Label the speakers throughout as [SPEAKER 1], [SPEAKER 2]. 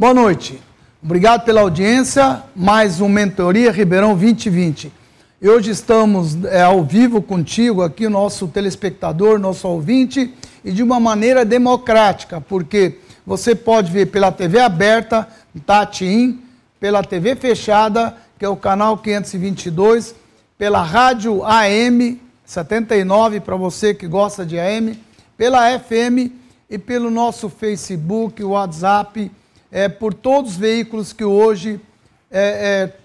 [SPEAKER 1] Boa noite. Obrigado pela audiência. Mais um Mentoria Ribeirão 2020. E hoje estamos é, ao vivo contigo aqui, o nosso telespectador, nosso ouvinte, e de uma maneira democrática, porque você pode ver pela TV aberta, Tatim, pela TV fechada, que é o canal 522, pela rádio AM 79 para você que gosta de AM, pela FM e pelo nosso Facebook, WhatsApp, é, por todos os veículos que hoje é, é,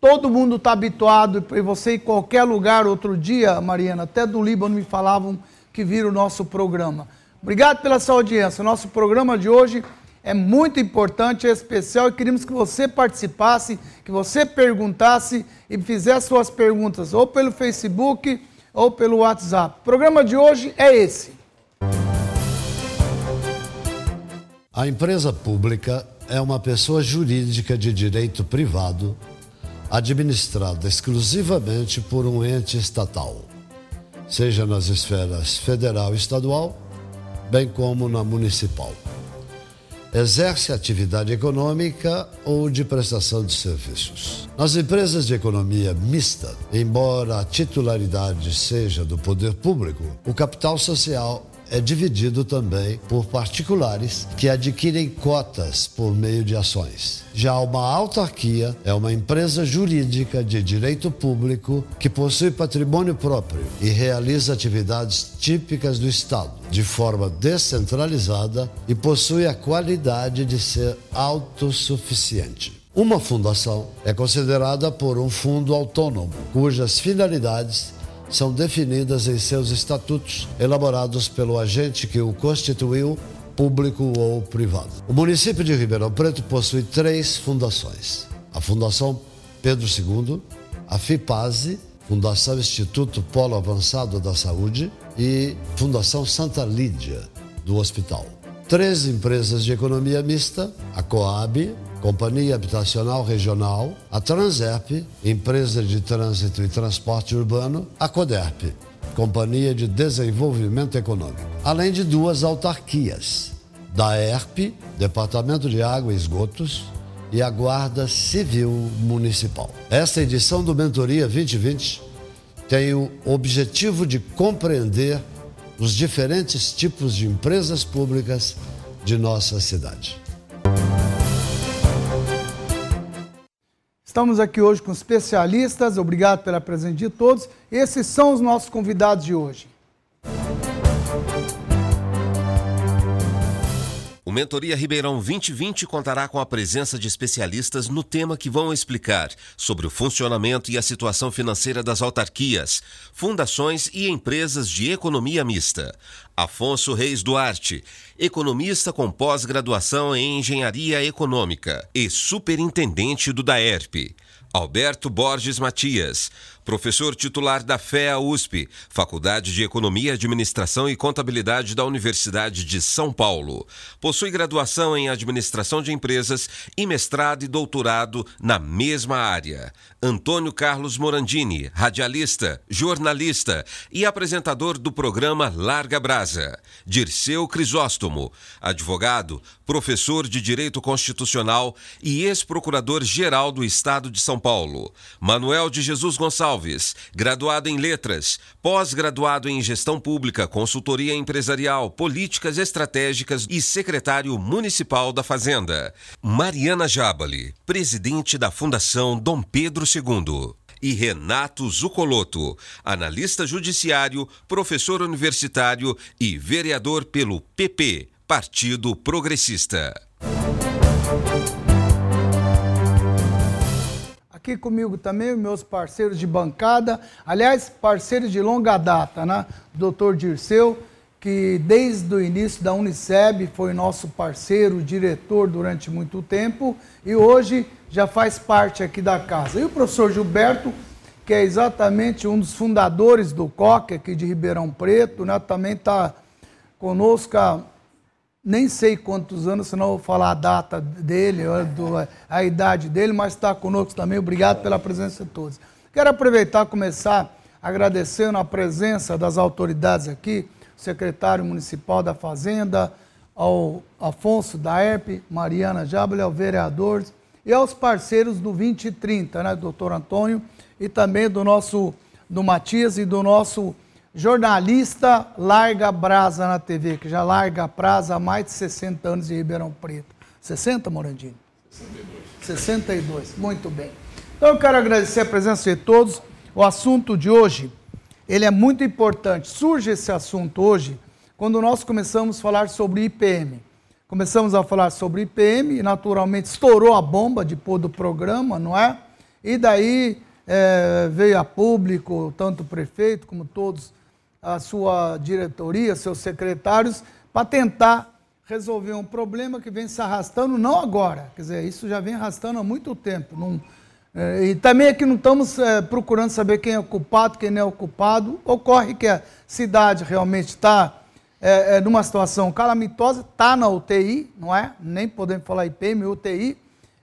[SPEAKER 1] todo mundo está habituado, e você em qualquer lugar, outro dia, Mariana, até do Líbano me falavam que viram o nosso programa. Obrigado pela sua audiência. Nosso programa de hoje é muito importante, é especial e queríamos que você participasse, que você perguntasse e fizesse suas perguntas ou pelo Facebook ou pelo WhatsApp. O programa de hoje é esse.
[SPEAKER 2] A empresa pública é uma pessoa jurídica de direito privado administrada exclusivamente por um ente estatal, seja nas esferas federal e estadual, bem como na municipal. Exerce atividade econômica ou de prestação de serviços. Nas empresas de economia mista, embora a titularidade seja do poder público, o capital social é dividido também por particulares que adquirem cotas por meio de ações. Já uma autarquia é uma empresa jurídica de direito público que possui patrimônio próprio e realiza atividades típicas do Estado, de forma descentralizada e possui a qualidade de ser autossuficiente. Uma fundação é considerada por um fundo autônomo, cujas finalidades são definidas em seus estatutos, elaborados pelo agente que o constituiu, público ou privado. O município de Ribeirão Preto possui três fundações: a Fundação Pedro II, a FIPASE, Fundação Instituto Polo Avançado da Saúde e Fundação Santa Lídia, do Hospital. Três empresas de economia mista, a Coab, Companhia Habitacional Regional, a Transerp, Empresa de Trânsito e Transporte Urbano, a CODERP, Companhia de Desenvolvimento Econômico, além de duas autarquias, da ERP, Departamento de Água e Esgotos, e a Guarda Civil Municipal. Esta edição do Mentoria 2020 tem o objetivo de compreender os diferentes tipos de empresas públicas de nossa cidade.
[SPEAKER 1] Estamos aqui hoje com especialistas, obrigado pela presença de todos. Esses são os nossos convidados de hoje.
[SPEAKER 3] Mentoria Ribeirão 2020 contará com a presença de especialistas no tema que vão explicar sobre o funcionamento e a situação financeira das autarquias, fundações e empresas de economia mista. Afonso Reis Duarte, economista com pós-graduação em Engenharia Econômica e superintendente do DAERP. Alberto Borges Matias, professor titular da FEA USP, Faculdade de Economia, Administração e Contabilidade da Universidade de São Paulo. Possui graduação em Administração de Empresas e mestrado e doutorado na mesma área. Antônio Carlos Morandini, radialista, jornalista e apresentador do programa Larga Brasa. Dirceu Crisóstomo, advogado, professor de Direito Constitucional e ex-procurador-geral do Estado de São Paulo. Manuel de Jesus Gonçalves, graduado em Letras, pós-graduado em Gestão Pública, Consultoria Empresarial, Políticas Estratégicas e secretário municipal da Fazenda. Mariana Jabali, presidente da Fundação Dom Pedro II e Renato Zucoloto, analista judiciário, professor universitário e vereador pelo PP, Partido Progressista.
[SPEAKER 1] Aqui comigo também meus parceiros de bancada, aliás, parceiros de longa data, né? Doutor Dirceu, que desde o início da Uniceb foi nosso parceiro, diretor durante muito tempo e hoje já faz parte aqui da casa. E o professor Gilberto, que é exatamente um dos fundadores do COC aqui de Ribeirão Preto, né? também está conosco há nem sei quantos anos, senão vou falar a data dele, a idade dele, mas está conosco também. Obrigado pela presença de todos. Quero aproveitar e começar agradecendo a presença das autoridades aqui, secretário municipal da Fazenda, ao Afonso da ERP, Mariana Jabel, ao vereador e aos parceiros do 2030, né, doutor Antônio, e também do nosso, do Matias e do nosso jornalista Larga Brasa na TV, que já larga a brasa há mais de 60 anos em Ribeirão Preto. 60, Morandinho? 62. 62, muito bem. Então eu quero agradecer a presença de todos. O assunto de hoje, ele é muito importante. Surge esse assunto hoje quando nós começamos a falar sobre IPM. Começamos a falar sobre IPM e naturalmente estourou a bomba depois do programa, não é? E daí é, veio a público, tanto o prefeito como todos, a sua diretoria, seus secretários, para tentar resolver um problema que vem se arrastando, não agora, quer dizer, isso já vem arrastando há muito tempo. Não, é, e também aqui não estamos é, procurando saber quem é o culpado, quem não é o culpado. Ocorre que a cidade realmente está é, é, numa situação calamitosa, está na UTI, não é? Nem podemos falar IPM, UTI,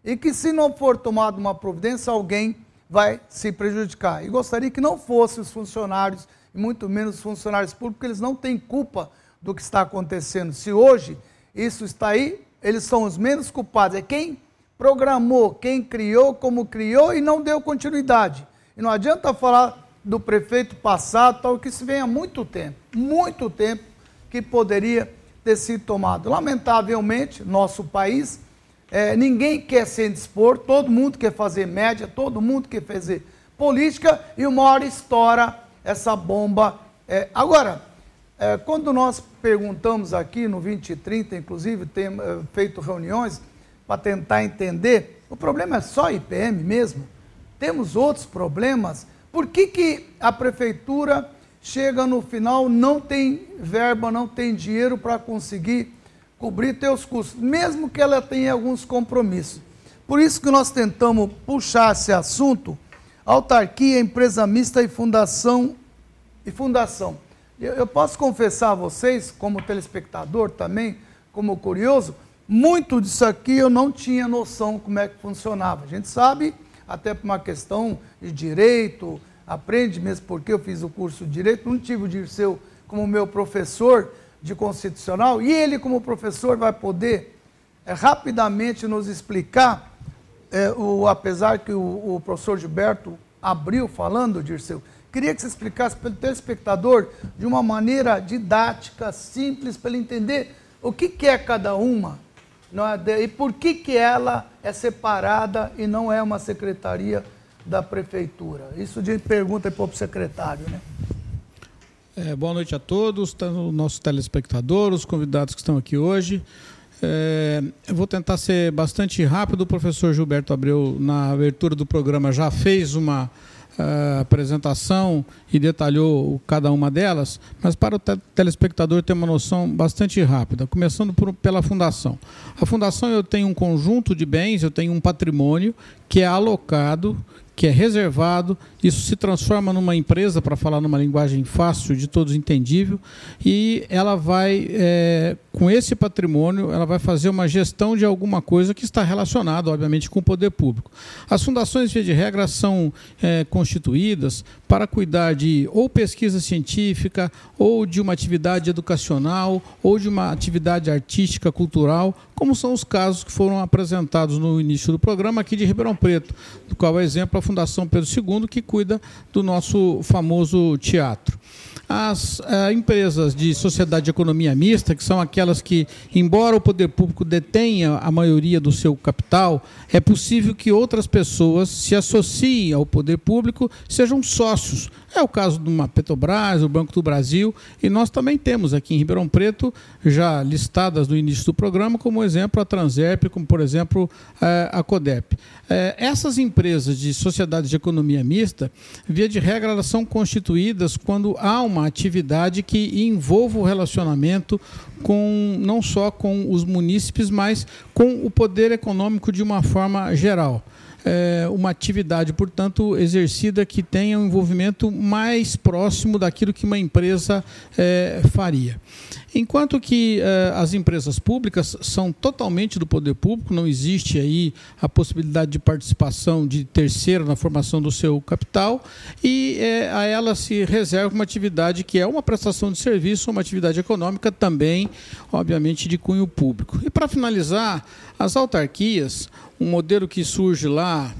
[SPEAKER 1] e que se não for tomada uma providência, alguém vai se prejudicar. E gostaria que não fossem os funcionários, muito menos os funcionários públicos, porque eles não têm culpa do que está acontecendo. Se hoje isso está aí, eles são os menos culpados. É quem programou, quem criou, como criou e não deu continuidade. E não adianta falar do prefeito passado, tal, que isso vem há muito tempo, muito tempo que poderia ter sido tomado. Lamentavelmente, nosso país, é, ninguém quer se dispor, todo mundo quer fazer média, todo mundo quer fazer política e uma hora estoura essa bomba. É, agora, é, quando nós perguntamos aqui no 2030, inclusive, temos é, feito reuniões, para tentar entender. O problema é só IPM mesmo? Temos outros problemas? Por que, que a prefeitura chega no final, não tem verba, não tem dinheiro para conseguir cobrir seus custos, mesmo que ela tenha alguns compromissos? Por isso que nós tentamos puxar esse assunto, autarquia, empresa mista e fundação. E fundação. Eu, eu posso confessar a vocês, como telespectador também, como curioso, muito disso aqui eu não tinha noção como é que funcionava. A gente sabe, até por uma questão de direito, aprende mesmo porque eu fiz o curso de direito, não tive o Dirceu como meu professor de constitucional, e ele, como professor, vai poder é, rapidamente nos explicar, é, o, apesar que o, o, professor Gilberto abriu falando, Dirceu, queria que você explicasse para o telespectador de uma maneira didática, simples, para ele entender o que, que é cada uma é? E por que, que ela é separada e não é uma secretaria da prefeitura? Isso de pergunta para o secretário, né?
[SPEAKER 4] É, boa noite a todos, tá nosso telespectador, os convidados que estão aqui hoje. É, eu vou tentar ser bastante rápido. O professor Gilberto Abreu, na abertura do programa, já fez uma apresentação e detalhou cada uma delas, mas para o telespectador ter uma noção bastante rápida, começando por, pela fundação. A fundação eu tenho um conjunto de bens, eu tenho um patrimônio que é alocado, que é reservado, isso se transforma numa empresa, para falar numa linguagem fácil, de todos entendível, e ela vai, é, com esse patrimônio, ela vai fazer uma gestão de alguma coisa que está relacionada, obviamente, com o poder público. As fundações, via de regra, são é, constituídas para cuidar de ou pesquisa científica, ou de uma atividade educacional, ou de uma atividade artística, cultural, como são os casos que foram apresentados no início do programa aqui de Ribeirão Preto, do qual é exemplo a Fundação Pedro II, que cuida do nosso famoso teatro. As uh, empresas de sociedade de economia mista, que são aquelas que, embora o poder público detenha a maioria do seu capital, é possível que outras pessoas se associem ao poder público, sejam sócios. É o caso de uma Petrobras, o Banco do Brasil, e nós também temos aqui em Ribeirão Preto, já listadas no início do programa, como exemplo a Transerp, como por exemplo eh, a Codep. Eh, essas empresas de sociedade de economia mista, via de regra, elas são constituídas quando há uma atividade que envolva o relacionamento com não só com os munícipes, mas com o poder econômico de uma forma geral. É uma atividade, portanto, exercida que tenha um envolvimento mais próximo daquilo que uma empresa é, faria. Enquanto que uh, as empresas públicas são totalmente do poder público, não existe aí a possibilidade de participação de terceiro na formação do seu capital e eh, a ela se reserva uma atividade que é uma prestação de serviço, uma atividade econômica também, obviamente, de cunho público. E para finalizar, as autarquias, um modelo que surge lá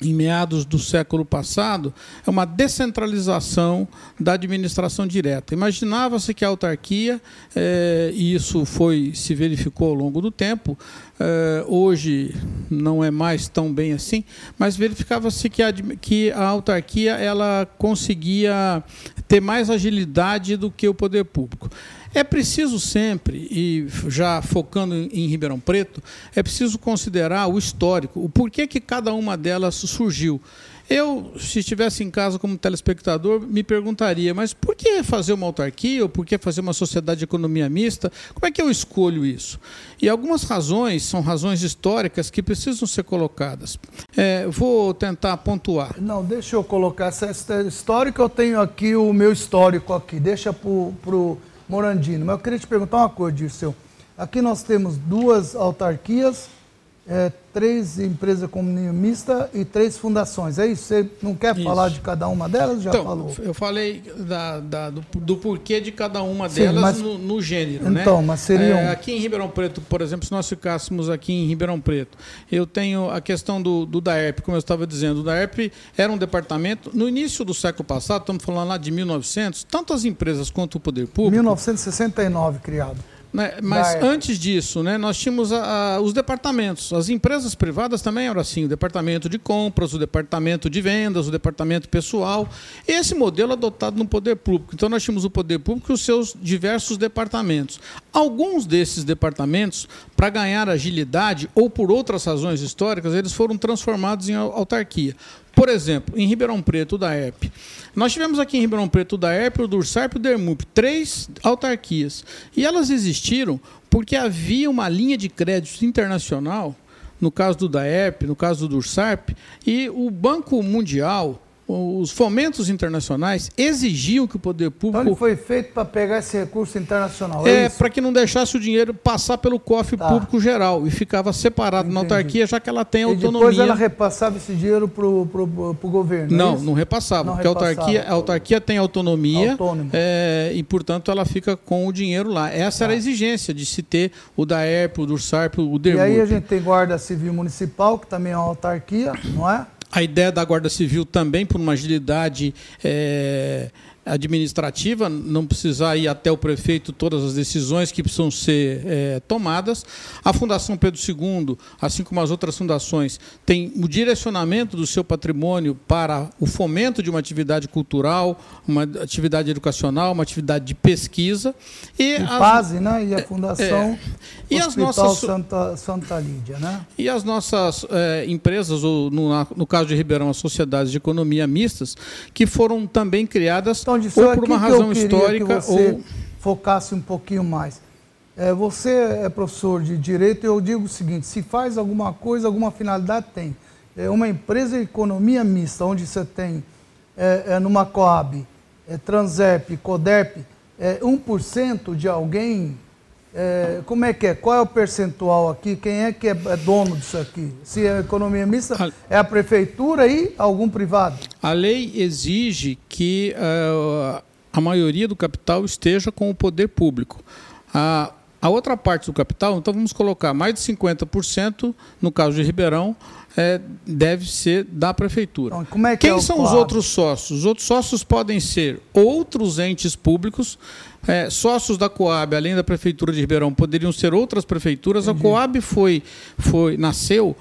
[SPEAKER 4] em meados do século passado, é uma descentralização da administração direta. Imaginava-se que a autarquia, eh, e isso foi se verificou ao longo do tempo, eh, hoje não é mais tão bem assim, mas verificava-se que a, que a autarquia ela conseguia ter mais agilidade do que o poder público. É preciso sempre, e já focando em Ribeirão Preto, é preciso considerar o histórico, o porquê que cada uma delas surgiu. Eu, se estivesse em casa como telespectador, me perguntaria, mas por que fazer uma autarquia ou por que fazer uma sociedade de economia mista? Como é que eu escolho isso? E algumas razões são razões históricas que precisam ser colocadas. É, vou tentar pontuar.
[SPEAKER 1] Não, deixa eu colocar essa histórica. Eu tenho aqui o meu histórico aqui. Deixa para o Morandino. Mas eu queria te perguntar uma coisa, Dirceu. Aqui nós temos duas autarquias, é, três empresas comunistas mista e três fundações. É isso? Você não quer isso. falar de cada uma delas? Já
[SPEAKER 4] então,
[SPEAKER 1] falou.
[SPEAKER 4] Eu falei da, da, do, do, porquê de cada uma Sim, delas mas, no, no, gênero. Né?
[SPEAKER 1] Então, né? mas seriam. É,
[SPEAKER 4] aqui em Ribeirão Preto, por exemplo, se nós ficássemos aqui em Ribeirão Preto, eu tenho a questão do, do DAERP, como eu estava dizendo. O DAERP era um departamento. No início do século passado, estamos falando lá de 1900, tanto as empresas quanto o poder público.
[SPEAKER 1] 1969 criado.
[SPEAKER 4] Né? Mas antes disso, né, nós tínhamos a, a, os departamentos. As empresas privadas também eram assim: o departamento de compras, o departamento de vendas, o departamento pessoal. Esse modelo adotado no poder público. Então, nós tínhamos o poder público e os seus diversos departamentos. Alguns desses departamentos, para ganhar agilidade ou por outras razões históricas, eles foram transformados em autarquia. Por exemplo, em Ribeirão Preto, da ERP. Nós tivemos aqui em Ribeirão Preto da ERP, o Dursarp e o Dermup, três autarquias. E elas existiram porque havia uma linha de crédito internacional, no caso do DAERP, no caso do Dursarp, e o Banco Mundial os fomentos internacionais exigiam que o poder público. Então
[SPEAKER 1] ele foi feito para pegar esse recurso internacional.
[SPEAKER 4] É, é para que não deixasse o dinheiro passar pelo cofre tá. público geral e ficava separado Entendi. na autarquia, já que ela tem autonomia. E depois
[SPEAKER 1] ela repassava esse dinheiro para o governo.
[SPEAKER 4] É não, é não repassava, não porque repassava. A, autarquia, a autarquia tem autonomia é, e, portanto, ela fica com o dinheiro lá. Essa tá. era a exigência de se ter o DAERP, o DURSARP, o DERMUP.
[SPEAKER 1] E aí a gente tem Guarda Civil Municipal, que também é uma autarquia, não é?
[SPEAKER 4] A ideia da Guarda Civil também, por uma agilidade é, administrativa, não precisar ir até o prefeito todas as decisões que precisam ser é, tomadas. A Fundação Pedro II, assim como as outras fundações, tem o direcionamento do seu patrimônio para o fomento de uma atividade cultural, uma atividade educacional, uma atividade de pesquisa.
[SPEAKER 1] E a base, né? E a Fundação é, e as nossas, Santa, Santa Lídia, né?
[SPEAKER 4] E as nossas é, empresas, ou no, no caso de Ribeirão, as sociedades de economia mistas, que foram também criadas então, ou por uma razão histórica
[SPEAKER 1] que você ou focasse um pouquinho mais. É, você é professor de direito e eu digo o seguinte: se faz alguma coisa, alguma finalidade tem. É uma empresa de economia mista, onde você tem é, é numa Coab, é, Transerp, Coderp, é, 1% de alguém. É, como é que é? Qual é o percentual aqui? Quem é que é, é dono disso aqui? Se é economia mista, é a prefeitura e algum privado?
[SPEAKER 4] A lei exige que uh, a maioria do capital esteja com o poder público. A, a outra parte do capital, então vamos colocar mais de 50%, no caso de Ribeirão, é, deve ser da prefeitura. Então, é que Quem é são os outros sócios? Os outros sócios podem ser outros entes públicos, é, sócios da Coab, além da prefeitura de Ribeirão, poderiam ser outras prefeituras. A Coab foi, foi nasceu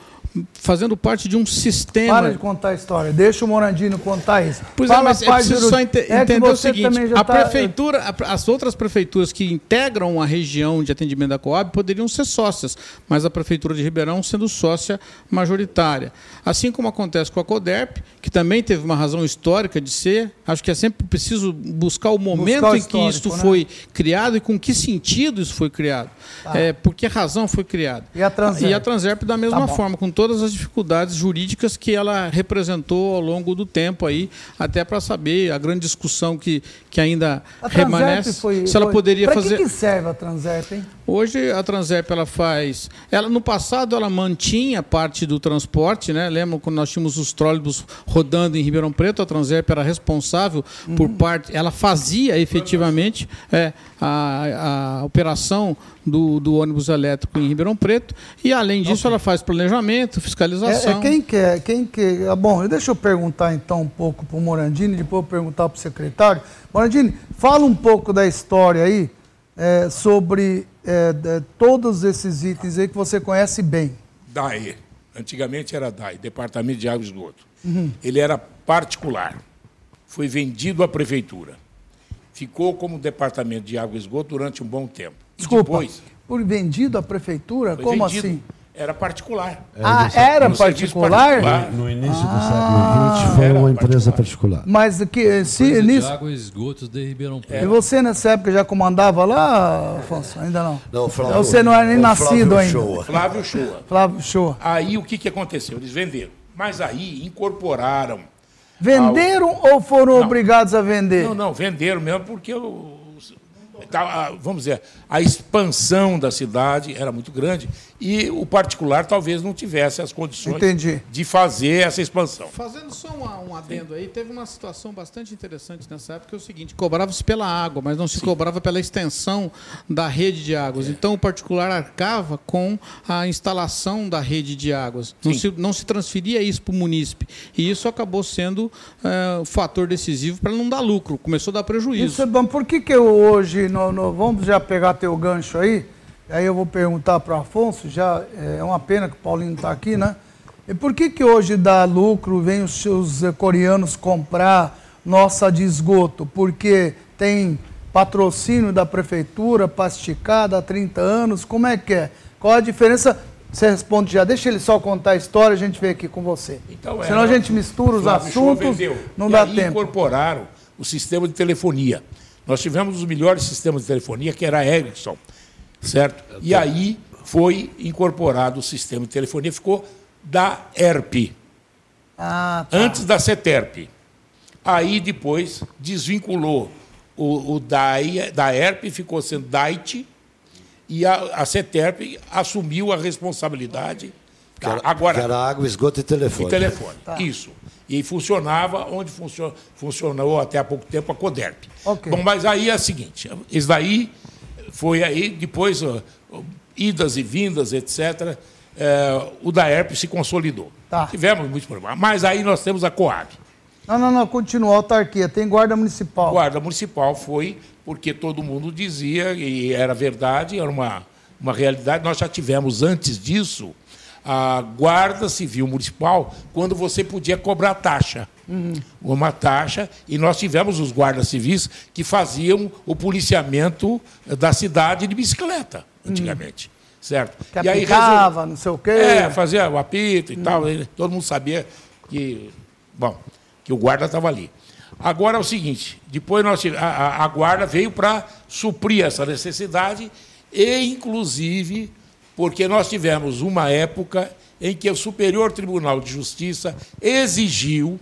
[SPEAKER 4] fazendo parte de um sistema.
[SPEAKER 1] Para de contar a história, deixa o Morandino contar isso.
[SPEAKER 4] Pois é, Fala é, mas é preciso só ente é entender o seguinte: a tá... prefeitura, as outras prefeituras que integram a região de atendimento da Coab poderiam ser sócias, mas a prefeitura de Ribeirão sendo sócia majoritária. Assim como acontece com a Coderp, que também teve uma razão histórica de ser. Acho que é sempre preciso buscar o momento buscar o em que isso né? foi criado e com que sentido isso foi criado. Tá. É, por que razão foi criado.
[SPEAKER 1] E a Transerp?
[SPEAKER 4] E a Transerp da mesma tá forma, com toda todas as dificuldades jurídicas que ela representou ao longo do tempo aí, até para saber a grande discussão que, que ainda permanece.
[SPEAKER 1] Foi,
[SPEAKER 4] se ela
[SPEAKER 1] foi...
[SPEAKER 4] poderia
[SPEAKER 1] pra
[SPEAKER 4] fazer.
[SPEAKER 1] que, que serve a Transerp, hein?
[SPEAKER 4] Hoje a Transerp ela faz, ela no passado ela mantinha parte do transporte, né? Lembra quando nós tínhamos os trólebus rodando em Ribeirão Preto, a Transerp era responsável uhum. por parte, ela fazia efetivamente é, a, a operação do, do, ônibus elétrico em Ribeirão Preto e além disso okay. ela faz planejamento, fiscalização.
[SPEAKER 1] É, é quem quer, quem quer. Ah, bom, deixa eu perguntar então um pouco para o Morandini, depois eu perguntar para o secretário. Morandini, fala um pouco da história aí é, sobre é, de, todos esses itens aí que você conhece bem.
[SPEAKER 5] DAE. Antigamente era DAE, Departamento de Água e Esgoto. Uhum. Ele era particular. Foi vendido à prefeitura. Ficou como Departamento de Água e Esgoto durante um bom tempo.
[SPEAKER 1] Desculpa, depois, por vendido à prefeitura? Como vendido. assim?
[SPEAKER 5] Era particular.
[SPEAKER 1] Ah, era particular?
[SPEAKER 2] particular? No, início do ah, século XX foi uma empresa particular.
[SPEAKER 1] particular. Mas que se
[SPEAKER 6] nisso. água e esgotos de Ribeirão Preto.
[SPEAKER 1] E você nessa época já comandava lá, Afonso? Ainda não.
[SPEAKER 2] Não, Flávio,
[SPEAKER 1] Você não era nem nascido Flávio ainda.
[SPEAKER 5] Shoa. Flávio Shoa.
[SPEAKER 1] Flávio Shoa.
[SPEAKER 5] Aí o que, que aconteceu? Eles venderam. Mas aí incorporaram.
[SPEAKER 1] Venderam ao... ou foram não. obrigados a vender?
[SPEAKER 5] Não, não, venderam mesmo porque o vamos dizer, a expansão da cidade era muito grande e o particular talvez não tivesse as condições
[SPEAKER 1] Entendi.
[SPEAKER 5] de fazer essa expansão.
[SPEAKER 4] Fazendo só um, um adendo aí, teve uma situação bastante interessante nessa época, que é o seguinte, cobrava-se pela água, mas não se Sim. cobrava pela extensão da rede de águas. É. Então o particular arcava com a instalação da rede de águas. Não se, não se, transferia isso para o munícipe. E isso acabou sendo é, um fator decisivo para não dar lucro. Começou a dar prejuízo.
[SPEAKER 1] Isso é bom. Por que, que eu hoje vamos já pegar teu gancho aí, aí eu vou perguntar para o Afonso, já é uma pena que o Paulinho está aqui, né? E por que que hoje dá lucro, vem os seus eh, coreanos comprar nossa de esgoto? Porque tem patrocínio da prefeitura, pasticada há 30 anos, como é que é? Qual a diferença? Você responde já, deixa ele só contar a história, a gente vem aqui com você. Então, Senão a gente mistura os assuntos, não
[SPEAKER 5] e
[SPEAKER 1] dá
[SPEAKER 5] aí
[SPEAKER 1] tempo.
[SPEAKER 5] incorporaram o sistema de telefonia. Nós tivemos os melhores sistemas de telefonia, que era a Ericsson, certo? E aí foi incorporado o sistema de telefonia, ficou da ERP. Ah, tá. Antes da CETERP. Aí depois desvinculou o, o da, da ERP, ficou sendo DAIT, e a, a CETERP assumiu a responsabilidade.
[SPEAKER 2] Que era, agora, que era água, esgoto e telefone.
[SPEAKER 5] E telefone, tá. isso. E funcionava onde funcionou, funcionou até há pouco tempo a CODERP. Okay. Bom, mas aí é o seguinte, isso daí foi aí, depois, ó, idas e vindas, etc., é, o DAERP se consolidou. Tá. Tivemos muitos problemas. Mas aí nós temos a Coab.
[SPEAKER 1] Não, não, não, continua, a autarquia, tem guarda municipal.
[SPEAKER 5] Guarda municipal foi porque todo mundo dizia, e era verdade, era uma, uma realidade. Nós já tivemos antes disso a Guarda Civil Municipal quando você podia cobrar taxa. Uhum. Uma taxa, e nós tivemos os guardas civis que faziam o policiamento da cidade de bicicleta, antigamente. Uhum. Certo?
[SPEAKER 1] Que e apitava, aí, não sei o quê. É,
[SPEAKER 5] fazia o apito e uhum. tal. Todo mundo sabia que, bom, que o guarda estava ali. Agora é o seguinte: depois nós, a, a guarda veio para suprir essa necessidade e, inclusive, porque nós tivemos uma época em que o Superior Tribunal de Justiça exigiu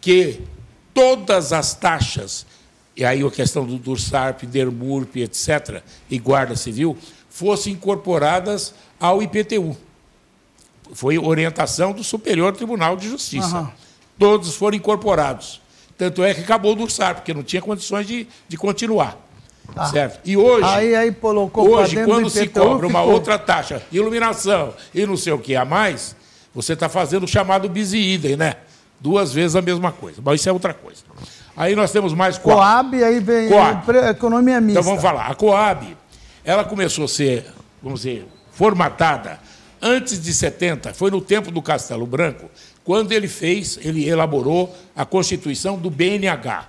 [SPEAKER 5] que todas as taxas, e aí a questão do Dursarp, Dermurp, etc., e Guarda Civil, fossem incorporadas ao IPTU. Foi orientação do Superior Tribunal de Justiça. Uhum. Todos foram incorporados. Tanto é que acabou o Dursarp, porque não tinha condições de, de continuar. Tá. Certo? E hoje,
[SPEAKER 1] aí, aí colocou
[SPEAKER 5] hoje quando se cobra uma ficou... outra taxa, iluminação e não sei o que a mais, você está fazendo o chamado busy idem, né? Duas vezes a mesma coisa. Mas isso é outra coisa. Aí nós temos mais
[SPEAKER 1] Coab. Coab, aí vem Coab. economia mista.
[SPEAKER 5] Então vamos falar. A Coab, ela começou a ser, vamos dizer, formatada antes de 70, foi no tempo do Castelo Branco, quando ele fez, ele elaborou a constituição do BNH,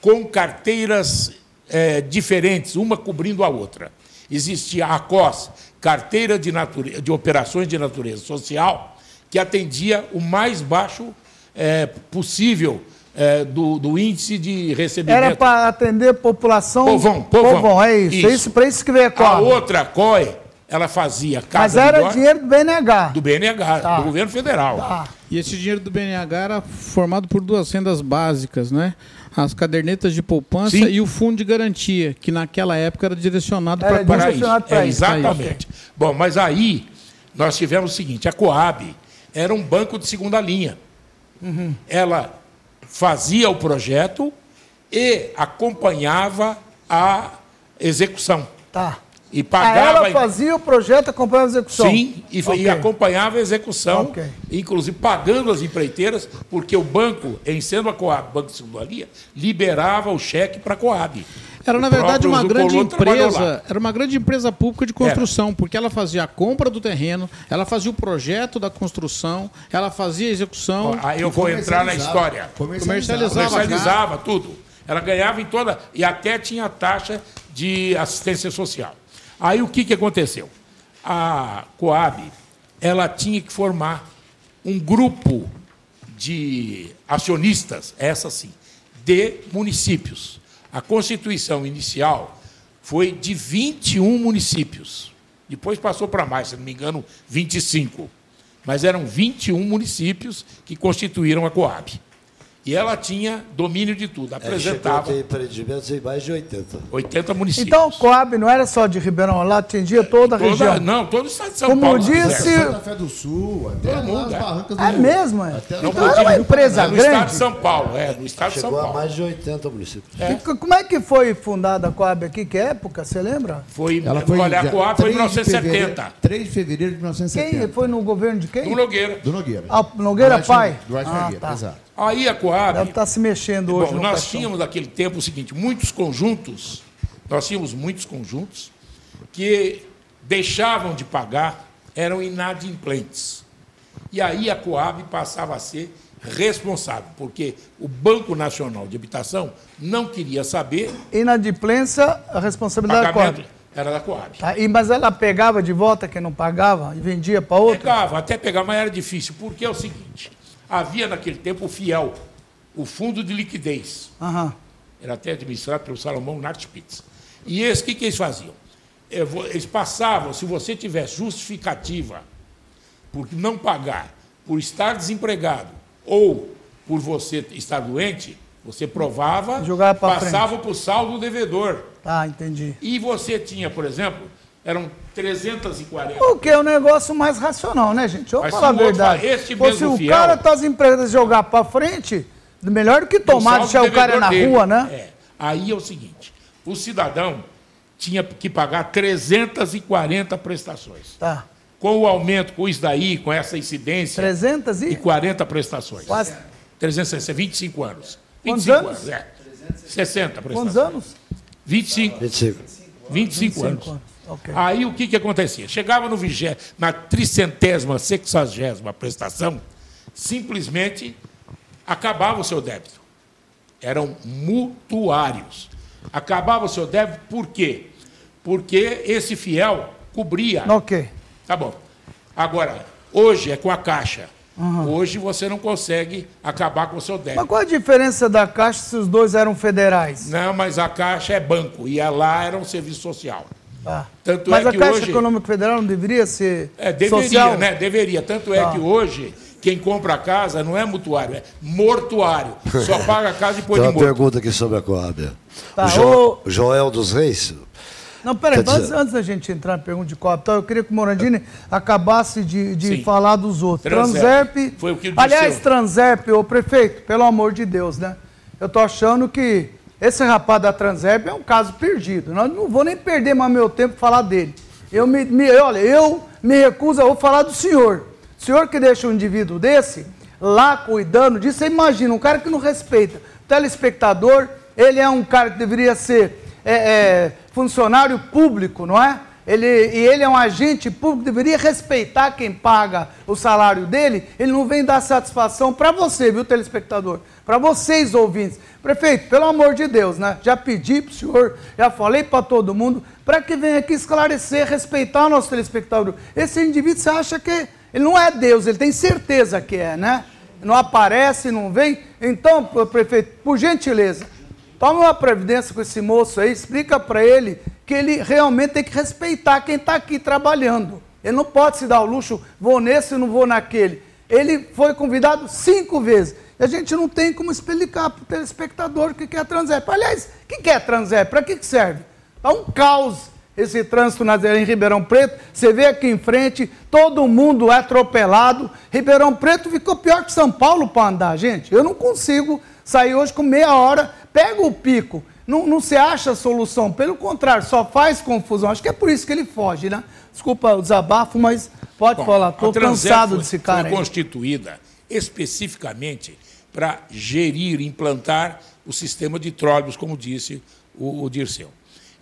[SPEAKER 5] com carteiras é, diferentes, uma cobrindo a outra. Existia a COS, Carteira de, Nature... de Operações de Natureza Social, que atendia o mais baixo é, possível é, do, do, índice de recebimento.
[SPEAKER 1] Era para atender a população.
[SPEAKER 5] Povão, povão.
[SPEAKER 1] povão é isso. isso. É isso para isso que veio a COI.
[SPEAKER 5] A outra COI ela fazia
[SPEAKER 1] Mas
[SPEAKER 5] casa
[SPEAKER 1] era
[SPEAKER 5] melhor
[SPEAKER 1] dinheiro do BNH.
[SPEAKER 5] do BNH,
[SPEAKER 1] Tá.
[SPEAKER 5] do governo federal.
[SPEAKER 1] Tá.
[SPEAKER 4] E esse dinheiro do BNH era formado por duas rendas básicas, né? As cadernetas de poupança
[SPEAKER 5] Sim.
[SPEAKER 4] e o fundo de garantia, que naquela época era direcionado
[SPEAKER 1] Era
[SPEAKER 4] para
[SPEAKER 5] para isso.
[SPEAKER 1] direcionado para
[SPEAKER 5] É,
[SPEAKER 1] isso.
[SPEAKER 5] exatamente. Bom, mas aí nós tivemos o seguinte: a Coab era um banco de segunda linha.
[SPEAKER 1] Uhum.
[SPEAKER 5] Ela fazia o projeto e acompanhava a execução.
[SPEAKER 1] Tá.
[SPEAKER 5] E
[SPEAKER 1] Ah,
[SPEAKER 5] pagava.
[SPEAKER 1] ela fazia o projeto, acompanhava a execução.
[SPEAKER 5] Sim, e, fa- e acompanhava a execução,
[SPEAKER 1] Ok.
[SPEAKER 5] inclusive pagando as empreiteiras, porque o banco, em sendo a Coab, Banco de Segunda Linha, liberava o cheque para a Coab.
[SPEAKER 4] Era, na
[SPEAKER 5] O
[SPEAKER 4] verdade, uma grande empresa. Era uma grande empresa pública de construção, porque ela fazia a compra do terreno, ela fazia o projeto da construção, ela fazia a execução.
[SPEAKER 5] Aí eu vou entrar na história.
[SPEAKER 4] Comercializava.
[SPEAKER 5] Comercializava tudo. Ela ganhava em toda. E até tinha taxa de assistência social. Aí o que, que aconteceu? A Coab ela tinha que formar um grupo de acionistas, essa sim, de municípios. A constituição inicial foi de 21 municípios. Depois passou para mais, se não me engano, 25. Mas eram 21 municípios que constituíram a Coab. E ela tinha domínio de tudo,
[SPEAKER 2] É, chegou a
[SPEAKER 5] apresentava
[SPEAKER 2] ter empreendimentos em mais de 80.
[SPEAKER 5] 80 municípios.
[SPEAKER 1] Então, Coab não era só de Ribeirão, lá atendia toda a
[SPEAKER 5] Toda-
[SPEAKER 1] região.
[SPEAKER 5] Não, todo o estado de São
[SPEAKER 1] Como
[SPEAKER 5] Paulo.
[SPEAKER 1] disse-
[SPEAKER 5] quiser.
[SPEAKER 7] Santa Fé do Sul, até
[SPEAKER 5] Todo mundo, é.
[SPEAKER 7] barrancas do
[SPEAKER 1] É mesmo, é?
[SPEAKER 7] Até
[SPEAKER 1] Então era uma
[SPEAKER 7] no
[SPEAKER 1] empresa
[SPEAKER 5] no estado de
[SPEAKER 1] grande.
[SPEAKER 5] São Paulo, é, no estado de São
[SPEAKER 2] Chegou a
[SPEAKER 5] Paulo.
[SPEAKER 2] mais de 80 municípios.
[SPEAKER 1] E Como é que foi fundada a Coab aqui? Que época, você lembra?
[SPEAKER 5] Foi,
[SPEAKER 7] Ela foi
[SPEAKER 5] olha, a Coab foi em
[SPEAKER 7] 3 de fevereiro-
[SPEAKER 5] 1970.
[SPEAKER 7] 3 de fevereiro de 1970.
[SPEAKER 1] Quem foi no governo de quem?
[SPEAKER 5] Do Nogueira.
[SPEAKER 7] Do Nogueira.
[SPEAKER 1] Ah, Nogueira
[SPEAKER 7] Duarte
[SPEAKER 1] pai?
[SPEAKER 7] Duarte
[SPEAKER 1] Ah,
[SPEAKER 7] Nogueira,
[SPEAKER 1] tá.
[SPEAKER 7] exato.
[SPEAKER 5] Aí a Coab.
[SPEAKER 1] Deve estar se mexendo hoje
[SPEAKER 5] Bom, nós
[SPEAKER 1] caixão.
[SPEAKER 5] tínhamos naquele tempo o seguinte, muitos conjuntos, nós tínhamos muitos conjuntos que deixavam de pagar, eram inadimplentes. E aí a Coab passava a ser responsável, porque o Banco Nacional de Habitação não queria saber
[SPEAKER 1] Inadimplência, a responsabilidade da Coab.
[SPEAKER 5] era da Coab.
[SPEAKER 1] Tá, e, mas ela pegava de volta quem não pagava e vendia para outra?
[SPEAKER 5] Pegava, até pegar, mas era difícil, porque é o seguinte, havia naquele tempo o FIEL, o Fundo de Liquidez,
[SPEAKER 1] Aham.
[SPEAKER 5] era até administrado pelo Salomão Nartspitz. E esse, o que, que eles faziam? Eles passavam, se você tivesse justificativa por não pagar, por estar desempregado ou por você estar doente, você provava, passava para o saldo do devedor.
[SPEAKER 1] Tá, entendi.
[SPEAKER 5] E você tinha, por exemplo, eram 340.
[SPEAKER 1] O que é um negócio mais racional, né, gente? Vamos falar a
[SPEAKER 5] se o outro
[SPEAKER 1] verdade.
[SPEAKER 5] fala,
[SPEAKER 1] Pô, se o
[SPEAKER 5] fiel-
[SPEAKER 1] cara tá desempregado e jogar para frente, melhor do que tomar, deixar o cara
[SPEAKER 5] devedor
[SPEAKER 1] na
[SPEAKER 5] dele.
[SPEAKER 1] rua, né?
[SPEAKER 5] É. Aí é o seguinte: o cidadão tinha que pagar 340 prestações.
[SPEAKER 1] Tá.
[SPEAKER 5] Com o aumento, com isso daí, com essa incidência,
[SPEAKER 1] 300
[SPEAKER 5] e
[SPEAKER 1] e...
[SPEAKER 5] 40 prestações.
[SPEAKER 1] Quase.
[SPEAKER 5] 360, 25 anos.
[SPEAKER 1] Quantos
[SPEAKER 5] 25
[SPEAKER 1] anos?
[SPEAKER 5] é. 60 prestações.
[SPEAKER 1] Quantos anos?
[SPEAKER 5] 25.
[SPEAKER 2] 25.
[SPEAKER 5] 25 anos.
[SPEAKER 1] anos. Ok.
[SPEAKER 5] Aí o que, que acontecia? Chegava no vigé, na tricentésima, sexagésima prestação, simplesmente acabava o seu débito. Eram mutuários. Acabava o seu débito por quê? Porque esse fiel cobria.
[SPEAKER 1] Ok.
[SPEAKER 5] Tá bom. Agora, hoje é com a Caixa. Hoje você não consegue acabar com o seu
[SPEAKER 1] Mas
[SPEAKER 5] débito.
[SPEAKER 1] qual a diferença da Caixa se os dois eram federais?
[SPEAKER 5] Não, mas a Caixa é banco e lá era um serviço social.
[SPEAKER 1] Tá.
[SPEAKER 5] Tanto
[SPEAKER 1] Mas
[SPEAKER 5] é
[SPEAKER 1] a
[SPEAKER 5] que
[SPEAKER 1] Caixa
[SPEAKER 5] hoje-
[SPEAKER 1] Econômica Federal não deveria ser
[SPEAKER 5] É, deveria,
[SPEAKER 1] social?
[SPEAKER 5] né? Deveria. Tanto é
[SPEAKER 1] Tá.
[SPEAKER 5] que hoje, quem compra a casa não é mutuário, é mortuário. Só paga a casa depois
[SPEAKER 2] Tem
[SPEAKER 5] de
[SPEAKER 2] uma
[SPEAKER 5] morto.
[SPEAKER 2] pergunta aqui sobre a Coab.
[SPEAKER 1] Tá,
[SPEAKER 2] o Jo-
[SPEAKER 1] ô-
[SPEAKER 2] Joel dos Reis,
[SPEAKER 1] Não, peraí,
[SPEAKER 2] Quer
[SPEAKER 1] antes,
[SPEAKER 2] dizer-
[SPEAKER 1] antes da gente entrar na pergunta de Coab, então, eu queria que o Morandini acabasse de, de falar dos outros.
[SPEAKER 5] Transerp.
[SPEAKER 1] Transerp.
[SPEAKER 5] Foi o que disse
[SPEAKER 1] Aliás,
[SPEAKER 5] eu.
[SPEAKER 1] Transerp, ô prefeito, pelo amor de Deus, né? Eu tô achando que esse rapaz da Transerp é um caso perdido. Nós não vou nem perder mais meu tempo falar dele. Eu me, me- olha, eu me recuso, vou falar do senhor. O senhor que deixa um indivíduo desse lá cuidando disso, você imagina, um cara que não respeita telespectador, ele é um cara que deveria ser é, é, funcionário público, não é? Ele, e ele é um agente público, deveria respeitar quem paga o salário dele. Ele não vem dar satisfação para você, viu, telespectador? Para vocês, ouvintes. Prefeito, pelo amor de Deus, né? Já pedi para o senhor, já falei para todo mundo, para que venha aqui esclarecer, respeitar o nosso telespectador. Esse indivíduo, você acha que ele não é Deus, ele tem certeza que é, né? Não aparece, não vem. Então, prefeito, por gentileza, Toma uma previdência com esse moço aí, explica para ele que ele realmente tem que respeitar quem está aqui trabalhando. Ele não pode se dar o luxo, vou nesse e não vou naquele. Ele foi convidado cinco vezes. E a gente não tem como explicar para o telespectador o que é Transep. Aliás, o que é Transep? Para que que serve? É um caos esse trânsito em Ribeirão Preto. Você vê aqui em frente, todo mundo atropelado. Ribeirão Preto ficou pior que São Paulo para andar, gente. Eu não consigo sair hoje com meia hora, pega o pico. Não, não se acha solução, pelo contrário, só faz confusão. Acho que é por isso que ele foge, né? Desculpa o desabafo, mas pode Bom, falar. Estou cansado foi, desse cara.
[SPEAKER 5] Foi constituída especificamente para gerir, implantar o sistema de trólebus, como disse o, o Dirceu.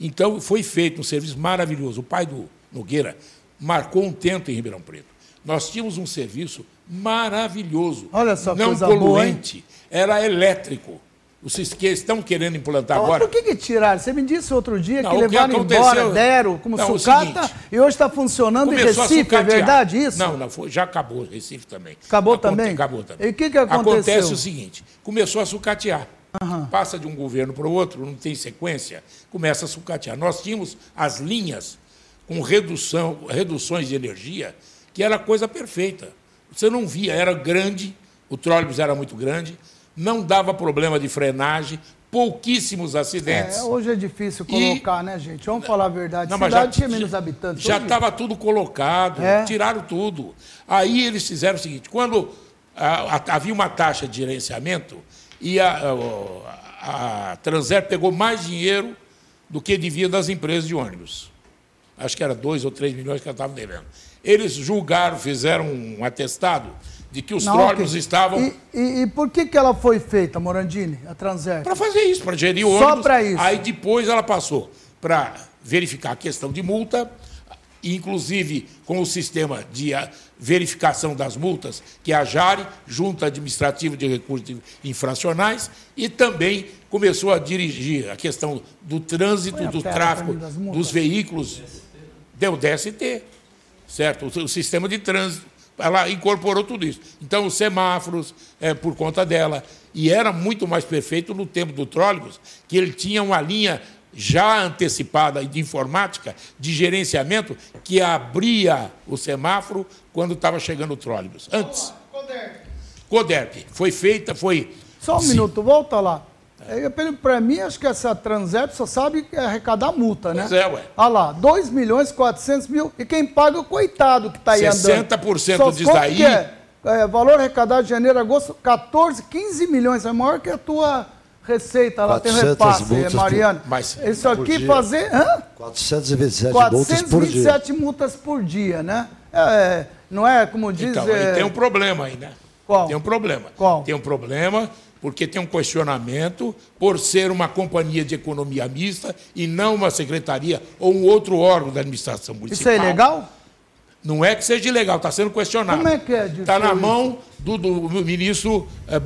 [SPEAKER 5] Então, foi feito um serviço maravilhoso. O pai do Nogueira marcou um tento em Ribeirão Preto. Nós tínhamos um serviço maravilhoso.
[SPEAKER 1] Olha só,
[SPEAKER 5] não
[SPEAKER 1] coisa
[SPEAKER 5] poluente,
[SPEAKER 1] boa,
[SPEAKER 5] era elétrico. Os que estão querendo implantar agora.
[SPEAKER 1] Por que, que tiraram? Você me disse outro dia não, que levaram que embora, deram como não, sucata seguinte, e hoje está funcionando em Recife, é verdade isso?
[SPEAKER 5] Não, não, foi, já acabou Recife também.
[SPEAKER 1] Acabou Aconte, também?
[SPEAKER 5] Acabou também.
[SPEAKER 1] E o que, que aconteceu?
[SPEAKER 5] Acontece o seguinte: começou a sucatear. Uhum. Passa de um governo para o outro, não tem sequência, começa a sucatear. Nós tínhamos as linhas com redução, reduções de energia, que era coisa perfeita. Você não via, era grande, o trólebus era muito grande, não dava problema de frenagem, pouquíssimos acidentes. É,
[SPEAKER 1] hoje é difícil colocar, e... né, gente? Vamos falar a verdade. Não, Cidade já, tinha menos já, habitantes.
[SPEAKER 5] Já estava tudo colocado, é. tiraram tudo. Aí eles fizeram o seguinte: quando a, a, havia uma taxa de gerenciamento e a, a, pegou mais dinheiro do que devia das empresas de ônibus. Acho que era 2 ou 3 milhões que ela estava devendo. Eles julgaram, fizeram um atestado de que os trólebus estavam.
[SPEAKER 1] E, e, e, por que, que ela foi feita, Morandini, a Transer?
[SPEAKER 5] Para fazer isso, para gerir ônibus. Só para isso. Aí depois ela passou para verificar a questão de multa, inclusive com o sistema de verificação das multas, que é a JARE, Junta Administrativa de Recursos Infracionais, e também começou a dirigir a questão do trânsito, do tráfego dos veículos, deu DST, certo? O, o sistema de trânsito ela incorporou tudo isso. Então, os semáforos, é, por conta dela. E era muito mais perfeito no tempo do trólebus, que ele tinha uma linha já antecipada de informática, de gerenciamento, que abria o semáforo quando estava chegando o trólebus. Antes. Coderp. Coderp. Foi feita, foi.
[SPEAKER 1] Só um Sim. minuto, volta lá. É, Para mim, acho que essa Transep só sabe arrecadar multa, né?
[SPEAKER 5] Pois é, ué.
[SPEAKER 1] Olha lá, 2 milhões e 400 mil. E quem paga é o coitado que está aí 60%
[SPEAKER 5] andando. 60% disso daí.
[SPEAKER 1] É? é? valor arrecadado de janeiro a agosto, 14, 15 milhões. É maior que a tua receita lá, tem repasse, Mariana. Por, mas, Isso aqui fazer. Hã?
[SPEAKER 2] 427,
[SPEAKER 1] 427 multas por dia. multas por dia, né? É, não é como diz.
[SPEAKER 5] Então,
[SPEAKER 1] é...
[SPEAKER 5] tem um problema aí, né?
[SPEAKER 1] Qual?
[SPEAKER 5] Tem um problema.
[SPEAKER 1] Qual?
[SPEAKER 5] Tem um problema porque tem um questionamento por ser uma companhia de economia mista e não uma secretaria ou um outro órgão da administração municipal.
[SPEAKER 1] Isso é ilegal?
[SPEAKER 5] Não é que seja ilegal, está sendo questionado.
[SPEAKER 1] Como é que é?
[SPEAKER 5] Está na mão do, do ministro eh,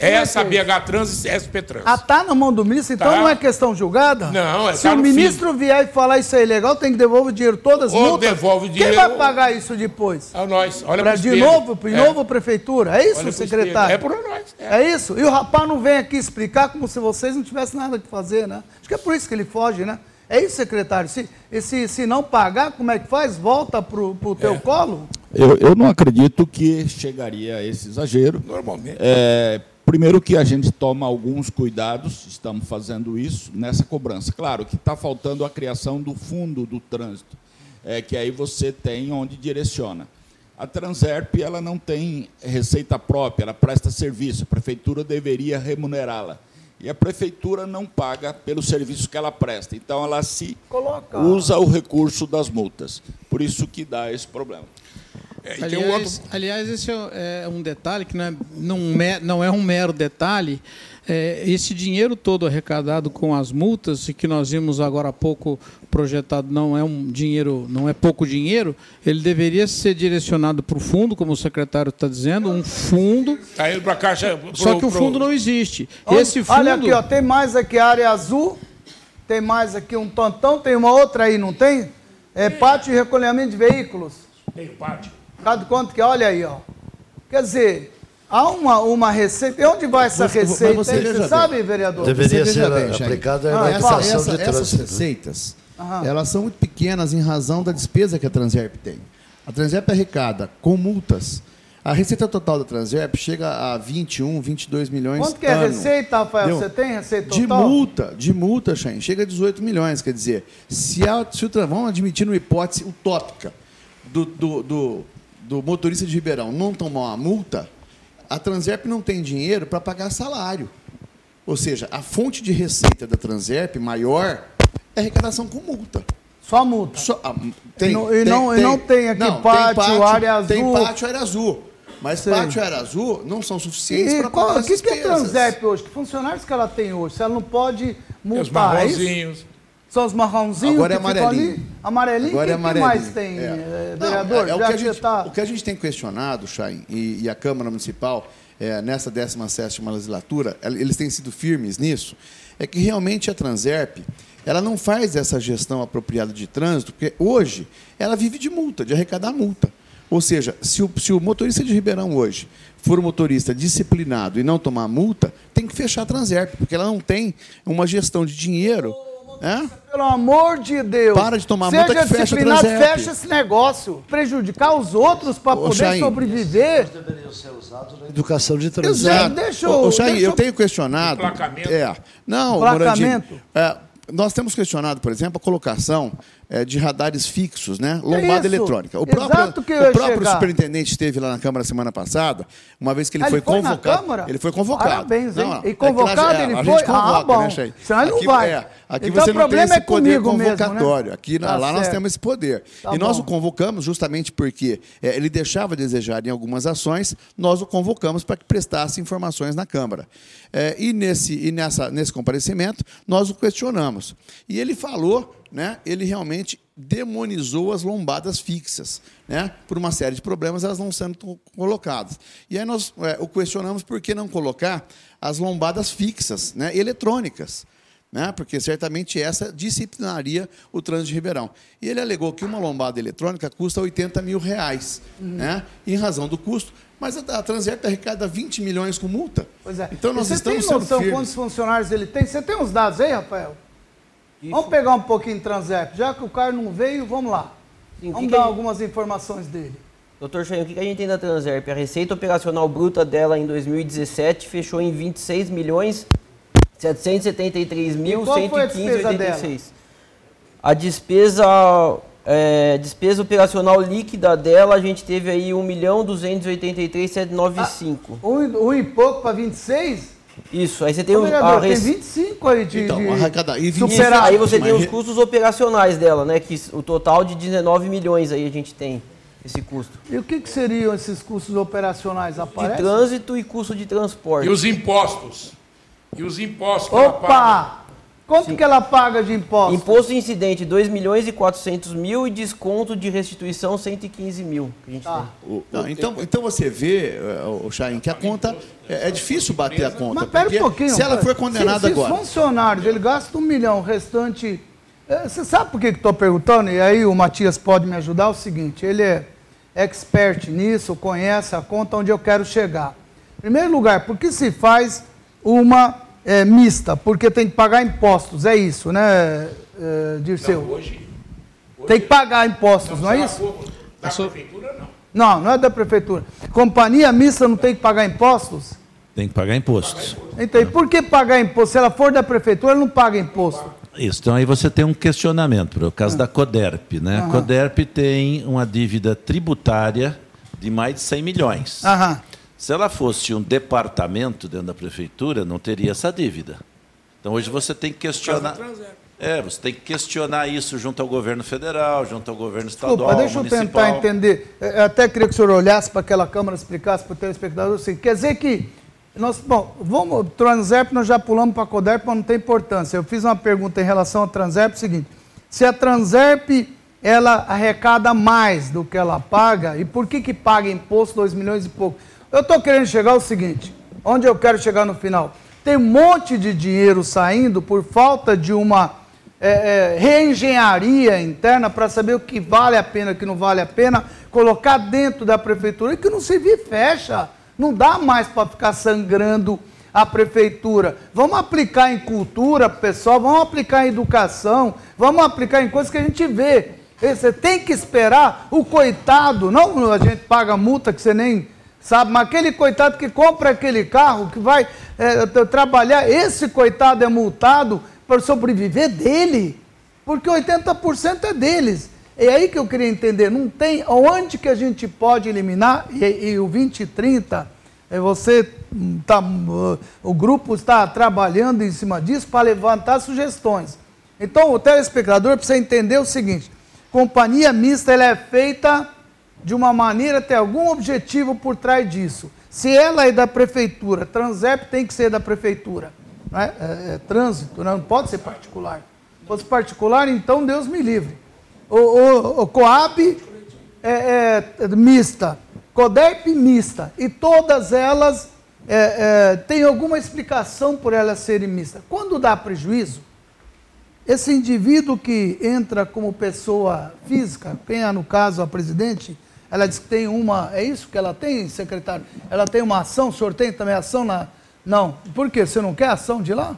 [SPEAKER 5] Barroso. Essa é BH Trans e SP Trans.
[SPEAKER 1] Ah, tá na mão do ministro, então tá. não é questão julgada?
[SPEAKER 5] Não,
[SPEAKER 1] é Se tá o ministro fim. vier e falar isso é ilegal, tem que devolver o dinheiro todas as
[SPEAKER 5] Ou
[SPEAKER 1] multas.
[SPEAKER 5] devolve o dinheiro.
[SPEAKER 1] Quem vai pagar isso depois?
[SPEAKER 5] É nós. Olha
[SPEAKER 1] pra, De novo, de é. novo prefeitura. É isso, secretário?
[SPEAKER 5] É por nós.
[SPEAKER 1] É. é. isso. E o rapaz não vem aqui explicar como se vocês não tivessem nada que fazer, né? Acho que é por isso que ele foge, né? É isso, secretário. Se, se, se não pagar, como é que faz? Volta para o teu é. colo?
[SPEAKER 8] Eu, eu não acredito que chegaria a esse exagero.
[SPEAKER 5] Normalmente.
[SPEAKER 8] É, Primeiro que a gente toma alguns cuidados, estamos fazendo isso nessa cobrança. Claro que está faltando a criação do fundo do trânsito, é, que aí você tem onde direciona. A Transerp ela não tem receita própria, ela presta serviço, a prefeitura deveria remunerá-la. E a prefeitura não paga pelos serviços que ela presta. Então ela se Coloca. usa o recurso das multas. Por isso que dá esse problema.
[SPEAKER 4] É, aliás, um outro... aliás, esse é, é um detalhe que não é, não, não é um mero detalhe. É, esse dinheiro todo arrecadado com as multas, e que nós vimos agora há pouco projetado, não é um dinheiro, não é pouco dinheiro, ele deveria ser direcionado para o fundo, como o secretário está dizendo, um fundo.
[SPEAKER 5] Está indo para a caixa.
[SPEAKER 4] Pro, só que o fundo pro... não existe.
[SPEAKER 1] Olha, Esse fundo... olha aqui, ó, tem mais aqui a área azul, tem mais aqui um tantão, tem uma outra aí, não tem? É pátio e recolhimento de veículos.
[SPEAKER 5] Tem pátio.
[SPEAKER 1] Cada quanto que olha aí, ó. Quer dizer, Há uma, uma receita. E onde vai essa
[SPEAKER 7] Você-
[SPEAKER 1] receita?
[SPEAKER 7] você
[SPEAKER 1] Você
[SPEAKER 7] bem.
[SPEAKER 1] sabe, vereador?
[SPEAKER 2] Deveria
[SPEAKER 7] Você
[SPEAKER 2] ser
[SPEAKER 7] bem,
[SPEAKER 2] aplicada
[SPEAKER 1] Ah,
[SPEAKER 2] a
[SPEAKER 1] essa-
[SPEAKER 2] estação
[SPEAKER 7] essa-
[SPEAKER 2] de
[SPEAKER 7] essas
[SPEAKER 2] trânsito. né?
[SPEAKER 7] receitas,
[SPEAKER 1] Aham.
[SPEAKER 7] elas são muito pequenas em razão da despesa que a Transerp tem. A Transerp arrecada com multas. A receita total da Transerp chega a 21, 22 milhões
[SPEAKER 1] Quanto que é a receita, Rafael?
[SPEAKER 7] Entendeu?
[SPEAKER 1] Você tem receita
[SPEAKER 7] De
[SPEAKER 1] total?
[SPEAKER 7] multa, de multa, Chain, chega a 18 milhões. Quer dizer, se, a, se o vamos admitir uma hipótese utópica do, do, do, do motorista de Ribeirão não tomar uma multa, a Transerp não tem dinheiro para pagar salário. Ou seja, a fonte de receita da Transerp maior é arrecadação com multa.
[SPEAKER 1] Só multa.
[SPEAKER 7] Só- ah,
[SPEAKER 1] E não- e não- e não tem aqui pátio, área
[SPEAKER 7] Tem
[SPEAKER 1] azul.
[SPEAKER 7] pátio, área azul. Mas
[SPEAKER 1] Sei.
[SPEAKER 7] pátio e área azul não são suficientes para pagar
[SPEAKER 1] o que, que é
[SPEAKER 7] despesas.
[SPEAKER 1] Transerp hoje? Que funcionários que ela tem hoje? Se ela não pode
[SPEAKER 5] Tem os
[SPEAKER 1] multar, é
[SPEAKER 5] marronzinhos.
[SPEAKER 1] São os marronzinhos
[SPEAKER 7] Agora é
[SPEAKER 1] que ficam
[SPEAKER 7] amarelinho.
[SPEAKER 1] ali? Amarelinho?
[SPEAKER 7] Agora
[SPEAKER 1] o
[SPEAKER 7] é
[SPEAKER 1] que, que
[SPEAKER 7] amarelinho.
[SPEAKER 1] mais tem,
[SPEAKER 7] É. Não,
[SPEAKER 1] vereador?
[SPEAKER 7] é- é o, que a gente,
[SPEAKER 1] tá-
[SPEAKER 7] o que a gente tem questionado, Chain, e, e a Câmara Municipal, é, nessa 17ª legislatura, el- eles têm sido firmes nisso, é que realmente a Transerp, ela não faz essa gestão apropriada de trânsito, porque hoje ela vive de multa, de arrecadar multa. Ou seja, se o, se o motorista de Ribeirão hoje for um motorista disciplinado e não tomar multa, tem que fechar a Transerp, porque ela não tem uma gestão de dinheiro. Né?
[SPEAKER 1] Pelo amor de Deus.
[SPEAKER 7] Para de tomar
[SPEAKER 1] Seja
[SPEAKER 7] multa que fecha
[SPEAKER 1] disciplinado, fecha esse negócio. Prejudicar os outros para poder
[SPEAKER 7] Chain.
[SPEAKER 1] sobreviver.
[SPEAKER 2] Deveriam ser usados na educação de trânsito.
[SPEAKER 1] Deixa eu-
[SPEAKER 7] ô,
[SPEAKER 1] deixa eu-
[SPEAKER 7] eu tenho questionado.
[SPEAKER 5] Emplacamento.
[SPEAKER 7] É. Não. Morandini, é, nós temos questionado, por exemplo, a colocação é, de radares fixos, né? Lombada
[SPEAKER 1] isso.
[SPEAKER 7] eletrônica. O
[SPEAKER 1] Exato
[SPEAKER 7] próprio, o próprio superintendente esteve lá na Câmara semana passada, uma vez que ele
[SPEAKER 1] Ah,
[SPEAKER 7] foi,
[SPEAKER 1] ele foi
[SPEAKER 7] convocado. Ele foi convocado.
[SPEAKER 1] Parabéns, hein? E
[SPEAKER 7] é
[SPEAKER 1] convocado
[SPEAKER 7] lá-
[SPEAKER 1] ele
[SPEAKER 7] a
[SPEAKER 1] foi?
[SPEAKER 7] Gente convoca,
[SPEAKER 1] Ah, bom.
[SPEAKER 7] né, Chay?
[SPEAKER 1] Senão ele não vai.
[SPEAKER 7] é, aqui
[SPEAKER 1] Então
[SPEAKER 7] você não tem
[SPEAKER 1] problema
[SPEAKER 7] esse
[SPEAKER 1] é
[SPEAKER 7] poder
[SPEAKER 1] comigo mesmo, né?
[SPEAKER 7] convocatório. Aqui,
[SPEAKER 1] Tá
[SPEAKER 7] lá nós
[SPEAKER 1] certo.
[SPEAKER 7] temos esse poder.
[SPEAKER 1] Tá
[SPEAKER 7] e nós
[SPEAKER 1] bom.
[SPEAKER 7] o convocamos justamente porque é, ele deixava a desejar em algumas ações, nós o convocamos para que prestasse informações na Câmara. É, e nesse, e nessa, nesse comparecimento, nós o questionamos. E ele falou, né, ele realmente demonizou as lombadas fixas. Né? Por uma série de problemas, elas não sendo colocadas. E aí nós é, o questionamos por que não colocar as lombadas fixas, né, eletrônicas né? porque certamente essa disciplinaria o trânsito de Ribeirão. E ele alegou que uma lombada eletrônica custa 80 mil reais,
[SPEAKER 1] Uhum.
[SPEAKER 7] né? em razão do custo, mas a, a Transerp arrecada 20 milhões com multa.
[SPEAKER 1] Pois é.
[SPEAKER 7] Então nós
[SPEAKER 1] E você
[SPEAKER 7] estamos
[SPEAKER 1] tem noção quantos funcionários ele tem? Você tem os dados aí, Rafael? Vamos pegar um pouquinho de Transerp. Já que o cara não veio, vamos lá.
[SPEAKER 9] Sim,
[SPEAKER 1] vamos
[SPEAKER 9] que
[SPEAKER 1] dar
[SPEAKER 9] que
[SPEAKER 1] algumas informações dele.
[SPEAKER 9] Doutor Chain, o que a gente tem da Transerp? A receita operacional bruta dela em 2017 fechou em 26 milhões 773 mil
[SPEAKER 1] a despesa
[SPEAKER 9] 115,86. A despesa, é, despesa operacional líquida dela, a gente teve aí 1 milhão 283,795.
[SPEAKER 1] Um, e- um e pouco para 26?
[SPEAKER 9] Isso, aí você tem
[SPEAKER 1] Ô,
[SPEAKER 9] o,
[SPEAKER 1] vereador,
[SPEAKER 9] a
[SPEAKER 1] tem
[SPEAKER 9] rece-
[SPEAKER 1] 25 aí de,
[SPEAKER 7] Então,
[SPEAKER 1] de
[SPEAKER 7] arrecada- e 25
[SPEAKER 9] Isso,
[SPEAKER 1] superávit.
[SPEAKER 9] aí você tem os
[SPEAKER 7] re-
[SPEAKER 9] custos operacionais dela, né? Que o total de 19 milhões aí a gente tem esse custo.
[SPEAKER 1] E o que, que seriam esses custos operacionais?
[SPEAKER 9] De
[SPEAKER 1] Aparece?
[SPEAKER 9] trânsito e custo de transporte.
[SPEAKER 5] E os impostos. E os impostos que ela paga.
[SPEAKER 1] Opa! Quanto que ela paga de imposto?
[SPEAKER 9] Imposto incidente 2 milhões e 400 mil e desconto de restituição 115 mil. Que a gente
[SPEAKER 1] Tá.
[SPEAKER 7] O- não, então, então você vê, eh, o Chain, que a conta é, é difícil bater a conta.
[SPEAKER 1] Mas pera um pouquinho.
[SPEAKER 7] Se ela for condenada
[SPEAKER 1] se, se
[SPEAKER 7] agora.
[SPEAKER 1] os funcionários, ele gasta um milhão, o restante... É, Você sabe por que estou perguntando? E aí o Matias pode me ajudar? É o seguinte, ele é expert nisso, conhece a conta onde eu quero chegar. Em primeiro lugar, por que se faz uma é, mista? Porque tem que pagar impostos, é isso, né, é, Dirceu?
[SPEAKER 5] Hoje,
[SPEAKER 1] Tem que pagar impostos, não é
[SPEAKER 5] será
[SPEAKER 1] isso?
[SPEAKER 5] Da prefeitura, não.
[SPEAKER 1] Não, não é da prefeitura. Companhia mista não tem que pagar impostos?
[SPEAKER 10] Tem que pagar impostos.
[SPEAKER 1] Então, e por que pagar imposto? Se ela for da prefeitura, ela não paga imposto.
[SPEAKER 10] Isso. Então aí você tem um questionamento, por caso da Coderp. Né? A Coderp tem uma dívida tributária de mais de 100 milhões.
[SPEAKER 1] Aham.
[SPEAKER 10] Se ela fosse um departamento dentro da prefeitura, não teria essa dívida. Então hoje você tem que questionar. É, você tem que questionar isso junto ao governo federal, junto ao governo estadual,
[SPEAKER 1] Desculpa, deixa eu
[SPEAKER 10] municipal.
[SPEAKER 1] tentar entender. É, Eu até queria que o senhor olhasse para aquela câmera, explicasse para o telespectador assim. Quer dizer que. Nós, bom, vamos, Transerp nós já pulamos para a Coderp, mas não tem importância. Eu fiz uma pergunta em relação à Transerp, é o seguinte: se a Transerp ela arrecada mais do que ela paga, e por que, que paga imposto 2 milhões e pouco? Eu estou querendo chegar ao seguinte: onde eu quero chegar no final? Tem um monte de dinheiro saindo por falta de uma é, é, reengenharia interna para saber o que vale a pena o que não vale a pena, colocar dentro da prefeitura e que não servir fecha. Não dá mais para ficar sangrando a prefeitura. Vamos aplicar em cultura, pessoal, vamos aplicar em educação, vamos aplicar em coisas que a gente vê. Você tem que esperar o coitado, não a gente paga multa que você nem sabe, mas aquele coitado que compra aquele carro, que vai é, trabalhar, esse coitado é multado para sobreviver dele, porque 80% é deles. É aí que eu queria entender, não tem onde que a gente pode eliminar, e, e o 2030, é você tá, o grupo está trabalhando em cima disso para levantar sugestões. Então o telespectador precisa entender o seguinte: companhia mista ela é feita de uma maneira, tem algum objetivo por trás disso. Se ela é da prefeitura, Transep tem que ser da prefeitura. Né? É, é, trânsito, né? não pode ser particular. Se fosse particular, então Deus me livre. O, o, o Coab é, é, mista, CODEP mista, e todas elas é, é, têm alguma explicação por elas serem mistas. Quando dá prejuízo, esse indivíduo que entra como pessoa física, quem é no caso a presidente, ela diz que tem uma. É isso que ela tem, secretário? Ela tem uma ação, o senhor tem também ação na. Não. Por quê? Você não quer ação de lá?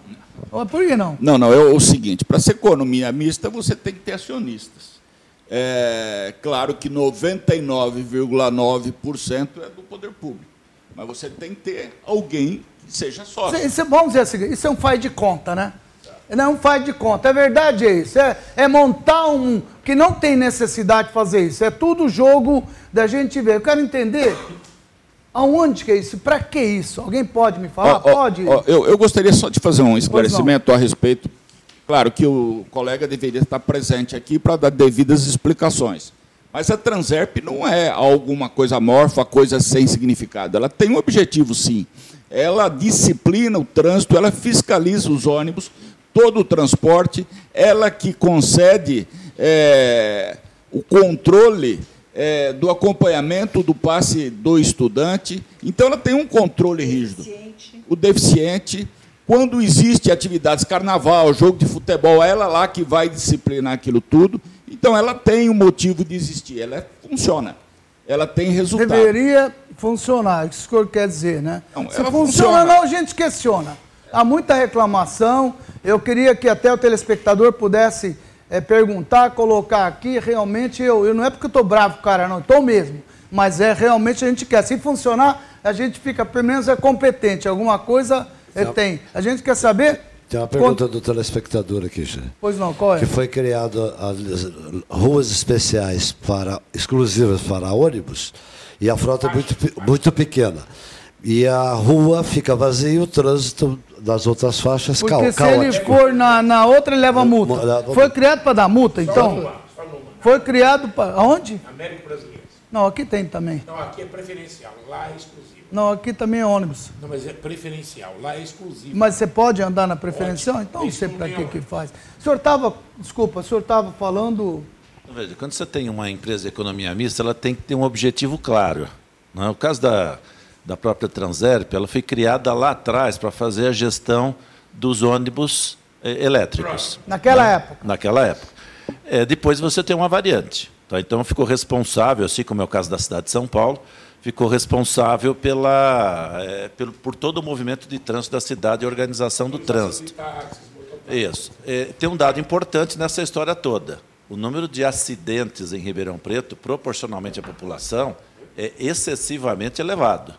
[SPEAKER 1] Por que não?
[SPEAKER 8] Não, não. É o seguinte: para ser economia mista, você tem que ter acionistas. É claro que 99,9% é do poder público. Mas você tem que ter alguém que seja sócio.
[SPEAKER 1] Isso, isso, vamos dizer assim: isso é um faz de conta, né? Não faz de conta. É verdade é isso. É, é montar um que não tem necessidade de fazer isso. É tudo jogo da gente ver. Eu quero entender aonde que é isso, para que isso? Alguém pode me falar? pode?
[SPEAKER 8] eu, eu gostaria só de fazer um esclarecimento a respeito. Claro que o colega deveria estar presente aqui para dar devidas explicações. Mas a Transerp não é alguma coisa amorfa, coisa sem significado. Ela tem um objetivo, sim. Ela disciplina o trânsito, ela fiscaliza os ônibus, todo o transporte, ela que concede é, o controle é, do acompanhamento do passe do estudante. Então, ela tem um controle rígido. Deficiente. O deficiente, quando existe atividades, carnaval, jogo de futebol, ela lá que vai disciplinar aquilo tudo. Então, ela tem um motivo de existir, ela funciona. Ela tem resultado.
[SPEAKER 1] Deveria funcionar, isso que o senhor quer dizer, né? Não, Se funciona, funciona, não, a gente questiona. Há muita reclamação. Eu queria que até o telespectador pudesse é, perguntar, colocar aqui, realmente eu, eu não é porque eu estou bravo cara, não, estou mesmo. Mas é realmente a gente quer. Se funcionar, a gente fica, pelo menos é competente. Alguma coisa é, tem. A gente quer saber.
[SPEAKER 2] Tem uma pergunta quando... do telespectador aqui, já.
[SPEAKER 1] Pois não, qual é?
[SPEAKER 2] Que foi criado as ruas especiais para exclusivas para ônibus e a frota é muito, muito pequena. E a rua fica vazia e o trânsito das outras faixas
[SPEAKER 1] Porque Porque se ele for na, na outra, ele leva multa. Foi criado para dar multa, então? Foi criado para. Aonde? América Brasileira. Não, aqui tem também.
[SPEAKER 5] Não, aqui é preferencial, lá é exclusivo.
[SPEAKER 1] Não, aqui também é ônibus.
[SPEAKER 5] Não, mas é preferencial, lá é exclusivo.
[SPEAKER 1] Mas você pode andar na preferencial? Pode. Então não sei para que que faz. O senhor estava, desculpa, o senhor estava falando...
[SPEAKER 10] Veja, quando você tem uma empresa de economia mista, ela tem que ter um objetivo claro. Não é? O caso da da própria Transerp, ela foi criada lá atrás para fazer a gestão dos ônibus eh, elétricos.
[SPEAKER 1] Naquela né? época?
[SPEAKER 10] Naquela época. É, depois você tem uma variante. Tá? Então ficou responsável, assim como é o caso da cidade de São Paulo, ficou responsável pela, é, pelo, por todo o movimento de trânsito da cidade e organização do trânsito. Isso. É, tem um dado importante nessa história toda. O número de acidentes em Ribeirão Preto, proporcionalmente à população, é excessivamente elevado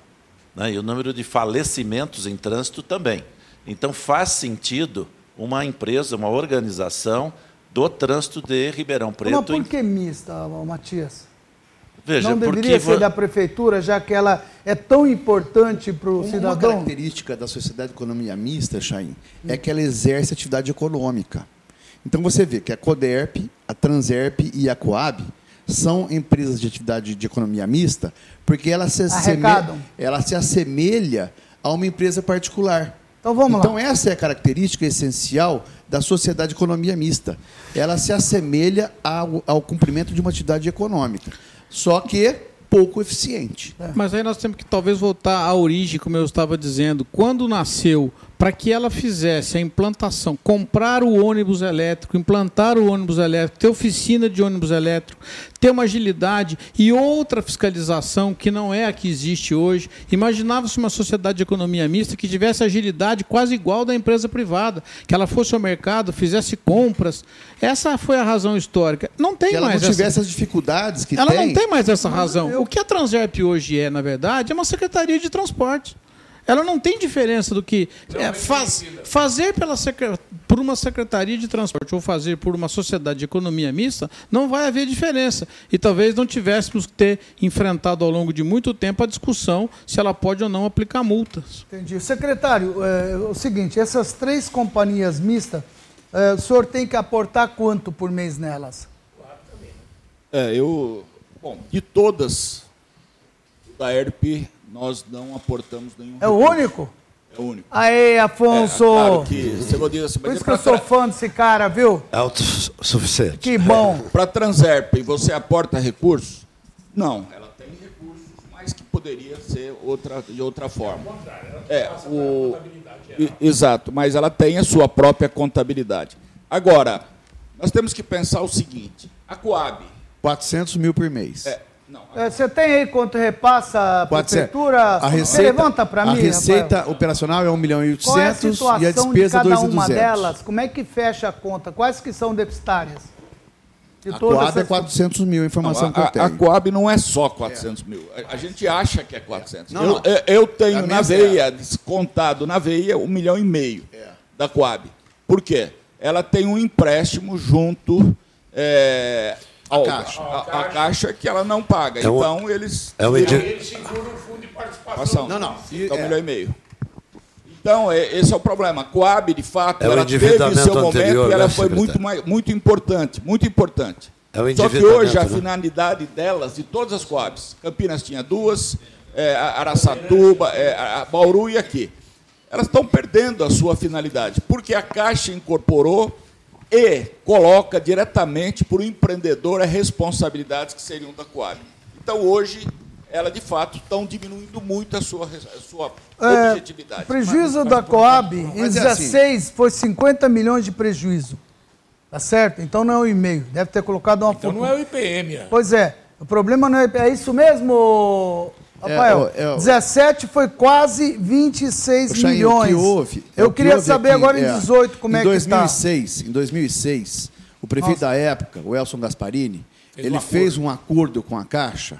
[SPEAKER 10] né? e o número de falecimentos em trânsito também. Então, faz sentido uma empresa, uma organização do trânsito de Ribeirão Preto. Mas
[SPEAKER 1] por que mista, Matias? Veja, não deveria ser da prefeitura, já que ela é tão importante para o cidadão? Uma
[SPEAKER 7] característica da sociedade de economia mista, Chaim, é que ela exerce atividade econômica. Então você vê que a CODERP, a Transerp e a Coab são empresas de atividade de economia mista porque ela se, assemelha, ela se assemelha a uma empresa particular.
[SPEAKER 1] Então vamos
[SPEAKER 7] então, lá. Então essa é a característica essencial da sociedade de economia mista. Ela se assemelha ao, ao cumprimento de uma atividade econômica, só que pouco eficiente.
[SPEAKER 4] É. Mas aí nós temos que talvez voltar à origem, como eu estava dizendo. Quando nasceu para que ela fizesse a implantação, comprar o ônibus elétrico, implantar o ônibus elétrico, ter oficina de ônibus elétrico, ter uma agilidade e outra fiscalização que não é a que existe hoje. Imaginava-se uma sociedade de economia mista que tivesse agilidade quase igual da empresa privada, que ela fosse ao mercado, fizesse compras. Essa foi a razão histórica. Não tem
[SPEAKER 7] que ela
[SPEAKER 4] mais
[SPEAKER 7] não tivesse
[SPEAKER 4] essa...
[SPEAKER 7] as dificuldades que
[SPEAKER 4] ela
[SPEAKER 7] tem.
[SPEAKER 4] não tem mais essa razão. O que a Transerp hoje é, na verdade, é uma secretaria de transporte. Ela não tem diferença do que é, faz, fazer pela por uma secretaria de transporte ou fazer por uma sociedade de economia mista, não vai haver diferença. E talvez não tivéssemos que ter enfrentado ao longo de muito tempo a discussão se ela pode ou não aplicar multas.
[SPEAKER 1] Entendi. Secretário, é, o seguinte, essas três companhias mistas, é, o senhor tem que aportar quanto por mês nelas?
[SPEAKER 8] É, eu. Bom, de todas da ERP, nós não aportamos nenhum.
[SPEAKER 1] É o
[SPEAKER 8] recurso.
[SPEAKER 1] único?
[SPEAKER 8] É o único.
[SPEAKER 1] Aê, Afonso!
[SPEAKER 8] É, claro que você vai dizer assim,
[SPEAKER 1] Por isso
[SPEAKER 8] é
[SPEAKER 1] que eu sou
[SPEAKER 8] tra-
[SPEAKER 1] fã desse cara, viu?
[SPEAKER 2] É autossuficiente.
[SPEAKER 1] Que bom.
[SPEAKER 8] Para a Transerp, você aporta recursos? Não, ela tem recursos, mas que poderia ser outra, de outra forma. É, o, e- exato, mas ela tem a sua própria contabilidade. Agora, nós temos que pensar o seguinte: a Coab.
[SPEAKER 7] 400 mil por mês.
[SPEAKER 8] É, não,
[SPEAKER 1] É, Você tem aí quanto repassa a
[SPEAKER 7] 400.
[SPEAKER 1] prefeitura?
[SPEAKER 7] A
[SPEAKER 1] Você
[SPEAKER 7] receita,
[SPEAKER 1] levanta para mim,
[SPEAKER 7] a receita
[SPEAKER 1] Rafael.
[SPEAKER 7] operacional é 1 milhão e
[SPEAKER 1] Qual é a
[SPEAKER 7] 800 e a
[SPEAKER 1] situação de
[SPEAKER 7] despesa
[SPEAKER 1] cada
[SPEAKER 7] 2 e
[SPEAKER 1] uma
[SPEAKER 7] 200.
[SPEAKER 1] delas? Como é que fecha a conta? Quais que são deficitárias? De
[SPEAKER 7] A Coab é
[SPEAKER 1] essas-
[SPEAKER 7] 400 mil, a informação
[SPEAKER 8] Não,
[SPEAKER 7] que eu
[SPEAKER 8] a,
[SPEAKER 7] tenho.
[SPEAKER 8] a Coab não é só 400 mil. A, a gente acha que é 400.
[SPEAKER 7] Não,
[SPEAKER 8] eu,
[SPEAKER 7] não.
[SPEAKER 8] eu- eu tenho
[SPEAKER 7] A
[SPEAKER 8] na veia, descontado na veia, um milhão e meio
[SPEAKER 7] É.
[SPEAKER 8] da Coab. Por quê? Ela tem um empréstimo junto é, ao-
[SPEAKER 7] Caixa.
[SPEAKER 8] a, a Caixa que ela não paga.
[SPEAKER 2] É um-
[SPEAKER 8] então, eles
[SPEAKER 2] é um edi-
[SPEAKER 5] Ele segura o fundo de participação.
[SPEAKER 8] Não,
[SPEAKER 7] não. E-
[SPEAKER 8] Então, um
[SPEAKER 7] é.
[SPEAKER 8] milhão e meio. Então, é- esse é o problema. A Coab, de fato,
[SPEAKER 2] É
[SPEAKER 8] ela teve seu momento
[SPEAKER 2] anterior,
[SPEAKER 8] e ela
[SPEAKER 2] né,
[SPEAKER 8] foi muito,
[SPEAKER 2] secretário?
[SPEAKER 8] muito importante, muito importante.
[SPEAKER 2] É o
[SPEAKER 8] Só que hoje a
[SPEAKER 2] né?
[SPEAKER 8] finalidade delas, de todas as Coabs, Campinas tinha duas, é, a- Araçatuba, é, a a Bauru e aqui. Elas estão perdendo a sua finalidade, porque a Caixa incorporou e coloca diretamente para o empreendedor as responsabilidades que seriam da Coab. Então, hoje, ela, de fato, estão diminuindo muito a sua, a sua
[SPEAKER 1] É,
[SPEAKER 8] objetividade.
[SPEAKER 1] prejuízo da Coab, em
[SPEAKER 7] Mas é assim.
[SPEAKER 1] 16, foi 50 milhões de prejuízo. Tá certo? Então não é o e-mail. Deve ter colocado uma
[SPEAKER 5] Então não é o IPM. ó.
[SPEAKER 1] Pois é. O problema não é. É isso mesmo, Rafael?
[SPEAKER 7] É, é,
[SPEAKER 1] 17 foi quase 26
[SPEAKER 7] Ô, Chain,
[SPEAKER 1] milhões.
[SPEAKER 7] O que houve, é
[SPEAKER 1] Eu
[SPEAKER 7] que
[SPEAKER 1] queria
[SPEAKER 7] houve
[SPEAKER 1] saber
[SPEAKER 7] aqui,
[SPEAKER 1] agora em
[SPEAKER 7] é,
[SPEAKER 1] 18 como
[SPEAKER 7] em
[SPEAKER 1] é que está.
[SPEAKER 7] 2006, Em 2006, o prefeito
[SPEAKER 1] Nossa.
[SPEAKER 7] da época, o Elson Gasparini,
[SPEAKER 5] Fez
[SPEAKER 7] ele
[SPEAKER 5] um
[SPEAKER 7] fez um acordo com a Caixa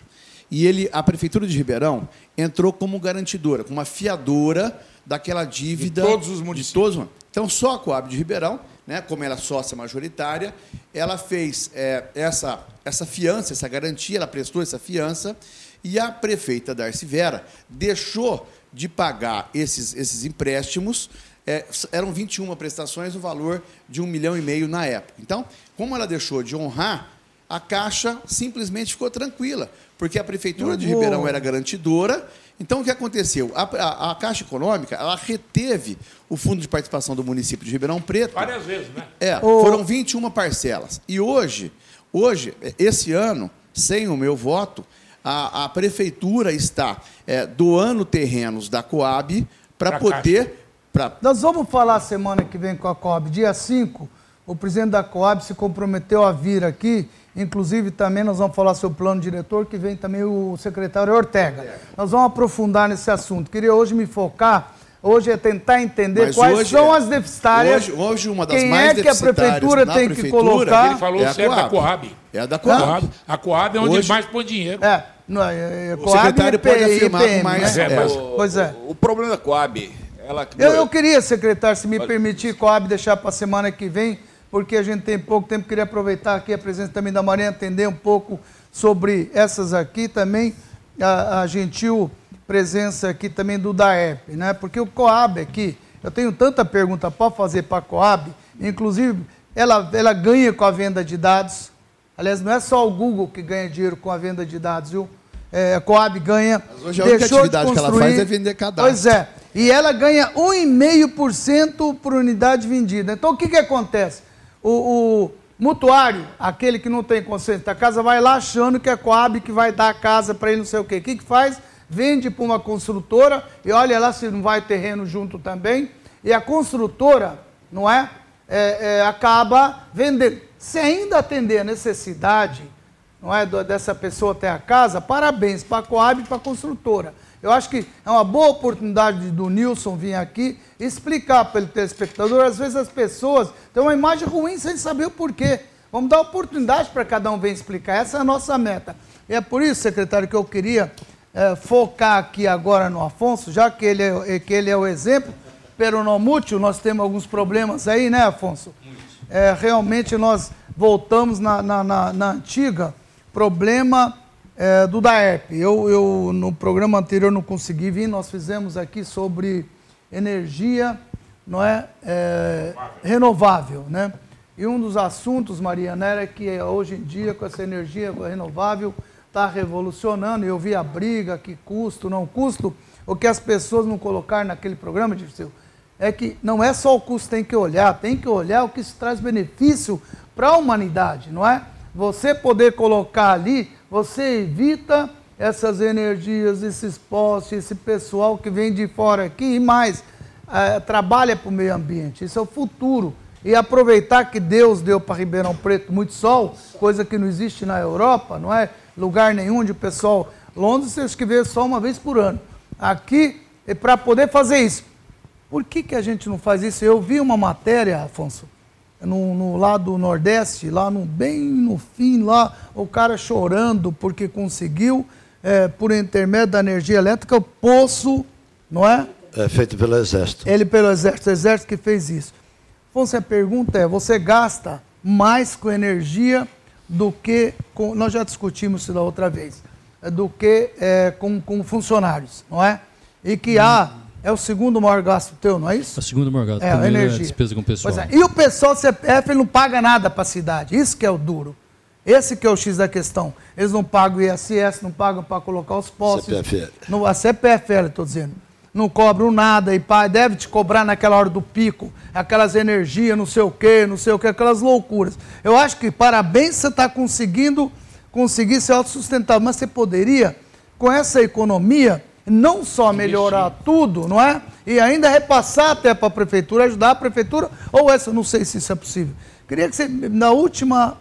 [SPEAKER 7] e ele, a prefeitura de Ribeirão entrou como garantidora, como uma fiadora daquela dívida
[SPEAKER 5] De todos os municípios.
[SPEAKER 7] todos- então, só a Coab de Ribeirão, né, como ela é sócia majoritária, ela fez é, essa, essa fiança, essa garantia, ela prestou essa fiança, e a prefeita Darcy Vera deixou de pagar esses, esses empréstimos. é, eram 21 prestações, no valor de um milhão e meio na época. Então, como ela deixou de honrar, a Caixa simplesmente ficou tranquila, porque a prefeitura de
[SPEAKER 1] vou-
[SPEAKER 7] Ribeirão era garantidora. Então, o que aconteceu? A, a- a Caixa Econômica ela reteve o fundo de participação do município de Ribeirão Preto.
[SPEAKER 5] Várias vezes, né?
[SPEAKER 7] É, foram 21 parcelas. E hoje, hoje, esse ano, sem o meu voto, a, a prefeitura está é, doando terrenos da Coab para poder. Pra,
[SPEAKER 1] Nós vamos falar semana que vem com a Coab. Dia 5, o presidente da Coab se comprometeu a vir aqui. Inclusive, também nós vamos falar sobre o plano diretor, que vem também o secretário Ortega. Nós vamos aprofundar nesse assunto. Queria hoje me focar, hoje é tentar entender
[SPEAKER 7] Mas
[SPEAKER 1] quais são
[SPEAKER 7] é-
[SPEAKER 1] as deficitárias.
[SPEAKER 7] hoje, hoje, uma das
[SPEAKER 1] quem
[SPEAKER 7] mais
[SPEAKER 1] é que a
[SPEAKER 7] deficitárias
[SPEAKER 1] prefeitura
[SPEAKER 7] na
[SPEAKER 1] tem que
[SPEAKER 7] prefeitura,
[SPEAKER 1] colocar?
[SPEAKER 5] Ele falou
[SPEAKER 7] É a
[SPEAKER 5] certo da
[SPEAKER 7] Coab.
[SPEAKER 5] Coab.
[SPEAKER 7] É a da Coab.
[SPEAKER 5] Coab, a Coab é onde
[SPEAKER 7] Hoje-
[SPEAKER 5] mais põe dinheiro.
[SPEAKER 1] É, não, é, é
[SPEAKER 7] O
[SPEAKER 1] Coab
[SPEAKER 7] secretário
[SPEAKER 1] e
[SPEAKER 7] pode afirmar
[SPEAKER 1] IPM,
[SPEAKER 7] mais-
[SPEAKER 1] né?
[SPEAKER 5] É, mas-
[SPEAKER 1] Pois é.
[SPEAKER 8] O, o problema da Coab, ela
[SPEAKER 1] Eu, eu queria, secretário, se me permitir, Coab, deixar para a semana que vem, porque a gente tem pouco tempo, queria aproveitar aqui a presença também da Marinha, atender um pouco sobre essas aqui também, a, a gentil presença aqui também do DAERP, né? Porque o Coab aqui, eu tenho tanta pergunta para fazer para a Coab, inclusive, ela, ela ganha com a venda de dados, aliás, não é só o Google que ganha dinheiro com a venda de dados, viu? É, a Coab ganha.
[SPEAKER 7] Mas hoje a única atividade que ela faz é vender cadastro.
[SPEAKER 1] Pois é. E ela ganha 1,5% por unidade vendida. Então o que, que acontece? O, o mutuário, aquele que não tem consciência da casa, vai lá achando que é a Coab que vai dar a casa para ele, não sei o quê. O que, que faz? Vende para uma construtora e olha lá se não vai terreno junto também. E a construtora, não é? é, é acaba vendendo. Se ainda atender a necessidade não é, dessa pessoa ter a casa, parabéns para a Coab e para a construtora. Eu acho que é uma boa oportunidade do Nilson vir aqui explicar para o telespectador. Às vezes as pessoas têm uma imagem ruim sem saber o porquê. Vamos dar oportunidade para cada um vir explicar. Essa é a nossa meta. E é por isso, secretário, que eu queria é, focar aqui agora no Afonso, já que ele é, que ele é o exemplo. Peronomútil, nós temos alguns problemas aí, né, Afonso? É, realmente nós voltamos na, na, na, na antiga problema é, do DAERP. Eu, eu, no programa anterior, não consegui vir, nós fizemos aqui sobre energia não é, é renovável, né? E um dos assuntos, Mariana, era que hoje em dia, com essa energia renovável, está revolucionando. Eu vi a briga, que custo, não custo. O que as pessoas não colocaram naquele programa, Dirceu, é que não é só o custo tem que olhar, tem que olhar o que isso traz benefício para a humanidade, não é? Você poder colocar ali você evita essas energias, esses postes, esse pessoal que vem de fora aqui e mais, é, trabalha para o meio ambiente. Isso é o futuro. E aproveitar que Deus deu para Ribeirão Preto muito sol, coisa que não existe na Europa, não é lugar nenhum onde o pessoal. Londres você que vê só uma vez por ano. Aqui, é para poder fazer isso. Por que, que a gente não faz isso? Eu vi uma matéria, Afonso, no, no lado nordeste, lá no, bem no fim, lá o cara chorando porque conseguiu, é, por intermédio da energia elétrica, o poço, não é?
[SPEAKER 2] É feito pelo Exército.
[SPEAKER 1] Ele pelo Exército, o Exército que fez isso. Afonso, a pergunta é, você gasta mais com energia do que, com, nós já discutimos isso da outra vez, é, do que é, com, com funcionários, não é? E que há é o segundo maior gasto teu, não é isso?
[SPEAKER 6] É o segundo maior gasto.
[SPEAKER 1] É, a energia. É a
[SPEAKER 6] despesa com o pessoal.
[SPEAKER 1] É. E o pessoal do CPF ele não paga nada para a cidade. Isso que é o duro. Esse que é o X da questão. Eles não pagam ISS, não pagam para colocar os postos.
[SPEAKER 2] CPFL.
[SPEAKER 1] No, a CPFL, estou dizendo. Não cobram nada e pai deve te cobrar naquela hora do pico, aquelas energias, não sei o quê, não sei o quê, aquelas loucuras. Eu acho que parabéns você está conseguindo conseguir ser autossustentável, mas você poderia, com essa economia, não só melhorar tudo, não é? E ainda repassar até para a prefeitura, ajudar a prefeitura, ou essa, não sei se isso é possível. Queria que você, na última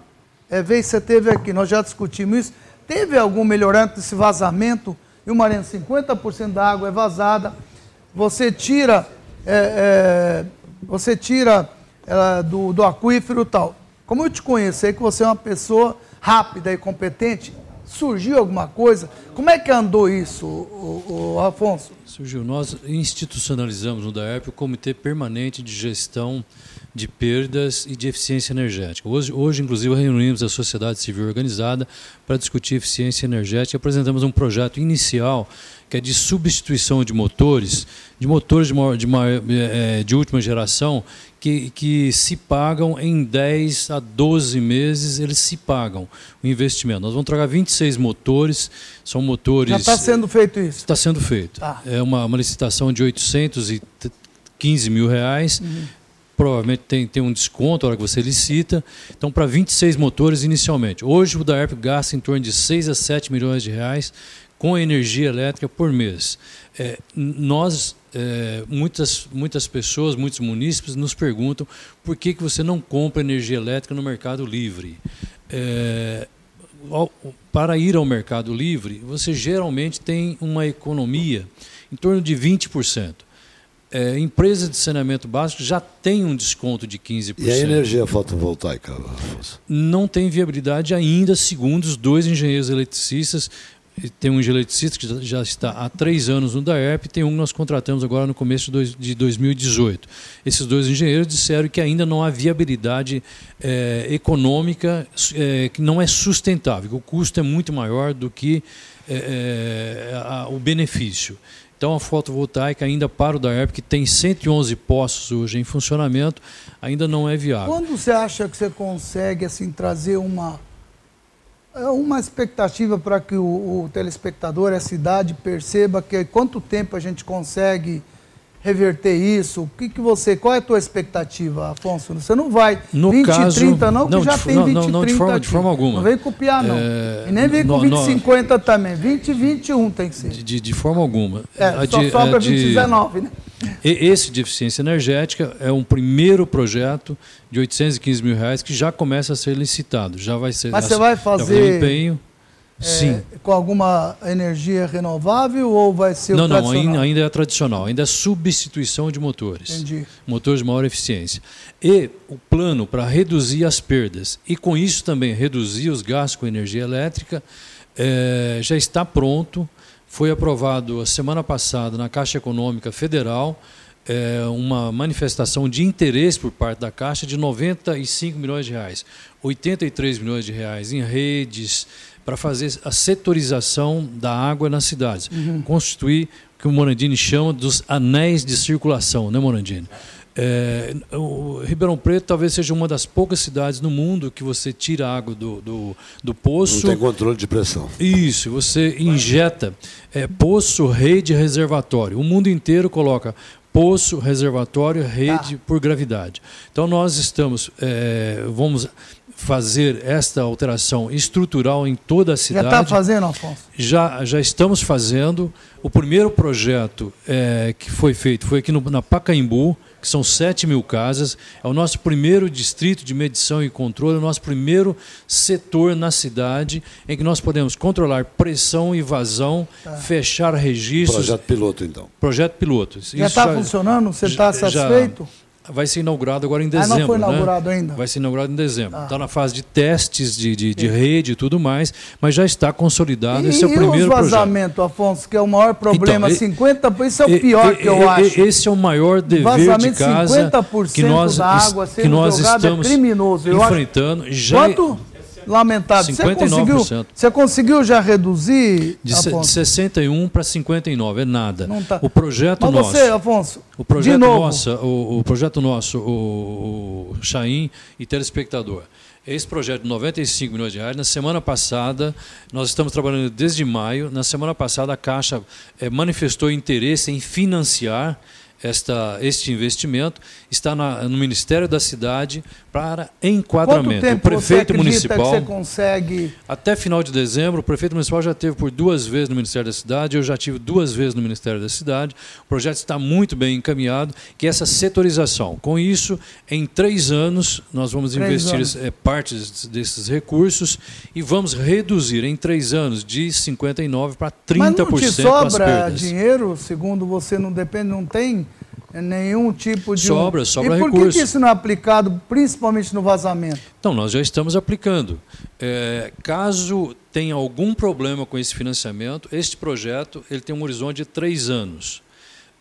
[SPEAKER 1] é, vez que você teve aqui, nós já discutimos isso, teve algum melhoramento desse vazamento? E o Mariano, 50% da água é vazada, você tira, é, é, você tira do, do aquífero e tal. Como eu te conheço, sei que você é uma pessoa rápida e competente, Surgiu alguma coisa? Como é que andou isso, o, o, Afonso?
[SPEAKER 6] Surgiu. Nós institucionalizamos no DAERP o Comitê Permanente de Gestão de Perdas e de Eficiência Energética. Hoje, hoje inclusive, reunimos a sociedade civil organizada para discutir eficiência energética e apresentamos um projeto inicial que é de substituição de motores, de motores de, maior, de, maior, é, de última geração, que, que se pagam em 10 a 12 meses, eles se pagam o investimento. Nós vamos trocar 26 motores, são motores... Já
[SPEAKER 1] está sendo feito isso?
[SPEAKER 6] Está sendo feito. Tá. É uma, uma licitação de 815 mil reais, uhum provavelmente tem, tem um desconto na hora que você licita. Então, para 26 motores inicialmente. Hoje o DAERP gasta em torno de 6 a 7 milhões de reais com energia elétrica por mês. É, nós, é, muitas, muitas pessoas, muitos munícipes nos perguntam por que, que você não compra energia elétrica no Mercado Livre. É, para ir ao Mercado Livre, você geralmente tem uma economia em torno de 20%. É, empresas de saneamento básico já tem um desconto de 15%.
[SPEAKER 2] E a energia fotovoltaica?
[SPEAKER 6] Não tem viabilidade ainda, segundo os dois engenheiros eletricistas tem um eletricista que já está há três anos no DAERP, tem um que nós contratamos agora no começo de 2018. Esses dois engenheiros disseram que ainda não há viabilidade é, econômica, é, que não é sustentável, que o custo é muito maior do que é, a, o benefício. Então, a fotovoltaica, ainda para o DAERP, que tem 111 postos hoje em funcionamento, ainda não é viável.
[SPEAKER 1] Quando você acha que você consegue assim, trazer uma é uma expectativa para que o, o, telespectador, a cidade, perceba que quanto tempo a gente consegue reverter isso? O que, que você, qual é a tua expectativa, Afonso? Você não vai
[SPEAKER 6] no
[SPEAKER 1] 20
[SPEAKER 6] caso,
[SPEAKER 1] 30 não, que
[SPEAKER 6] não,
[SPEAKER 1] já
[SPEAKER 6] de,
[SPEAKER 1] tem 20
[SPEAKER 6] não, não,
[SPEAKER 1] 30
[SPEAKER 6] de forma, de forma alguma.
[SPEAKER 1] Não vem copiar, não. É, e nem vem com 20 no, 50 também. 20 21 tem que ser.
[SPEAKER 6] De, de, forma alguma.
[SPEAKER 1] É, só de, sobra é, 20 19, né?
[SPEAKER 6] Esse de eficiência energética é um primeiro projeto de 815 mil reais que já começa a ser licitado. Já vai ser.
[SPEAKER 1] Mas você vai
[SPEAKER 6] já vai
[SPEAKER 1] fazer é,
[SPEAKER 6] Sim.
[SPEAKER 1] com alguma energia renovável ou vai ser
[SPEAKER 6] Não,
[SPEAKER 1] o
[SPEAKER 6] não,
[SPEAKER 1] tradicional?
[SPEAKER 6] ainda, ainda é tradicional, ainda é substituição de motores.
[SPEAKER 1] Entendi.
[SPEAKER 6] Motores de maior eficiência. E o plano para reduzir as perdas e com isso também reduzir os gastos com energia elétrica eh, já está pronto. Foi aprovado a semana passada na Caixa Econômica Federal eh, uma manifestação de interesse por parte da Caixa de 95 milhões de reais, 83 milhões de reais em redes para fazer a setorização da água nas cidades, constituir o que o Morandini chama dos anéis de circulação, né, Morandini? É, o Ribeirão Preto talvez seja uma das poucas cidades no mundo que você tira a água do, do, do
[SPEAKER 2] Não
[SPEAKER 6] poço.
[SPEAKER 2] tem controle de pressão.
[SPEAKER 6] Isso, você injeta é, poço, rede, reservatório. O mundo inteiro coloca poço, reservatório, rede por gravidade. Então nós estamos, é, vamos fazer esta alteração estrutural em toda a
[SPEAKER 1] Já
[SPEAKER 6] cidade.
[SPEAKER 1] está fazendo, Afonso?
[SPEAKER 6] Já, já estamos fazendo. O primeiro projeto é, que foi feito foi aqui no, na Pacaembu, que são 7 mil casas. É o nosso primeiro distrito de medição e controle, é o nosso primeiro setor na cidade em que nós podemos controlar pressão e vazão, fechar registros.
[SPEAKER 2] Projeto piloto, então.
[SPEAKER 6] Projeto piloto.
[SPEAKER 1] Já está funcionando? Você está
[SPEAKER 6] já-
[SPEAKER 1] satisfeito?
[SPEAKER 6] Vai ser inaugurado agora em
[SPEAKER 1] Ah, não
[SPEAKER 6] dezembro.
[SPEAKER 1] foi
[SPEAKER 6] né?
[SPEAKER 1] inaugurado ainda?
[SPEAKER 6] Vai ser inaugurado em dezembro.
[SPEAKER 1] Ah.
[SPEAKER 6] Está na fase de testes de, de, de rede e tudo mais, mas já está consolidado.
[SPEAKER 1] E,
[SPEAKER 6] Esse é o
[SPEAKER 1] e
[SPEAKER 6] primeiro
[SPEAKER 1] os
[SPEAKER 6] projeto.
[SPEAKER 1] vazamentos, Afonso, que é o maior problema,
[SPEAKER 6] e-
[SPEAKER 1] 50%, isso é o pior
[SPEAKER 6] e-
[SPEAKER 1] que eu acho.
[SPEAKER 6] Esse é o maior dever
[SPEAKER 1] Vazamento
[SPEAKER 6] de casa
[SPEAKER 1] 50%
[SPEAKER 6] que nós,
[SPEAKER 1] da água
[SPEAKER 6] que nós
[SPEAKER 1] é
[SPEAKER 6] estamos
[SPEAKER 1] criminoso. Eu acho-
[SPEAKER 6] enfrentando. Já
[SPEAKER 1] Quanto? Lamentável. Você
[SPEAKER 6] 59%.
[SPEAKER 1] conseguiu, você conseguiu já reduzir,
[SPEAKER 6] de, se- de
[SPEAKER 1] Afonso?
[SPEAKER 6] 61 para 59, é nada.
[SPEAKER 1] Tá.
[SPEAKER 6] O projeto
[SPEAKER 1] Mas
[SPEAKER 6] nosso.
[SPEAKER 1] você, Afonso,
[SPEAKER 6] O projeto
[SPEAKER 1] de novo,
[SPEAKER 6] nosso, o, o projeto nosso, o, o Chaim e telespectador. Esse projeto de 95 milhões de reais, na semana passada, nós estamos trabalhando desde maio. Na semana passada, a Caixa eh, manifestou interesse em financiar esta, este investimento. Está na- no Ministério da Cidade para enquadramento.
[SPEAKER 1] tempo
[SPEAKER 6] o prefeito municipal.
[SPEAKER 1] consegue...
[SPEAKER 6] Até final de dezembro, o prefeito municipal já teve por duas vezes no Ministério da Cidade, eu já tive duas vezes no Ministério da Cidade. O projeto está muito bem encaminhado, que é essa setorização. Com isso, em três anos, nós vamos
[SPEAKER 1] Três
[SPEAKER 6] investir
[SPEAKER 1] anos.
[SPEAKER 6] eh, parte desses- recursos e vamos reduzir em três anos de 59% para 30%
[SPEAKER 1] Mas não te sobra dinheiro, segundo você não depende, não tem nenhum tipo de...
[SPEAKER 6] Sobra, sobra
[SPEAKER 1] E por que
[SPEAKER 6] recurso.
[SPEAKER 1] que isso não é aplicado, principalmente no vazamento?
[SPEAKER 6] Então, nós já estamos aplicando. É, caso tenha algum problema com esse financiamento, este projeto ele tem um horizonte de três anos.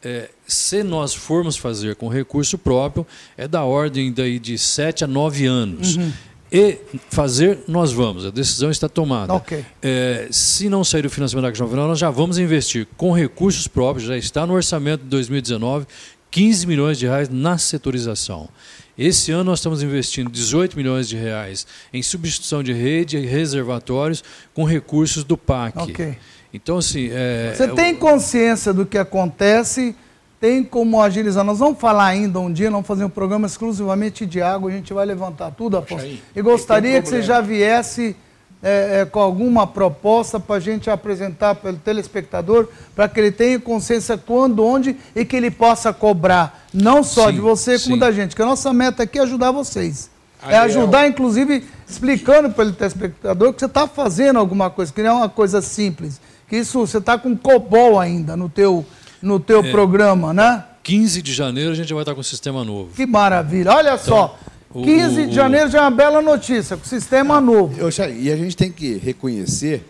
[SPEAKER 6] É, se nós formos fazer com recurso próprio, é da ordem daí de sete a nove anos.
[SPEAKER 1] Uhum.
[SPEAKER 6] E fazer, nós vamos, a decisão está tomada.
[SPEAKER 1] Ok.
[SPEAKER 6] É, se não sair o financiamento da Caixa Nacional, nós já vamos investir com recursos próprios, já está no orçamento de 2019, 15 milhões de reais na setorização. Esse ano nós estamos investindo 18 milhões de reais em substituição de rede e reservatórios com recursos do PAC.
[SPEAKER 1] Ok.
[SPEAKER 6] Então, assim. É,
[SPEAKER 1] Você tem consciência do que acontece, tem como agilizar. Nós vamos falar ainda um dia, vamos fazer um programa exclusivamente de água, a gente vai levantar tudo, Afonso. E gostaria que você já viesse é, é, com alguma proposta para a gente apresentar para o telespectador, para que ele tenha consciência quando, onde e que ele possa cobrar, não só
[SPEAKER 6] Sim,
[SPEAKER 1] de você como
[SPEAKER 6] sim.
[SPEAKER 1] da gente, que a nossa meta aqui é ajudar vocês. É
[SPEAKER 5] Ariel.
[SPEAKER 1] ajudar, inclusive, explicando para o telespectador que você está fazendo alguma coisa, que não é uma coisa simples. Que isso, você está com COBOL ainda no teu, no teu
[SPEAKER 6] É.
[SPEAKER 1] programa, né?
[SPEAKER 6] 15 de janeiro a gente vai estar com um sistema novo.
[SPEAKER 1] Que maravilha. Olha só,
[SPEAKER 6] o-
[SPEAKER 1] 15 de janeiro já é uma bela notícia, com sistema novo.
[SPEAKER 7] Eu, e a gente tem que reconhecer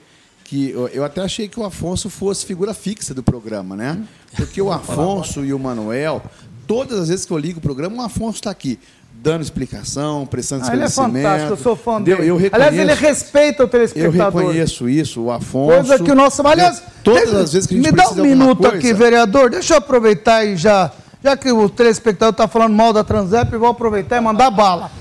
[SPEAKER 7] que eu, eu até achei que o Afonso fosse figura fixa do programa, né? Porque o Afonso e o Manuel, todas as vezes que eu ligo o programa, o Afonso está aqui dando explicação, prestando
[SPEAKER 1] Ah, ele é fantástico, eu sou fã dele.
[SPEAKER 7] Eu
[SPEAKER 1] Aliás, ele respeita o
[SPEAKER 7] Eu
[SPEAKER 1] telespectador.
[SPEAKER 7] reconheço isso, o Afonso.
[SPEAKER 1] Coisa que o nosso. Aliás,
[SPEAKER 7] Eu- todas as vezes que a gente
[SPEAKER 1] me dá um minuto
[SPEAKER 7] coisa,
[SPEAKER 1] aqui, vereador. Deixa eu aproveitar e já. Já que o telespectador está falando mal da Transerp, eu vou aproveitar e mandar bala.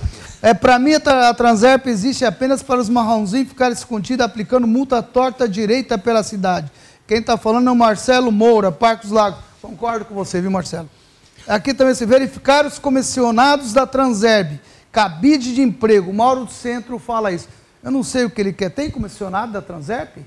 [SPEAKER 1] É, para mim, a Tra- a Transerp existe apenas para os marrãozinhos ficarem escondidos aplicando multa torta direita pela cidade. Quem está falando é o Marcelo Moura, Parques Lagos. Concordo com você, viu, Marcelo? Aqui também se verificar os comissionados da Transerb. Cabide de emprego. Mauro do Centro fala isso. Eu não sei o que ele quer. Tem comissionado da Transerp?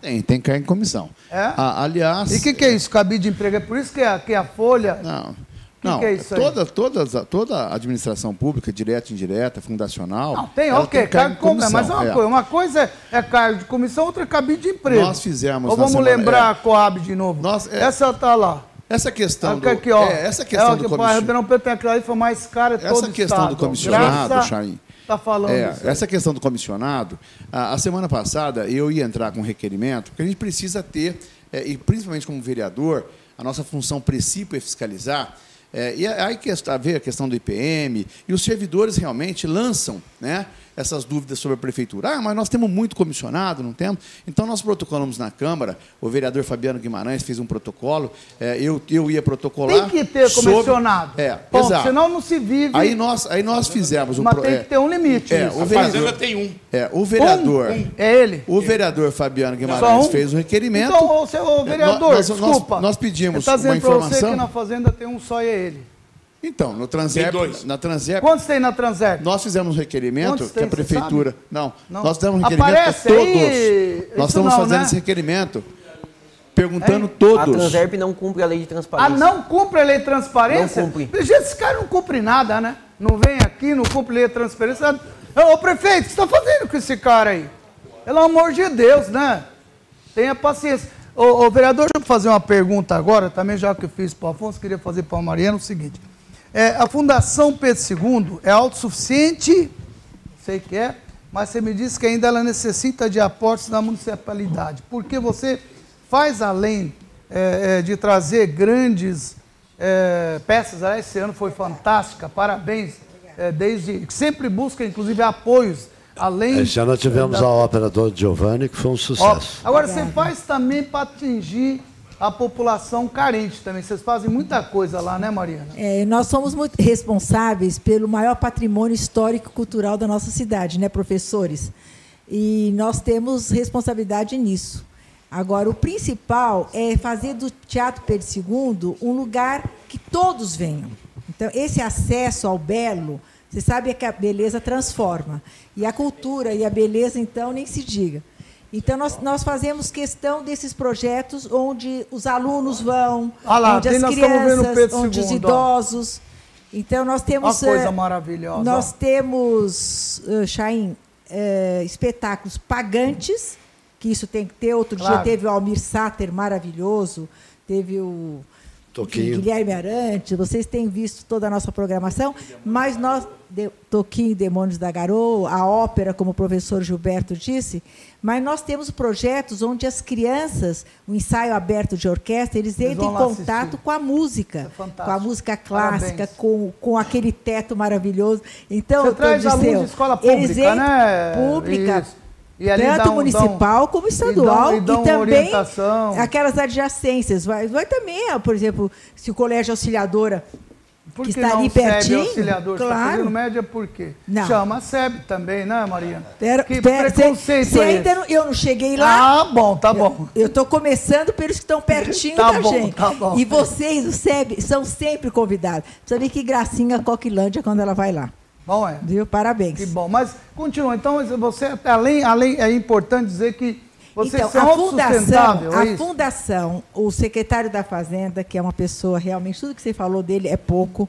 [SPEAKER 7] Tem, tem que cair em comissão.
[SPEAKER 1] É?
[SPEAKER 7] Aliás.
[SPEAKER 1] E o que, que é isso, cabide de emprego? É por isso que a, que a Folha.
[SPEAKER 7] Não.
[SPEAKER 1] Que
[SPEAKER 7] não,
[SPEAKER 1] que é isso aí?
[SPEAKER 7] toda, toda, toda a administração pública, direta, indireta, fundacional.
[SPEAKER 1] Não, tem, ok, cargo de comissão. Mas é uma
[SPEAKER 7] é.
[SPEAKER 1] coisa, uma coisa é, é cargo de comissão, outra é cabide de emprego.
[SPEAKER 7] Nós fizemos
[SPEAKER 1] Ou vamos
[SPEAKER 7] semana-
[SPEAKER 1] lembrar
[SPEAKER 7] é.
[SPEAKER 1] a Coab de novo.
[SPEAKER 7] Nós- é.
[SPEAKER 1] Essa tá lá.
[SPEAKER 7] Essa questão do,
[SPEAKER 1] aqui, ó.
[SPEAKER 7] é, essa questão
[SPEAKER 1] é,
[SPEAKER 7] do comissionado.
[SPEAKER 1] Ribeirão Preto tem aquela foi mais cara
[SPEAKER 7] Essa questão
[SPEAKER 1] estado.
[SPEAKER 7] do comissionado,
[SPEAKER 1] Graça
[SPEAKER 7] Chaim.
[SPEAKER 1] Tá falando
[SPEAKER 7] É, essa questão do comissionado, a, a semana passada eu ia entrar com um requerimento, porque a gente precisa ter, é, e principalmente como vereador, a nossa função princípio é fiscalizar. é, e aí que está a ver a questão do IPM, e os servidores realmente lançam né, essas dúvidas sobre a prefeitura. Ah, mas nós temos muito comissionado, não temos? Então nós protocolamos na Câmara, o vereador Fabiano Guimarães fez um protocolo, é, eu, eu ia protocolar.
[SPEAKER 1] Tem que ter
[SPEAKER 7] sobre-
[SPEAKER 1] comissionado.
[SPEAKER 7] É,
[SPEAKER 1] Ponto,
[SPEAKER 7] exato.
[SPEAKER 1] Senão não se vive.
[SPEAKER 7] Aí nós, aí nós fizemos um
[SPEAKER 1] Mas
[SPEAKER 7] pro-
[SPEAKER 1] tem
[SPEAKER 7] é,
[SPEAKER 1] que ter um limite.
[SPEAKER 7] É, o
[SPEAKER 5] A
[SPEAKER 7] vereador,
[SPEAKER 5] Fazenda tem um.
[SPEAKER 7] é, o vereador,
[SPEAKER 1] Um, é ele.
[SPEAKER 7] o vereador Fabiano Guimarães
[SPEAKER 1] um?
[SPEAKER 7] fez um requerimento.
[SPEAKER 1] Então, ô, seu
[SPEAKER 7] É,
[SPEAKER 1] vereador,
[SPEAKER 7] nós- nós-
[SPEAKER 1] desculpa.
[SPEAKER 7] nós pedimos
[SPEAKER 1] Ele tá dizendo
[SPEAKER 7] uma
[SPEAKER 1] pra você
[SPEAKER 7] informação.
[SPEAKER 1] que na Fazenda tem um só e é ele.
[SPEAKER 7] Então, no
[SPEAKER 5] dois.
[SPEAKER 7] na Transerp,
[SPEAKER 1] Quantos tem na Transerp?
[SPEAKER 7] nós fizemos um requerimento
[SPEAKER 1] Quantos
[SPEAKER 7] que a
[SPEAKER 1] tem,
[SPEAKER 7] prefeitura, não,
[SPEAKER 1] Não.
[SPEAKER 7] nós fizemos um requerimento
[SPEAKER 1] Aparece
[SPEAKER 7] para todos.
[SPEAKER 1] aí,
[SPEAKER 7] nós
[SPEAKER 1] isso
[SPEAKER 7] estamos
[SPEAKER 1] não,
[SPEAKER 7] fazendo
[SPEAKER 1] né?
[SPEAKER 7] esse requerimento perguntando
[SPEAKER 9] A
[SPEAKER 7] todos.
[SPEAKER 9] Transerp não cumpre a lei de
[SPEAKER 1] Ah,
[SPEAKER 9] transparência.
[SPEAKER 1] não cumpre a lei de transparência?
[SPEAKER 9] Não cumpre.
[SPEAKER 1] Gente, esse cara não cumpre nada, né? Não vem aqui, não cumpre lei de transparência. Ô, prefeito, o que você está fazendo com esse cara aí? Pelo amor de Deus, né? Tenha paciência. Ô, ô, vereador, deixa eu fazer uma pergunta agora, também já que eu fiz para o Afonso, queria fazer para o Mariano o seguinte. É, a Fundação Pedro II é autossuficiente, sei que é, mas você me disse que ainda ela necessita de aportes da municipalidade. Porque você faz além é, é, de trazer grandes é, peças, aliás, esse ano foi fantástica, parabéns, é, desde sempre busca inclusive apoios, além
[SPEAKER 2] Esse ano nós tivemos
[SPEAKER 1] da-
[SPEAKER 2] a ópera do Giovanni, que foi um
[SPEAKER 1] Ó,
[SPEAKER 2] sucesso.
[SPEAKER 1] agora você faz também para atingir a população carente também. Vocês fazem muita coisa lá, né, Mariana?
[SPEAKER 11] É, nós somos muito responsáveis pelo maior patrimônio histórico e cultural da nossa cidade, né, professores? E nós temos responsabilidade nisso. Agora, o principal é fazer do Teatro Pedro II um lugar que todos venham. Então, esse acesso ao belo, você sabe que a beleza transforma. E a cultura e a beleza, então, nem se diga. Então, nós, nós fazemos questão desses projetos onde os alunos vão,
[SPEAKER 1] Ah lá,
[SPEAKER 11] onde as crianças, onde os idosos. Então, nós temos.
[SPEAKER 1] Uma coisa
[SPEAKER 11] eh,
[SPEAKER 1] maravilhosa.
[SPEAKER 11] Nós temos, uh, Chaim, eh, espetáculos pagantes, que isso tem que ter. Outro
[SPEAKER 1] Claro.
[SPEAKER 11] dia teve o Almir Sater, maravilhoso. Teve o
[SPEAKER 2] Toquinho.
[SPEAKER 11] Guilherme Arante. Vocês têm visto toda a nossa programação, mas nós, de, Toquinho e Demônios da Garoa, a ópera, como o professor Gilberto disse, mas nós temos projetos onde as crianças, o ensaio aberto de orquestra, eles
[SPEAKER 1] Eles
[SPEAKER 11] entram em contato
[SPEAKER 1] assistir.
[SPEAKER 11] com a música,
[SPEAKER 1] é
[SPEAKER 11] com a música clássica,
[SPEAKER 1] Parabéns.
[SPEAKER 11] com, com aquele teto maravilhoso. Então,
[SPEAKER 1] Você traz alunos de escola
[SPEAKER 11] eles
[SPEAKER 1] pública,
[SPEAKER 11] entram-
[SPEAKER 1] né?
[SPEAKER 11] Pública.
[SPEAKER 1] Isso. E ali
[SPEAKER 11] tanto
[SPEAKER 1] dão-
[SPEAKER 11] municipal
[SPEAKER 1] dão-
[SPEAKER 11] como
[SPEAKER 1] e
[SPEAKER 11] estadual
[SPEAKER 1] dão-
[SPEAKER 11] e,
[SPEAKER 1] e
[SPEAKER 11] também
[SPEAKER 1] orientação.
[SPEAKER 11] aquelas adjacências. Vai, vai também, por exemplo, se o colégio auxiliadora
[SPEAKER 1] Por
[SPEAKER 11] que
[SPEAKER 1] que
[SPEAKER 11] está ali pertinho,
[SPEAKER 1] auxiliador? Você Está
[SPEAKER 11] claro.
[SPEAKER 1] fazendo média por quê?
[SPEAKER 11] Não.
[SPEAKER 1] Chama SEB também, né, Mariana?
[SPEAKER 11] Pera,
[SPEAKER 1] que
[SPEAKER 11] pera,
[SPEAKER 1] preconceito
[SPEAKER 11] cê-
[SPEAKER 1] é
[SPEAKER 11] ainda não, eu não cheguei lá.
[SPEAKER 1] Ah, bom, tá bom.
[SPEAKER 11] Eu estou começando pelos que estão pertinho
[SPEAKER 1] Tá
[SPEAKER 11] da
[SPEAKER 1] bom,
[SPEAKER 11] gente.
[SPEAKER 1] tá bom.
[SPEAKER 11] E vocês, o SEB, são sempre convidados. Precisa ver que gracinha a Coquilândia quando ela vai lá.
[SPEAKER 1] Bom, é.
[SPEAKER 11] Viu? Parabéns.
[SPEAKER 1] Que bom. Mas continua. Então, você, além, além, é importante dizer que vocês
[SPEAKER 11] Então,
[SPEAKER 1] são
[SPEAKER 11] a fundação, a
[SPEAKER 1] é
[SPEAKER 11] fundação, o secretário da Fazenda, que é uma pessoa realmente, tudo que você falou dele é pouco.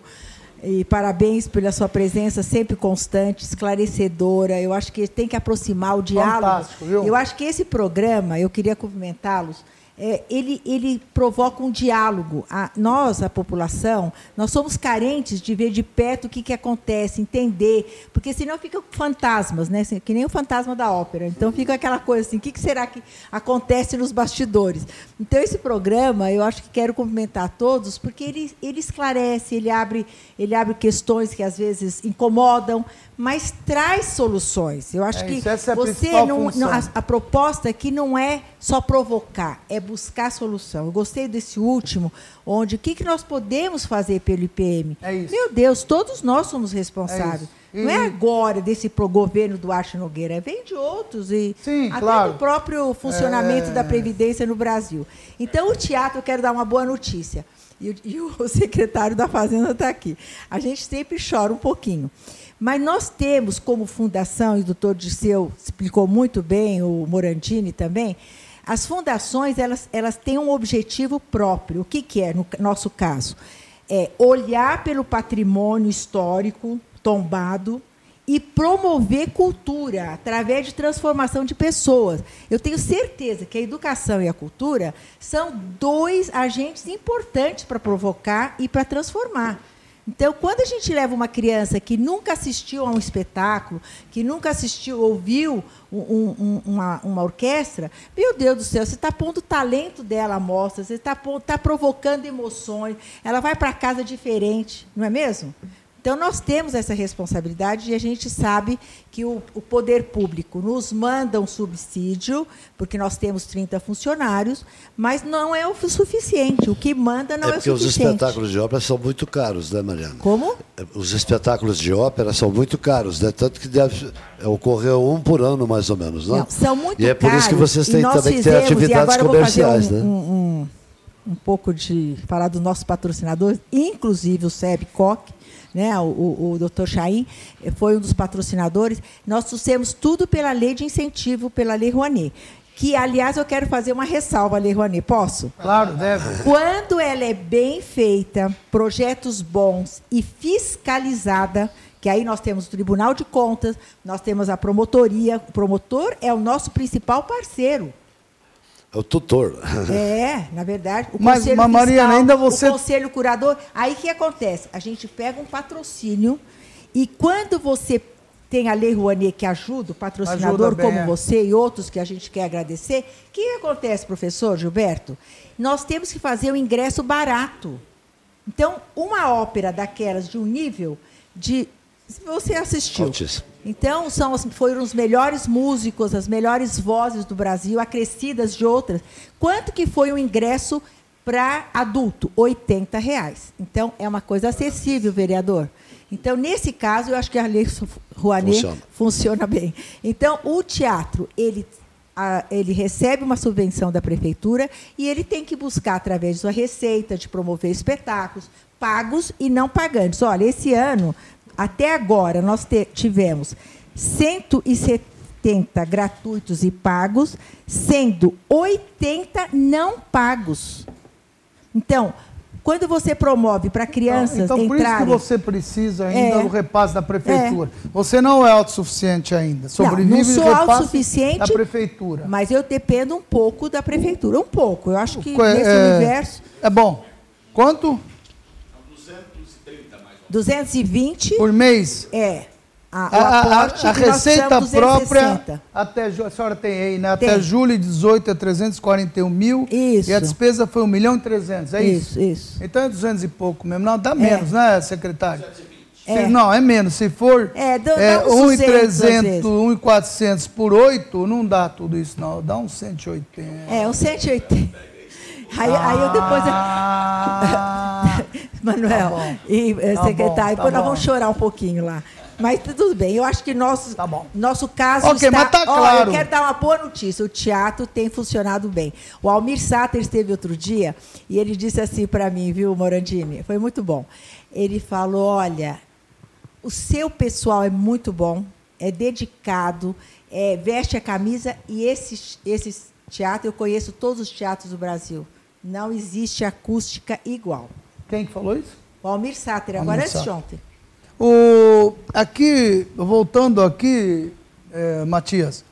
[SPEAKER 11] E parabéns pela sua presença sempre constante, esclarecedora. Eu acho que tem que aproximar o diálogo.
[SPEAKER 1] Fantástico, viu?
[SPEAKER 11] Eu acho que esse programa, eu queria cumprimentá-los, é, ele, ele provoca um diálogo. A, nós, a população, nós somos carentes de ver de perto o que, que acontece, entender, porque senão fica fantasmas, né? Assim, que nem o fantasma da ópera. Então fica aquela coisa assim, o que, que será que acontece nos bastidores? Então esse programa, eu acho que quero cumprimentar a todos, porque ele, ele esclarece, ele abre, ele abre questões que às vezes incomodam, mas traz soluções. Eu acho
[SPEAKER 1] É
[SPEAKER 11] que
[SPEAKER 1] é a
[SPEAKER 11] você
[SPEAKER 1] principal
[SPEAKER 11] não, não a, a proposta aqui não é só provocar, é buscar solução. Eu gostei desse último, onde o que, que nós podemos fazer pelo IPM?
[SPEAKER 1] É.
[SPEAKER 11] Meu Deus, todos nós somos responsáveis.
[SPEAKER 1] isso.
[SPEAKER 11] Não
[SPEAKER 1] E-
[SPEAKER 11] é agora desse pro governo do Arte Nogueira, vem de outros e
[SPEAKER 1] Sim,
[SPEAKER 11] até
[SPEAKER 1] claro.
[SPEAKER 11] do próprio funcionamento
[SPEAKER 1] É.
[SPEAKER 11] da Previdência no Brasil. Então, o teatro, eu quero dar uma boa notícia. E, e o secretário da Fazenda está aqui. A gente sempre chora um pouquinho. Mas nós temos como fundação, e o doutor Disseu explicou muito bem, o Morandini também, As fundações elas, elas têm um objetivo próprio. O que, que é, no nosso caso? É olhar pelo patrimônio histórico tombado e promover cultura através de transformação de pessoas. Eu tenho certeza que a educação e a cultura são dois agentes importantes para provocar e para transformar. Então, quando a gente leva uma criança que nunca assistiu a um espetáculo, que nunca assistiu, ouviu um, um, uma, uma, orquestra, meu Deus do céu, você está pondo o talento dela à mostra, você está tá provocando emoções, ela vai para casa diferente, não é mesmo? Então, nós temos essa responsabilidade e a gente sabe que o, o, poder público nos manda um subsídio, porque nós temos 30 funcionários, mas não é o suficiente. O que manda não é,
[SPEAKER 2] é
[SPEAKER 11] o suficiente.
[SPEAKER 2] Porque os espetáculos de ópera são muito caros, né, Mariana?
[SPEAKER 11] Como?
[SPEAKER 2] Os espetáculos de ópera são muito caros, né? Tanto que deve ocorrer um por ano, mais ou menos, né?
[SPEAKER 11] Não, são muito caros.
[SPEAKER 2] E é por isso que vocês têm também que ter atividades comerciais,
[SPEAKER 11] um,
[SPEAKER 2] né?
[SPEAKER 11] Um, um, um pouco de falar dos nossos patrocinadores, inclusive o SEB Coque, né, o, o, o Dr. Chaim foi um dos patrocinadores. Nós trouxemos tudo pela lei de incentivo, pela Lei Rouanet. Que, aliás, eu quero fazer uma ressalva Lei Rouanet. Posso?
[SPEAKER 1] Claro, deve.
[SPEAKER 11] Quando ela é bem feita, projetos bons e fiscalizada, que aí nós temos o Tribunal de Contas, nós temos a promotoria. O promotor é o nosso principal parceiro.
[SPEAKER 2] É o tutor.
[SPEAKER 11] É, na verdade. O
[SPEAKER 1] mas,
[SPEAKER 11] conselho
[SPEAKER 1] mas
[SPEAKER 11] fiscal,
[SPEAKER 1] Mariana, ainda você.
[SPEAKER 11] O conselho curador. Aí o que acontece? A gente pega um patrocínio e quando você tem a Lei Rouanet que ajuda o patrocinador,
[SPEAKER 1] ajuda
[SPEAKER 11] como
[SPEAKER 1] é.
[SPEAKER 11] você e outros que a gente quer agradecer, o que acontece, professor Gilberto? Nós temos que fazer o ingresso barato. Então, uma ópera daquelas de um nível de. Se você assistiu.
[SPEAKER 2] Altíssimo.
[SPEAKER 11] Então, são, foram os melhores músicos, as melhores vozes do Brasil, acrescidas de outras. Quanto que foi o ingresso para adulto? 80 reais. Então, é uma coisa acessível, vereador. Então, nesse caso, eu acho que a Lei Rouanet funciona, funciona bem. Então, o teatro, ele, ele recebe uma subvenção da prefeitura e ele tem que buscar, através da sua receita, de promover espetáculos, pagos e não pagantes. Olha, esse ano, até agora, nós tivemos 170 gratuitos e pagos, sendo 80 não pagos. Então, quando você promove para crianças
[SPEAKER 1] então,
[SPEAKER 11] entrarem...
[SPEAKER 1] Então, por isso que você precisa ainda
[SPEAKER 11] É.
[SPEAKER 1] do repasse da prefeitura. Você não é autossuficiente ainda. Sobrevive
[SPEAKER 11] não, não sou autossuficiente,
[SPEAKER 1] da prefeitura.
[SPEAKER 11] mas eu dependo um pouco da prefeitura. Um pouco. Eu acho que
[SPEAKER 1] É,
[SPEAKER 11] nesse
[SPEAKER 1] é,
[SPEAKER 11] universo...
[SPEAKER 1] É bom. Quanto
[SPEAKER 11] 220
[SPEAKER 1] por mês?
[SPEAKER 11] é a,
[SPEAKER 1] A, a- a
[SPEAKER 11] e
[SPEAKER 1] receita própria,
[SPEAKER 11] 260.
[SPEAKER 1] até, a senhora tem aí, né? Até
[SPEAKER 11] Tem.
[SPEAKER 1] julho de 18 é 341 mil.
[SPEAKER 11] Isso.
[SPEAKER 1] E a despesa foi 1 milhão e 300, é isso?
[SPEAKER 11] Isso, isso.
[SPEAKER 1] Então é 200 e pouco mesmo. Não, dá menos, né, secretário? Se-
[SPEAKER 11] É.
[SPEAKER 1] Não, é menos. Se for
[SPEAKER 11] É, dá-
[SPEAKER 1] é,
[SPEAKER 11] dá uns 200 às
[SPEAKER 1] 1,300,
[SPEAKER 11] vezes.
[SPEAKER 1] 1,400 por 8, não dá tudo isso, não. Dá uns 180.
[SPEAKER 11] É, um 180. Aí, aí eu depois.
[SPEAKER 1] Ah,
[SPEAKER 11] Manuel
[SPEAKER 1] Tá
[SPEAKER 11] e eh,
[SPEAKER 1] Tá
[SPEAKER 11] secretário,
[SPEAKER 1] bom, tá
[SPEAKER 11] depois nós vamos chorar um pouquinho lá. Mas tudo bem, eu acho que nosso,
[SPEAKER 1] Tá bom.
[SPEAKER 11] nosso caso
[SPEAKER 1] Ok,
[SPEAKER 11] está...
[SPEAKER 1] mas tá claro.
[SPEAKER 11] eu quero dar uma boa notícia, o teatro tem funcionado bem. O Almir Sater esteve outro dia e ele disse assim para mim, viu, Morandini? Foi muito bom. Ele falou, olha, o seu pessoal é muito bom, é dedicado, é, veste a camisa e esse, esse teatro, eu conheço todos os teatros do Brasil. Não existe acústica igual.
[SPEAKER 1] quem que falou isso?
[SPEAKER 11] O Almir Sater,
[SPEAKER 1] Almir
[SPEAKER 11] agora antes de
[SPEAKER 1] Sater.
[SPEAKER 11] ontem.
[SPEAKER 1] O, aqui, voltando aqui, eh, Matias,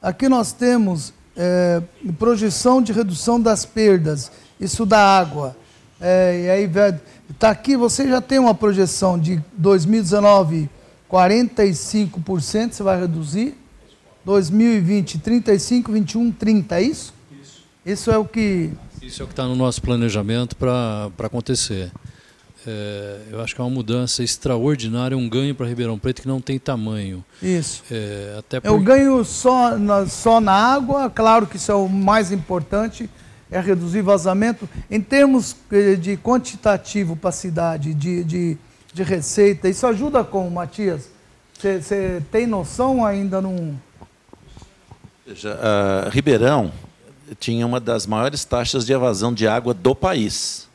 [SPEAKER 1] aqui nós temos eh, projeção de redução das perdas, isso da água. Eh, e aí, está aqui, você já tem uma projeção de 2019, 45% você vai reduzir, 2020, 35, 21, 30, é isso? Isso. Isso é o que...
[SPEAKER 6] Isso é o que está no nosso planejamento para acontecer. É, eu acho que é uma mudança extraordinária, um ganho para Ribeirão Preto que não tem tamanho.
[SPEAKER 1] Isso.
[SPEAKER 6] É, até
[SPEAKER 1] Eu ganho só na, só na água, claro que isso é o mais importante, é reduzir vazamento. Em termos eh, de quantitativo para a cidade, de, de, de receita, isso ajuda como, Matias? Você tem noção ainda não?
[SPEAKER 10] Veja, a Ribeirão tinha uma das maiores taxas de evasão de água do país.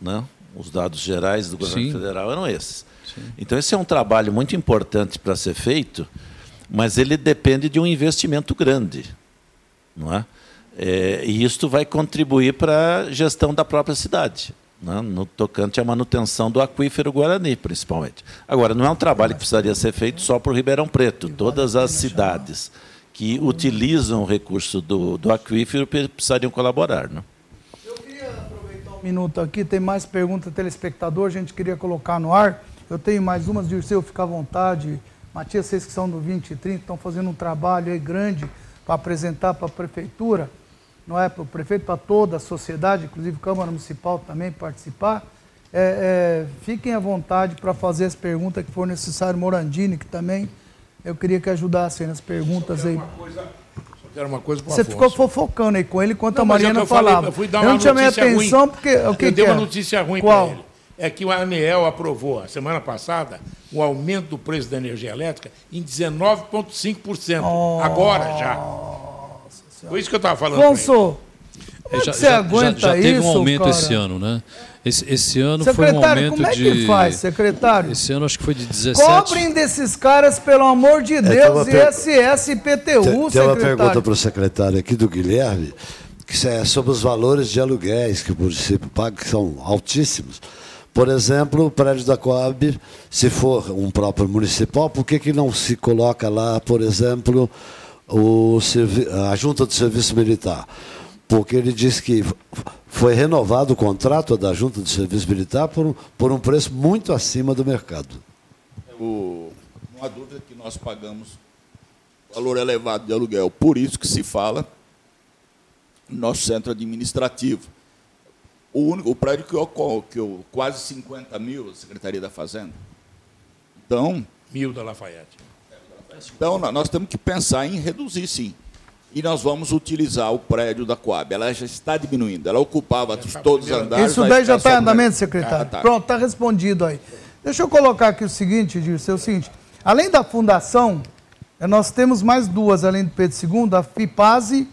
[SPEAKER 10] Né? Os dados gerais do governo
[SPEAKER 6] Sim.
[SPEAKER 10] federal eram esses. Então, esse é um trabalho muito importante para ser feito, mas ele depende de um investimento grande. Não é? É, e isto vai contribuir para a gestão da própria cidade, né, no tocante à manutenção do aquífero Guarani, principalmente. Agora, não é um trabalho que precisaria ser feito só por Ribeirão Preto. Todas as cidades que utilizam o recurso do, do aquífero precisariam colaborar. Né?
[SPEAKER 1] Um minuto aqui, tem mais perguntas telespectador, a gente queria colocar no ar. Eu tenho mais umas, Dirceu, fica à vontade. Matias, vocês que são do 20 e 30, estão fazendo um trabalho aí grande para apresentar para a prefeitura, não é? Para o prefeito, para toda a sociedade, inclusive Câmara Municipal também participar. É, é, fiquem à vontade para fazer as perguntas que for necessário. Morandini, que também eu queria que ajudassem nas perguntas aí.
[SPEAKER 5] Coisa, só quero uma coisa para
[SPEAKER 1] Você ficou fofocando aí com ele enquanto
[SPEAKER 5] Não,
[SPEAKER 1] a
[SPEAKER 5] é
[SPEAKER 1] Mariana
[SPEAKER 5] que eu falei,
[SPEAKER 1] falava.
[SPEAKER 5] eu fui dar
[SPEAKER 1] eu
[SPEAKER 5] uma
[SPEAKER 1] não chamei atenção
[SPEAKER 5] ruim.
[SPEAKER 1] porque. O que
[SPEAKER 5] eu
[SPEAKER 1] que
[SPEAKER 5] dei uma
[SPEAKER 1] é?
[SPEAKER 5] notícia ruim para ele. É que o ANEEL aprovou, a semana passada, o aumento do preço da energia elétrica em 19,5%. Agora já. Foi isso que eu estava falando.
[SPEAKER 1] Afonso, como é
[SPEAKER 6] já,
[SPEAKER 1] você
[SPEAKER 6] já- já-
[SPEAKER 1] aguenta
[SPEAKER 6] já teve
[SPEAKER 1] isso,
[SPEAKER 6] um aumento
[SPEAKER 1] cara?
[SPEAKER 6] esse ano, né? Esse, esse ano foi um
[SPEAKER 1] Secretário,
[SPEAKER 6] aumento
[SPEAKER 1] como é
[SPEAKER 6] de.
[SPEAKER 1] que faz, secretário?
[SPEAKER 6] Esse ano acho que foi de 17.
[SPEAKER 1] Cobrem desses caras, pelo amor de
[SPEAKER 2] É,
[SPEAKER 1] Deus,
[SPEAKER 2] per-
[SPEAKER 1] ISS e IPTU,
[SPEAKER 2] Tem, tem uma pergunta
[SPEAKER 1] secretário.
[SPEAKER 2] para o secretário aqui do Guilherme, que é sobre os valores de aluguéis que o município paga, que são altíssimos. Por exemplo, o prédio da Coab, se for um próprio municipal, por que, que não se coloca lá, por exemplo, o servi- a junta do serviço militar? Porque ele diz que foi renovado o contrato da junta do serviço militar por um, por um preço muito acima do mercado.
[SPEAKER 8] O, não há dúvida que nós pagamos valor elevado de aluguel. Por isso que se fala no nosso centro administrativo. O, único, o prédio que eu, que eu quase 50 mil, a Secretaria da Fazenda. Então,
[SPEAKER 5] Mil da Lafayette.
[SPEAKER 8] então nó- nós temos que pensar em reduzir, sim. E nós vamos utilizar o prédio da Coab. Ela já está diminuindo. Ela ocupava todos os andares.
[SPEAKER 1] Isso daí já está em andamento, secretário?
[SPEAKER 8] Ah, tá.
[SPEAKER 1] Pronto, está respondido aí. Deixa eu colocar aqui o seguinte, Dirceu, é o seguinte. Além da fundação, eh, nós temos mais duas, além do Pedro II, a FIPASE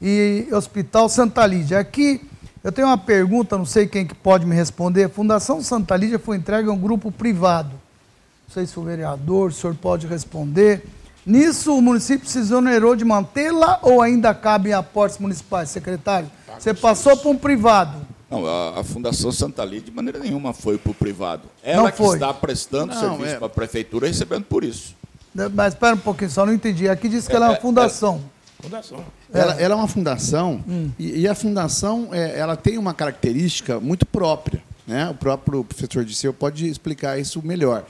[SPEAKER 1] e Hospital Santa Lídia. Aqui eu tenho uma pergunta, não sei quem que pode me responder. A Fundação Santa Lídia foi entregue a um grupo privado. Não sei se o vereador, o senhor pode responder. Nisso, o município se exonerou de mantê-la ou ainda cabe em aportes municipais, secretário? Você passou para um privado.
[SPEAKER 8] Não, a, a Fundação Santa Lídia, de maneira nenhuma, foi para o privado. Ela
[SPEAKER 1] Não
[SPEAKER 8] que
[SPEAKER 1] foi.
[SPEAKER 8] está prestando
[SPEAKER 7] Não,
[SPEAKER 8] serviço
[SPEAKER 7] é.
[SPEAKER 8] para a prefeitura e recebendo por isso.
[SPEAKER 1] Mas espera um pouquinho, só não entendi. Aqui diz que ela é uma fundação.
[SPEAKER 5] Fundação.
[SPEAKER 7] Ela, ela é uma fundação
[SPEAKER 1] Hum.
[SPEAKER 7] e, e a fundação é, ela tem uma característica muito própria. Né? O próprio professor Disseu pode explicar isso melhor.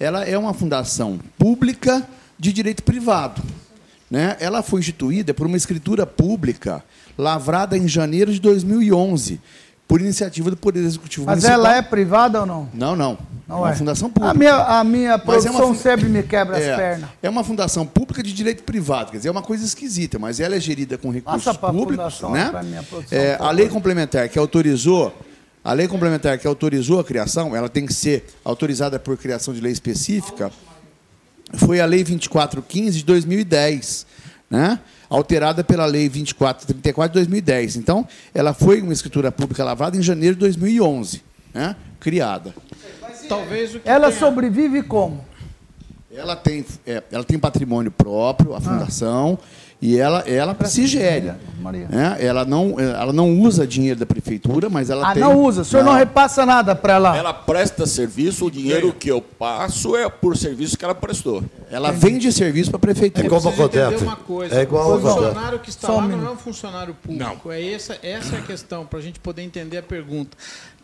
[SPEAKER 7] Ela é uma fundação pública de direito privado. Né? Ela foi instituída por uma escritura pública lavrada em janeiro de 2011 por iniciativa do Poder Executivo
[SPEAKER 1] Mas
[SPEAKER 7] Municipal.
[SPEAKER 1] ela é privada ou não?
[SPEAKER 7] Não, não.
[SPEAKER 1] Não
[SPEAKER 7] é uma
[SPEAKER 1] é.
[SPEAKER 7] fundação pública.
[SPEAKER 1] A minha, a minha
[SPEAKER 7] é
[SPEAKER 1] produção
[SPEAKER 7] uma fun-
[SPEAKER 1] sempre me quebra
[SPEAKER 7] é,
[SPEAKER 1] as pernas.
[SPEAKER 7] É uma fundação pública de direito privado, quer dizer, é uma coisa esquisita, mas ela é gerida com recursos
[SPEAKER 1] Passa
[SPEAKER 7] públicos,
[SPEAKER 1] fundação,
[SPEAKER 7] né? É, a lei complementar que autorizou, a lei complementar que autorizou a criação, ela tem que ser autorizada por criação de lei específica. Foi a lei 2415 de 2010, né? Alterada pela lei 2434 de 2010. Então, ela foi uma escritura pública lavrada em janeiro de 2011, né? Criada.
[SPEAKER 4] Talvez o que
[SPEAKER 1] Ela
[SPEAKER 4] tenha-
[SPEAKER 1] sobrevive como?
[SPEAKER 7] Ela tem, é, ela tem patrimônio próprio, a fundação, e ela, ela se gere.
[SPEAKER 1] Maria.
[SPEAKER 7] né? Ela, não, ela não usa dinheiro da prefeitura, mas ela
[SPEAKER 1] Ah,
[SPEAKER 7] tem.
[SPEAKER 1] não usa. O senhor não, repassa nada para ela.
[SPEAKER 8] Ela presta serviço, o dinheiro que eu passo é por serviço que ela prestou.
[SPEAKER 7] Ela vende serviço para a prefeitura.
[SPEAKER 2] É
[SPEAKER 4] entender
[SPEAKER 2] Codep.
[SPEAKER 4] uma coisa.
[SPEAKER 2] É igual
[SPEAKER 4] o funcionário que está
[SPEAKER 1] Só um
[SPEAKER 4] lá não é um funcionário público. É essa, essa é a questão, para a gente poder entender a pergunta.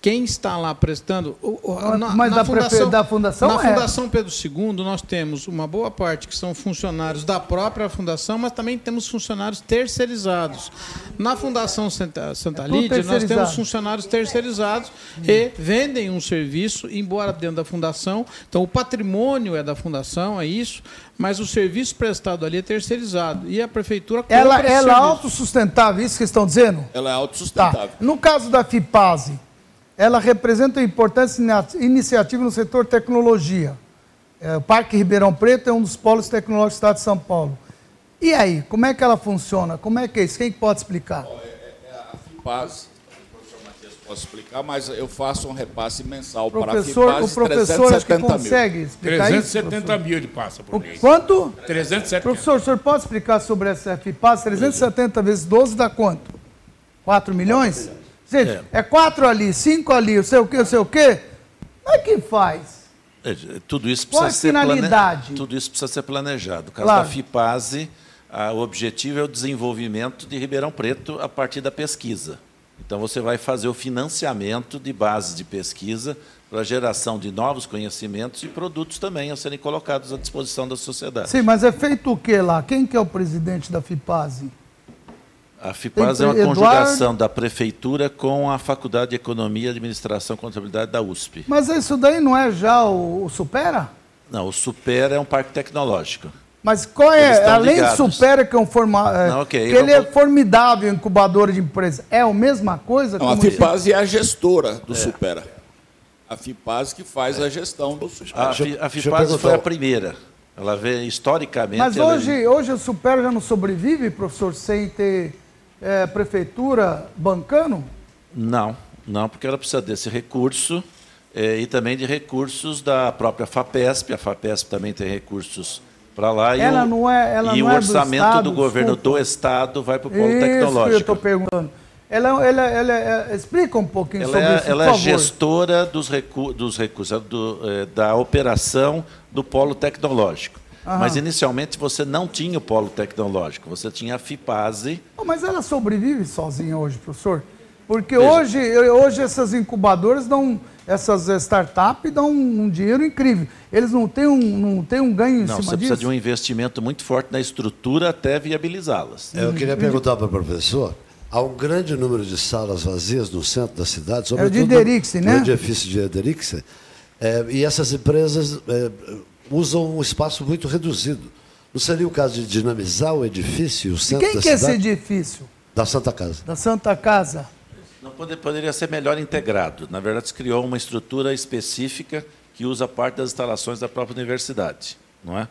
[SPEAKER 4] Quem está lá prestando. o-
[SPEAKER 1] Mas- mas da prefe- da fundação
[SPEAKER 4] Na
[SPEAKER 1] é.
[SPEAKER 4] Fundação Pedro II, nós temos uma boa parte que são funcionários da própria fundação, mas também temos funcionários terceirizados. Na Fundação Santa, Santa
[SPEAKER 1] É
[SPEAKER 4] Lídia, nós temos funcionários terceirizados e vendem um serviço, embora dentro da fundação. Então, o patrimônio é da fundação, é isso, mas o serviço prestado ali é terceirizado. E a prefeitura
[SPEAKER 1] Ela,
[SPEAKER 4] compra
[SPEAKER 1] ela é autossustentável, isso que estão dizendo?
[SPEAKER 8] Ela é
[SPEAKER 1] Tá.
[SPEAKER 8] autossustentável.
[SPEAKER 1] No caso da FIPASE, ela representa uma importante iniciativa no setor tecnologia. É, o Parque Ribeirão Preto é um dos polos tecnológicos do Estado de São Paulo. E aí, como é que ela funciona? Como é que é isso? Quem pode explicar?
[SPEAKER 8] A FIPAS, o professor Matias Posso explicar, mas eu faço um repasse mensal
[SPEAKER 1] Professor,
[SPEAKER 8] para a
[SPEAKER 1] o
[SPEAKER 8] FIPAS
[SPEAKER 1] professor acho que
[SPEAKER 8] 370 mil.
[SPEAKER 1] consegue explicar
[SPEAKER 5] 370
[SPEAKER 1] isso,
[SPEAKER 5] mil ele passa por
[SPEAKER 1] O
[SPEAKER 5] mês.
[SPEAKER 1] Quanto?
[SPEAKER 5] 370.
[SPEAKER 1] Professor, o senhor pode explicar sobre essa FIPAS? 370 vezes 12 dá quanto? 4 milhões? Gente, é 4 ali, 5 ali, eu sei o quê, eu sei o quê? Como é que faz?
[SPEAKER 10] É, Tudo isso
[SPEAKER 1] Qual
[SPEAKER 10] precisa
[SPEAKER 1] a
[SPEAKER 10] ser plane-
[SPEAKER 1] finalidade?
[SPEAKER 10] Tudo isso precisa ser planejado. No caso
[SPEAKER 1] Claro.
[SPEAKER 10] da FIPASE, ah, o objetivo é o desenvolvimento de Ribeirão Preto a partir da pesquisa. Então você vai fazer o financiamento de bases de pesquisa para a geração de novos conhecimentos e produtos também a serem colocados à disposição da sociedade.
[SPEAKER 1] Sim, mas é feito o que lá? Quem que é o presidente da FIPASE?
[SPEAKER 10] A FIPAS é uma
[SPEAKER 1] Eduardo-
[SPEAKER 10] conjugação da prefeitura com a Faculdade de Economia, Administração e Contabilidade da USP.
[SPEAKER 1] Mas isso daí não é já o, o Supera?
[SPEAKER 10] Não, o Super é um parque tecnológico.
[SPEAKER 1] Mas qual é, além do
[SPEAKER 10] ligados.
[SPEAKER 1] Supera, que é um forma, é,
[SPEAKER 10] Não, ok,
[SPEAKER 1] que ele é
[SPEAKER 10] vamos-
[SPEAKER 1] formidável incubador de empresa, é a mesma coisa?
[SPEAKER 8] Não, a FIPAS é a gestora do Supera. A FIPAS que faz a gestão do Supera.
[SPEAKER 10] A,
[SPEAKER 2] Deixa eu-
[SPEAKER 10] Fi- a
[SPEAKER 2] deixa eu
[SPEAKER 10] FIPAS foi a primeira. Ela veio historicamente.
[SPEAKER 1] Mas
[SPEAKER 10] ela-
[SPEAKER 1] hoje, hoje o Supera já não sobrevive, professor, sem ter é, prefeitura bancando?
[SPEAKER 10] Não, não, porque ela precisa desse recurso eh, e também de recursos da própria FAPESP. A FAPESP também tem recursos para lá.
[SPEAKER 1] Ela
[SPEAKER 10] e o,
[SPEAKER 1] não é- ela
[SPEAKER 10] e
[SPEAKER 1] não
[SPEAKER 10] o
[SPEAKER 1] é do
[SPEAKER 10] orçamento
[SPEAKER 1] Estado,
[SPEAKER 10] do governo
[SPEAKER 1] desculpa.
[SPEAKER 10] do Estado vai para o polo
[SPEAKER 1] Isso que eu
[SPEAKER 10] tecnológico.
[SPEAKER 1] estou perguntando. Ela, ela, ela, é- explica um pouquinho
[SPEAKER 10] Ela
[SPEAKER 1] sobre
[SPEAKER 10] é,
[SPEAKER 1] isso,
[SPEAKER 10] ela
[SPEAKER 1] por
[SPEAKER 10] é
[SPEAKER 1] favor.
[SPEAKER 10] gestora dos, recu dos recursos, do, eh, da operação do polo tecnológico.
[SPEAKER 1] Aham.
[SPEAKER 10] Mas inicialmente você não tinha o polo tecnológico, você tinha a FIPASE.
[SPEAKER 1] Oh, Mas ela sobrevive sozinha hoje, professor? Porque
[SPEAKER 10] Veja.
[SPEAKER 1] hoje, hoje essas incubadoras dão, essas startups dão um, dinheiro incrível. Eles não têm um, não têm um ganho em
[SPEAKER 10] Não,
[SPEAKER 1] cima
[SPEAKER 10] você
[SPEAKER 1] disso?
[SPEAKER 10] precisa de um investimento muito forte na estrutura até viabilizá-las.
[SPEAKER 2] Eu queria perguntar para o professor. Há um grande número de salas vazias no centro da cidade,
[SPEAKER 1] É o de
[SPEAKER 2] sobretudo
[SPEAKER 1] Ederixe,
[SPEAKER 2] no
[SPEAKER 1] né?
[SPEAKER 2] edifício de Ederixe, é, e essas empresas é, usam um espaço muito reduzido. Não seria o caso de dinamizar o edifício, o
[SPEAKER 1] E
[SPEAKER 2] centro
[SPEAKER 1] quem
[SPEAKER 2] da
[SPEAKER 1] que é esse edifício?
[SPEAKER 2] Da Santa Casa.
[SPEAKER 1] Da Santa Casa?
[SPEAKER 10] Não pode- poderia ser melhor integrado. Na verdade, se criou uma estrutura específica que usa parte das instalações da própria universidade. Não é?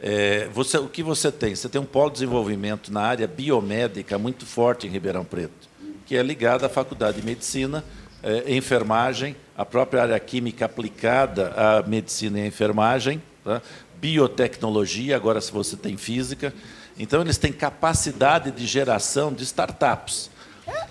[SPEAKER 10] É, você- o que você tem? Você tem um polo de desenvolvimento na área biomédica muito forte em Ribeirão Preto, que é ligado à Faculdade de Medicina, é, enfermagem, a própria área química aplicada à medicina e à enfermagem, tá? biotecnologia, agora se você tem física. Então, eles têm capacidade de geração de startups.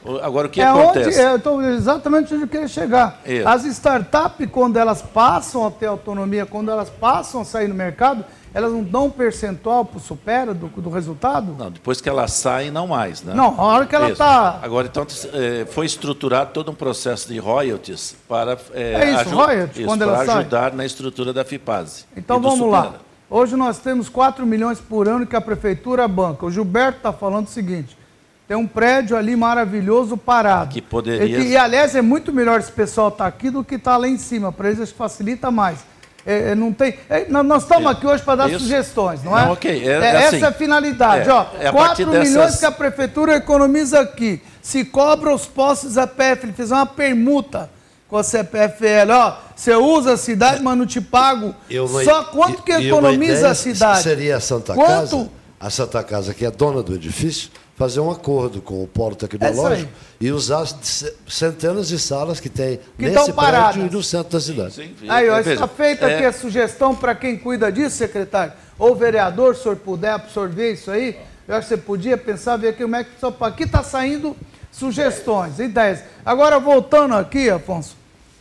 [SPEAKER 10] O- Agora, o que
[SPEAKER 1] é
[SPEAKER 10] acontece?
[SPEAKER 1] onde, é, eu tô exatamente onde eu queria chegar.
[SPEAKER 10] Isso.
[SPEAKER 1] As startups, quando elas passam a ter autonomia, quando elas passam a sair no mercado, elas não dão um percentual para o Supera do, do resultado?
[SPEAKER 10] Não, depois que elas saem, não mais. Né?
[SPEAKER 1] Não, a hora que ela
[SPEAKER 10] Isso.
[SPEAKER 1] tá-
[SPEAKER 10] Agora, então, eh, foi estruturado todo um processo de royalties para, eh,
[SPEAKER 1] É isso, royalties,
[SPEAKER 10] isso,
[SPEAKER 1] quando ela sai.
[SPEAKER 10] ajudar na estrutura da FIPASE.
[SPEAKER 1] Então vamos lá. Hoje nós temos 4 milhões por ano que a prefeitura banca. O Gilberto está falando o seguinte: tem um prédio ali maravilhoso parado.
[SPEAKER 10] Que poderia-
[SPEAKER 1] E, e, aliás, é muito melhor esse pessoal estar aqui do que estar lá em cima. Para eles facilita mais. É, é, não tem, é, nós- estamos aqui hoje para dar
[SPEAKER 10] Isso.
[SPEAKER 1] sugestões, não é?
[SPEAKER 10] Não, ok, é-
[SPEAKER 1] É,
[SPEAKER 10] é
[SPEAKER 1] essa
[SPEAKER 10] assim.
[SPEAKER 1] é a finalidade.
[SPEAKER 10] É,
[SPEAKER 1] ó,
[SPEAKER 10] é a
[SPEAKER 1] 4
[SPEAKER 10] partir dessas-
[SPEAKER 1] milhões que a prefeitura economiza aqui. Se cobra os postos da PF, ele fez uma permuta com a CPFL. Ó, você usa a cidade, mas não te pago. Só quanto que economiza a cidade?
[SPEAKER 2] Seria a Santa
[SPEAKER 1] Quanto?
[SPEAKER 2] Casa, a Santa Casa, que é dona do edifício, fazer um acordo com o polo tecnológico e usar ce- centenas de salas que tem
[SPEAKER 1] Que
[SPEAKER 2] nesse prédio e no centro da cidade.
[SPEAKER 10] Sim,
[SPEAKER 1] Aí, ó, está feita
[SPEAKER 10] é-
[SPEAKER 1] aqui a sugestão para quem cuida disso, secretário. Ou vereador, se o senhor puder absorver isso aí, eu acho que você podia pensar, ver aqui como é que. só- Aqui está saindo sugestões, ideias. Agora, voltando aqui, Afonso,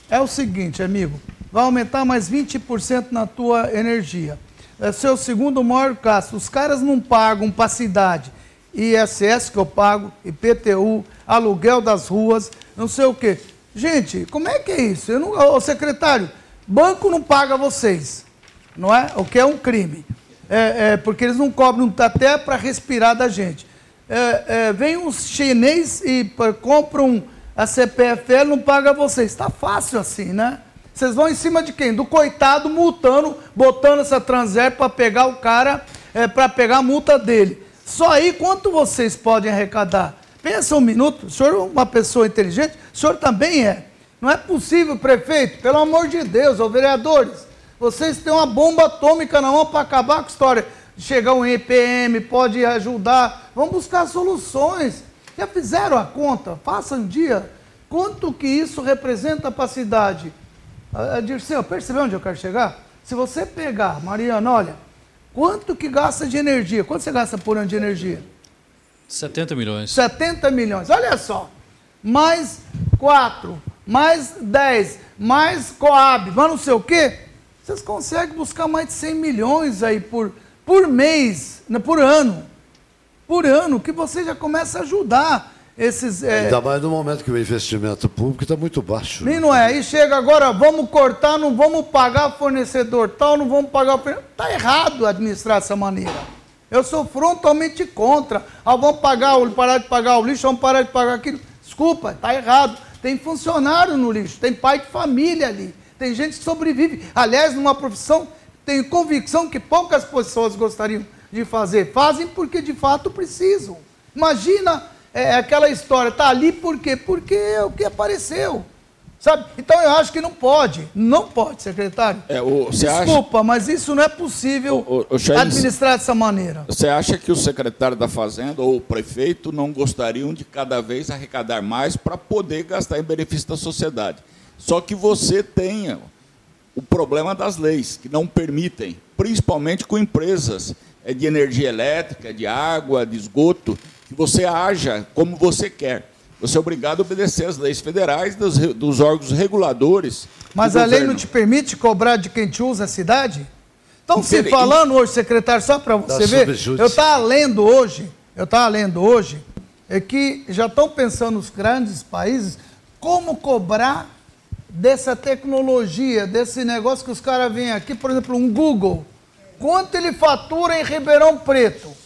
[SPEAKER 1] é o seguinte, amigo: vai aumentar mais 20% na tua energia. É seu segundo maior gasto. Os caras não pagam para a cidade. ISS que eu pago, IPTU, aluguel das ruas, não sei o quê. Gente, como é que é isso? Eu não, ô, secretário, banco não paga vocês, não é? O que é um crime. É, é, porque eles não cobram até para respirar da gente. É, é, vem uns chinês e compram a CPFL, não paga vocês. Está fácil assim, né? Vocês vão em cima de quem? Do coitado multando, botando essa Transer para pegar o cara, é, para pegar a multa dele. Só aí quanto vocês podem arrecadar? Pensa um minuto, o senhor é uma pessoa inteligente, o senhor também é. Não é possível, prefeito, pelo amor de Deus, ô vereadores, vocês têm uma bomba atômica na mão para acabar com a história. Chegar um EPM, pode ajudar. Vamos buscar soluções. Já fizeram a conta? Faça um dia. Quanto que isso representa para a cidade? Ah, Dirceu, percebeu onde eu quero chegar? Se você pegar, Mariana, olha, quanto que gasta de energia? Quanto você gasta por ano de energia?
[SPEAKER 6] 70 milhões.
[SPEAKER 1] 70 milhões. Olha só. Mais 4, mais 10, mais Coab, mais não sei o quê. Vocês conseguem buscar mais de 100 milhões aí por, por mês, né, por ano. Por ano, que você já começa a ajudar esses. É...
[SPEAKER 2] Ainda mais no momento que o investimento público está muito baixo.
[SPEAKER 1] Nem não é. Aí chega agora, vamos cortar, não vamos pagar fornecedor tal, não vamos pagar o. Está errado administrar dessa maneira. Eu sou frontalmente contra. Ah, vamos pagar, parar de pagar o lixo, vamos parar de pagar aquilo. Desculpa, está errado. Tem funcionário no lixo, tem pai de família ali, tem gente que sobrevive. Aliás, numa profissão, tenho convicção que poucas pessoas gostariam de fazer. Fazem porque de fato precisam. Imagina é, aquela história, está ali por quê? Porque é o que apareceu. Sabe? Então eu acho que não pode. Não pode, secretário.
[SPEAKER 8] É, o,
[SPEAKER 1] Desculpa, acha... mas isso não é possível o, o, administrar dessa maneira.
[SPEAKER 8] Você acha que o secretário da Fazenda ou o prefeito não gostariam de cada vez arrecadar mais para poder gastar em benefício da sociedade? Só que você tenha o problema das leis, que não permitem, principalmente com empresas é de energia elétrica, de água, de esgoto, que você haja como você quer. Você é obrigado a obedecer às leis federais dos, dos órgãos reguladores.
[SPEAKER 1] Mas a governo. lei não te permite cobrar de quem te usa a cidade? Estão se falando hoje, secretário, só para você ver. Eu estava lendo hoje, eu estava lendo hoje, é que já estão pensando os grandes países como cobrar dessa tecnologia, desse negócio que os caras vêm aqui, por exemplo, um Google. Quanto ele fatura em Ribeirão Preto?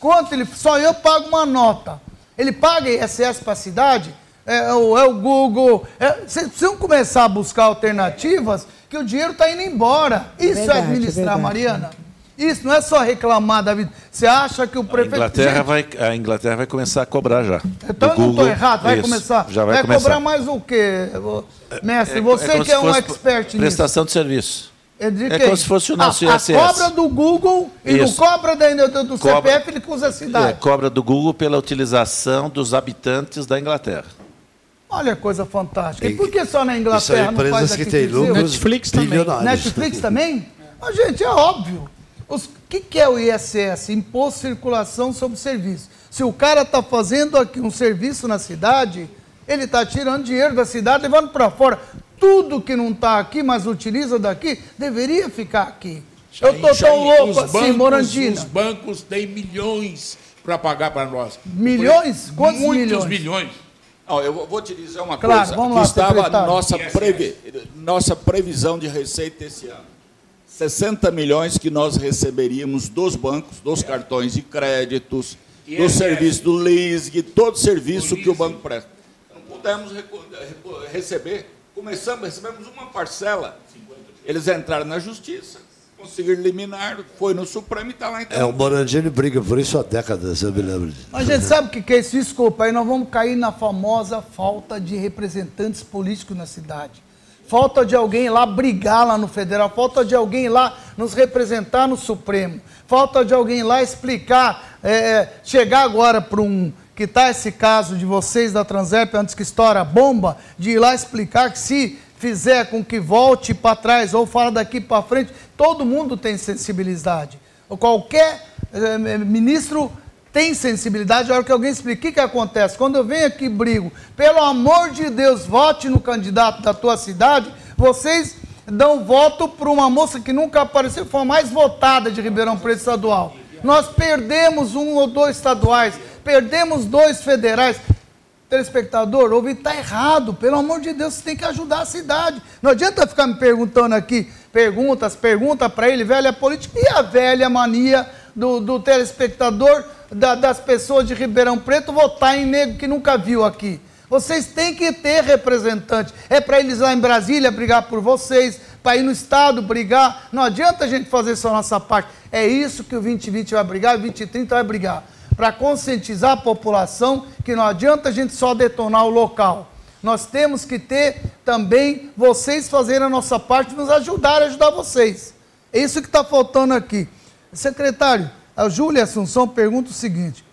[SPEAKER 1] Quanto ele. Só eu pago uma nota. Ele paga ISS para a cidade? É, é, o, é o Google. É, vocês precisam começar a buscar alternativas, que o dinheiro está indo embora. Isso é verdade, é administrar, verdade. Mariana. Isso não é só reclamar da vida. Você acha que o prefeito.
[SPEAKER 10] A Inglaterra, Gente, vai, a Inglaterra vai começar a cobrar já.
[SPEAKER 1] Então eu não estou errado, vai Isso, começar.
[SPEAKER 10] Já vai,
[SPEAKER 1] vai
[SPEAKER 10] começar.
[SPEAKER 1] cobrar mais o quê, mestre? É, você é que é um expert
[SPEAKER 10] nisso. Prestação de serviço.
[SPEAKER 1] É,
[SPEAKER 10] é como se fosse o nosso a, ISS.
[SPEAKER 1] A cobra do Google e Isso. não cobra do, do cobra, CPF, ele usa a cidade. É,
[SPEAKER 10] cobra do Google pela utilização dos habitantes da Inglaterra.
[SPEAKER 1] Olha coisa fantástica. E por que só na Inglaterra
[SPEAKER 2] não faz aqui que tem lucros
[SPEAKER 4] Netflix também.
[SPEAKER 1] Netflix também? Mas, gente, é óbvio. O que, que é o ISS? Imposto de Circulação sobre Serviço. Se o cara está fazendo aqui um serviço na cidade, ele está tirando dinheiro da cidade, levando para fora tudo que não está aqui, mas utiliza daqui, deveria ficar aqui. Eu estou tão louco assim, bancos, Morandina.
[SPEAKER 5] Os bancos têm milhões para pagar para nós.
[SPEAKER 1] Milhões? Quantos
[SPEAKER 5] Muitos
[SPEAKER 1] milhões?
[SPEAKER 5] milhões.
[SPEAKER 8] Não, eu vou te dizer uma
[SPEAKER 1] claro,
[SPEAKER 8] coisa.
[SPEAKER 1] Vamos lá,
[SPEAKER 8] estava nossa, previ... nossa previsão de receita esse ano. 60 milhões que nós receberíamos dos bancos, dos cartões de créditos, do serviço do leasing, todo serviço que o banco presta. Não pudemos receber Começamos, recebemos uma parcela. Eles entraram na justiça, conseguiram eliminar, foi no Supremo e está lá então.
[SPEAKER 2] É, o Morandini briga por isso há décadas, eu me lembro disso.
[SPEAKER 1] Mas a gente sabe o que é isso? Desculpa, aí nós vamos cair na famosa falta de representantes políticos na cidade. Falta de alguém lá brigar lá no federal, falta de alguém lá nos representar no Supremo, falta de alguém lá explicar, é, chegar agora para um que está esse caso de vocês da Transep, antes que estoura a bomba, de ir lá explicar que se fizer com que volte para trás ou fala daqui para frente, todo mundo tem sensibilidade. Qualquer eh, ministro tem sensibilidade, a hora que alguém explica o que, que acontece. Quando eu venho aqui e brigo, pelo amor de Deus, vote no candidato da tua cidade, vocês dão voto para uma moça que nunca apareceu, foi a mais votada de Ribeirão Preto estadual. Nós perdemos um ou dois estaduais perdemos dois federais. Telespectador, ouvir está errado. Pelo amor de Deus, você tem que ajudar a cidade. Não adianta ficar me perguntando aqui, perguntas, pergunta para ele, velha política. E a velha mania do, do telespectador, da, das pessoas de Ribeirão Preto, votar em negro que nunca viu aqui. Vocês têm que ter representante. É para eles lá em Brasília brigar por vocês, para ir no Estado brigar. Não adianta a gente fazer só a nossa parte. É isso que o 2020 vai brigar, o 2030 vai brigar para conscientizar a população que não adianta a gente só detonar o local. Nós temos que ter também vocês fazerem a nossa parte, nos ajudar a ajudar vocês. É isso que está faltando aqui. Secretário, a Júlia Assunção pergunta o seguinte: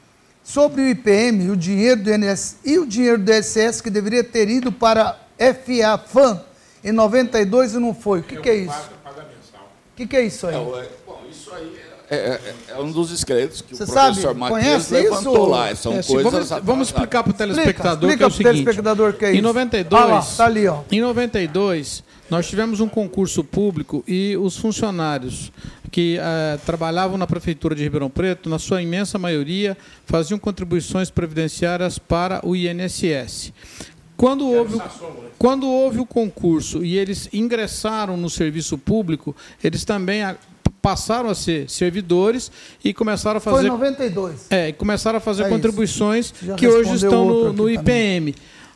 [SPEAKER 1] sobre o IPM e o dinheiro do INSS e o dinheiro do INSS que deveria ter ido para FA FAM em 92 e não foi. O que, que é isso? O que, que é isso aí?
[SPEAKER 8] bom, isso aí é, é- é um dos escritos que
[SPEAKER 1] Você
[SPEAKER 8] o professor
[SPEAKER 1] sabe,
[SPEAKER 8] Matias
[SPEAKER 1] conhece
[SPEAKER 8] levantou
[SPEAKER 1] isso?
[SPEAKER 8] lá. São
[SPEAKER 4] É,
[SPEAKER 8] coisas
[SPEAKER 4] vamos, vamos explicar para o telespectador
[SPEAKER 1] explica
[SPEAKER 4] que é o seguinte.
[SPEAKER 1] telespectador que é
[SPEAKER 4] em
[SPEAKER 1] isso.
[SPEAKER 4] 92,
[SPEAKER 1] Ah lá, tá ali, ó.
[SPEAKER 4] Em 92, nós tivemos um concurso público e os funcionários que eh, trabalhavam na prefeitura de Ribeirão Preto, na sua imensa maioria, faziam contribuições previdenciárias para o INSS. Quando houve, o- quando houve o concurso e eles ingressaram no serviço público, eles também passaram a ser servidores e começaram a
[SPEAKER 1] Foi
[SPEAKER 4] fazer
[SPEAKER 1] em 92.
[SPEAKER 4] é, e começaram a fazer
[SPEAKER 1] É
[SPEAKER 4] contribuições que hoje estão no, no
[SPEAKER 1] também.
[SPEAKER 4] IPM.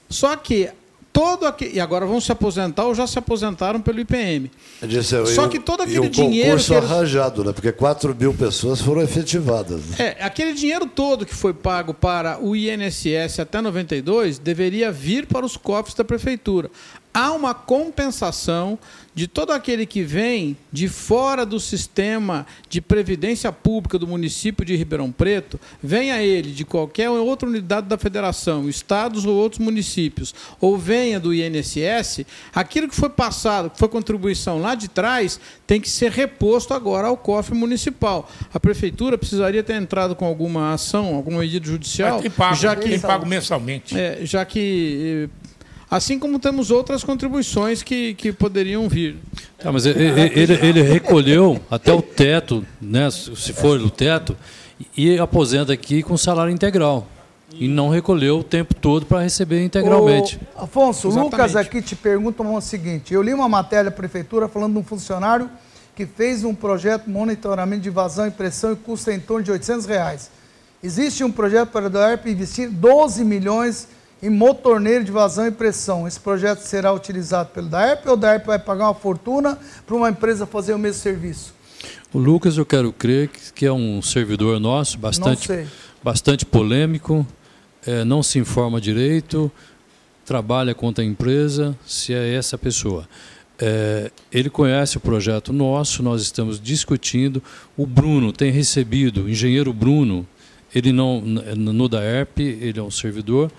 [SPEAKER 4] Só que todo aquele. E agora vão se aposentar ou já se aposentaram pelo IPM.
[SPEAKER 2] Disse, eu-
[SPEAKER 4] Só que todo
[SPEAKER 2] e
[SPEAKER 4] aquele
[SPEAKER 2] o
[SPEAKER 4] dinheiro
[SPEAKER 2] concurso
[SPEAKER 4] que eles-
[SPEAKER 2] arranjado, né? Porque 4 mil pessoas foram efetivadas. né?
[SPEAKER 4] É, aquele dinheiro todo que foi pago para o INSS até 92 deveria vir para os cofres da prefeitura. Há uma compensação de todo aquele que vem de fora do sistema de previdência pública do município de Ribeirão Preto, venha ele de qualquer outra unidade da federação, estados ou outros municípios, ou venha do INSS, aquilo que foi passado, que foi contribuição lá de trás, tem que ser reposto agora ao cofre municipal. A prefeitura precisaria ter entrado com alguma ação, alguma medida judicial,
[SPEAKER 5] paga,
[SPEAKER 4] já que
[SPEAKER 5] quem paga mensalmente.
[SPEAKER 4] é, já que eh, assim como temos outras contribuições que, que poderiam vir.
[SPEAKER 6] Tá, mas ele, ele- ele recolheu até o teto, né, se for o teto, e aposenta aqui com salário integral. E não recolheu o tempo todo para receber integralmente.
[SPEAKER 1] Ô, Afonso, o
[SPEAKER 4] Exatamente.
[SPEAKER 1] Lucas aqui te pergunta o seguinte: eu li uma matéria da prefeitura falando de um funcionário que fez um projeto de monitoramento de vazão e pressão e custa em torno de 800 reais. Existe um projeto para a DARP investir 12 milhões em motorneiro de vazão e pressão. Esse projeto será utilizado pelo DARP ou o DARP vai pagar uma fortuna para uma empresa fazer o mesmo serviço?
[SPEAKER 6] O Lucas, eu quero crer que, é um servidor nosso, bastante, bastante polêmico, eh, não se informa direito, trabalha contra a empresa, se é essa pessoa. Eh, ele conhece o projeto nosso, nós estamos discutindo. O Bruno tem recebido, o engenheiro Bruno, ele não no DAERP, ele é um servidor,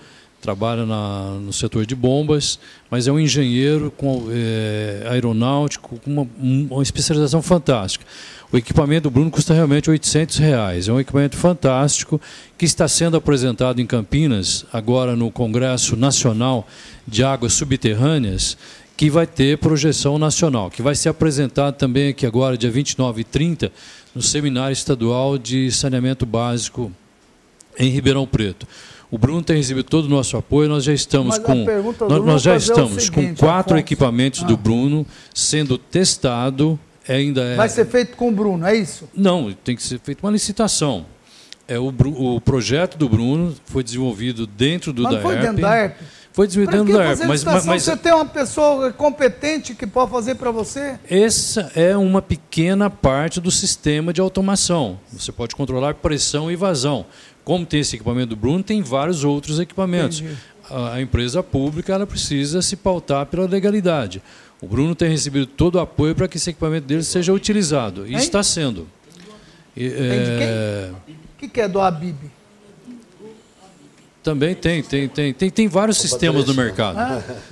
[SPEAKER 6] trabalha na, no setor de bombas, mas é um engenheiro com, eh, aeronáutico com uma, um- uma especialização fantástica. O equipamento do Bruno custa realmente 800 reais. É um equipamento fantástico que está sendo apresentado em Campinas, agora no Congresso Nacional de Águas Subterrâneas, que vai ter projeção nacional, que vai ser apresentado também aqui agora, dia 29 e 30, no Seminário Estadual de Saneamento Básico em Ribeirão Preto. O Bruno tem recebido todo o nosso apoio, nós já estamos
[SPEAKER 1] Mas
[SPEAKER 6] com nós, nós já
[SPEAKER 1] é
[SPEAKER 6] estamos com
[SPEAKER 1] seguinte,
[SPEAKER 6] quatro
[SPEAKER 1] Afonso.
[SPEAKER 6] equipamentos do Bruno sendo testado, ainda é
[SPEAKER 1] Vai ser feito com o Bruno, é isso?
[SPEAKER 6] não, tem que ser feita uma licitação. É, o, o projeto do Bruno foi desenvolvido dentro do
[SPEAKER 1] Mas foi dentro da ERP?
[SPEAKER 6] Foi desenvolvido dentro
[SPEAKER 1] fazer
[SPEAKER 6] Mas,
[SPEAKER 1] licitação?
[SPEAKER 6] mas
[SPEAKER 1] Você tem uma pessoa competente que pode fazer para você?
[SPEAKER 6] essa é uma pequena parte do sistema de automação. Você pode controlar pressão e vazão. Como tem esse equipamento do Bruno, tem vários outros equipamentos.
[SPEAKER 1] Entendi.
[SPEAKER 6] A, empresa pública ela precisa se pautar pela legalidade. O Bruno tem recebido todo o apoio para que esse equipamento dele seja utilizado. E
[SPEAKER 1] Hein?
[SPEAKER 6] está sendo. E,
[SPEAKER 1] Tem de
[SPEAKER 6] é,
[SPEAKER 1] quem? O que, que é do Habib?
[SPEAKER 6] Também tem, tem, tem, tem, tem vários sistemas no mercado.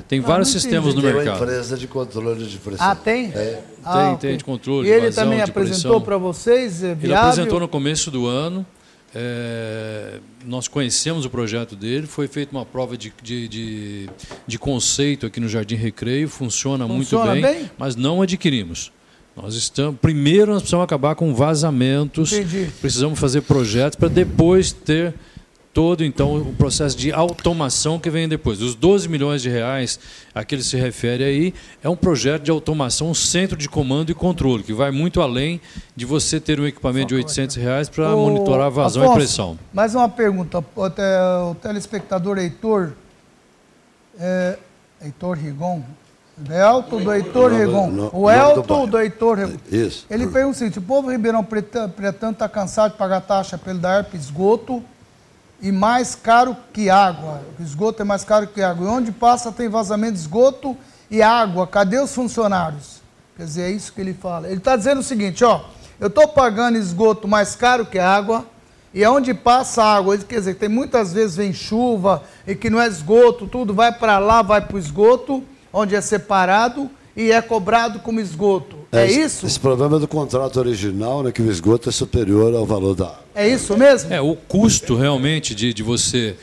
[SPEAKER 6] Tem
[SPEAKER 1] Ah,
[SPEAKER 6] vários
[SPEAKER 1] não
[SPEAKER 6] sistemas no
[SPEAKER 2] Tem uma
[SPEAKER 6] mercado.
[SPEAKER 2] empresa de controle de pressão.
[SPEAKER 1] Ah, tem?
[SPEAKER 2] É.
[SPEAKER 1] Ah,
[SPEAKER 6] Tem,
[SPEAKER 1] ok.
[SPEAKER 6] tem de controle,
[SPEAKER 1] E ele
[SPEAKER 6] vazão,
[SPEAKER 1] também apresentou para vocês? É
[SPEAKER 6] Ele
[SPEAKER 1] viável?
[SPEAKER 6] apresentou no começo do ano. É, nós conhecemos o projeto dele. Foi feita uma prova de, de, de, de conceito aqui no Jardim Recreio. Funciona,
[SPEAKER 1] Funciona
[SPEAKER 6] muito bem,
[SPEAKER 1] bem?
[SPEAKER 6] mas não adquirimos. Nós estamos. Primeiro nós precisamos acabar com vazamentos.
[SPEAKER 1] Entendi.
[SPEAKER 6] Precisamos fazer projetos para depois ter todo então o processo de automação que vem depois. Os 12 milhões de reais a que ele se refere aí é um projeto de automação, um centro de comando e controle, que vai muito além de você ter um equipamento de 800 reais para monitorar vazão
[SPEAKER 1] Afonso,
[SPEAKER 6] e pressão.
[SPEAKER 1] Mais uma pergunta. O, te- o telespectador Heitor, é, Heitor Rigon, do Elton do Heitor Rigon. O
[SPEAKER 2] do
[SPEAKER 1] Elton do Heitor Rigon.
[SPEAKER 2] Isso.
[SPEAKER 1] Ele pergunta o seguinte, o povo ribeirão Preta- pretano está cansado de pagar taxa pelo DARP esgoto e mais caro que água. O esgoto é mais caro que água. E onde passa tem vazamento de esgoto e água. Cadê os funcionários? Quer dizer, é isso que ele fala. Ele está dizendo o seguinte, ó, eu estou pagando esgoto mais caro que água e aonde passa água, quer dizer, tem muitas vezes vem chuva e que não é esgoto, tudo vai para lá, vai para o esgoto, onde é separado e é cobrado como esgoto. É,
[SPEAKER 2] esse,
[SPEAKER 1] isso?
[SPEAKER 2] Esse problema é do contrato original, né, que o esgoto é superior ao valor da água.
[SPEAKER 1] É isso mesmo?
[SPEAKER 6] É, o custo realmente de, de você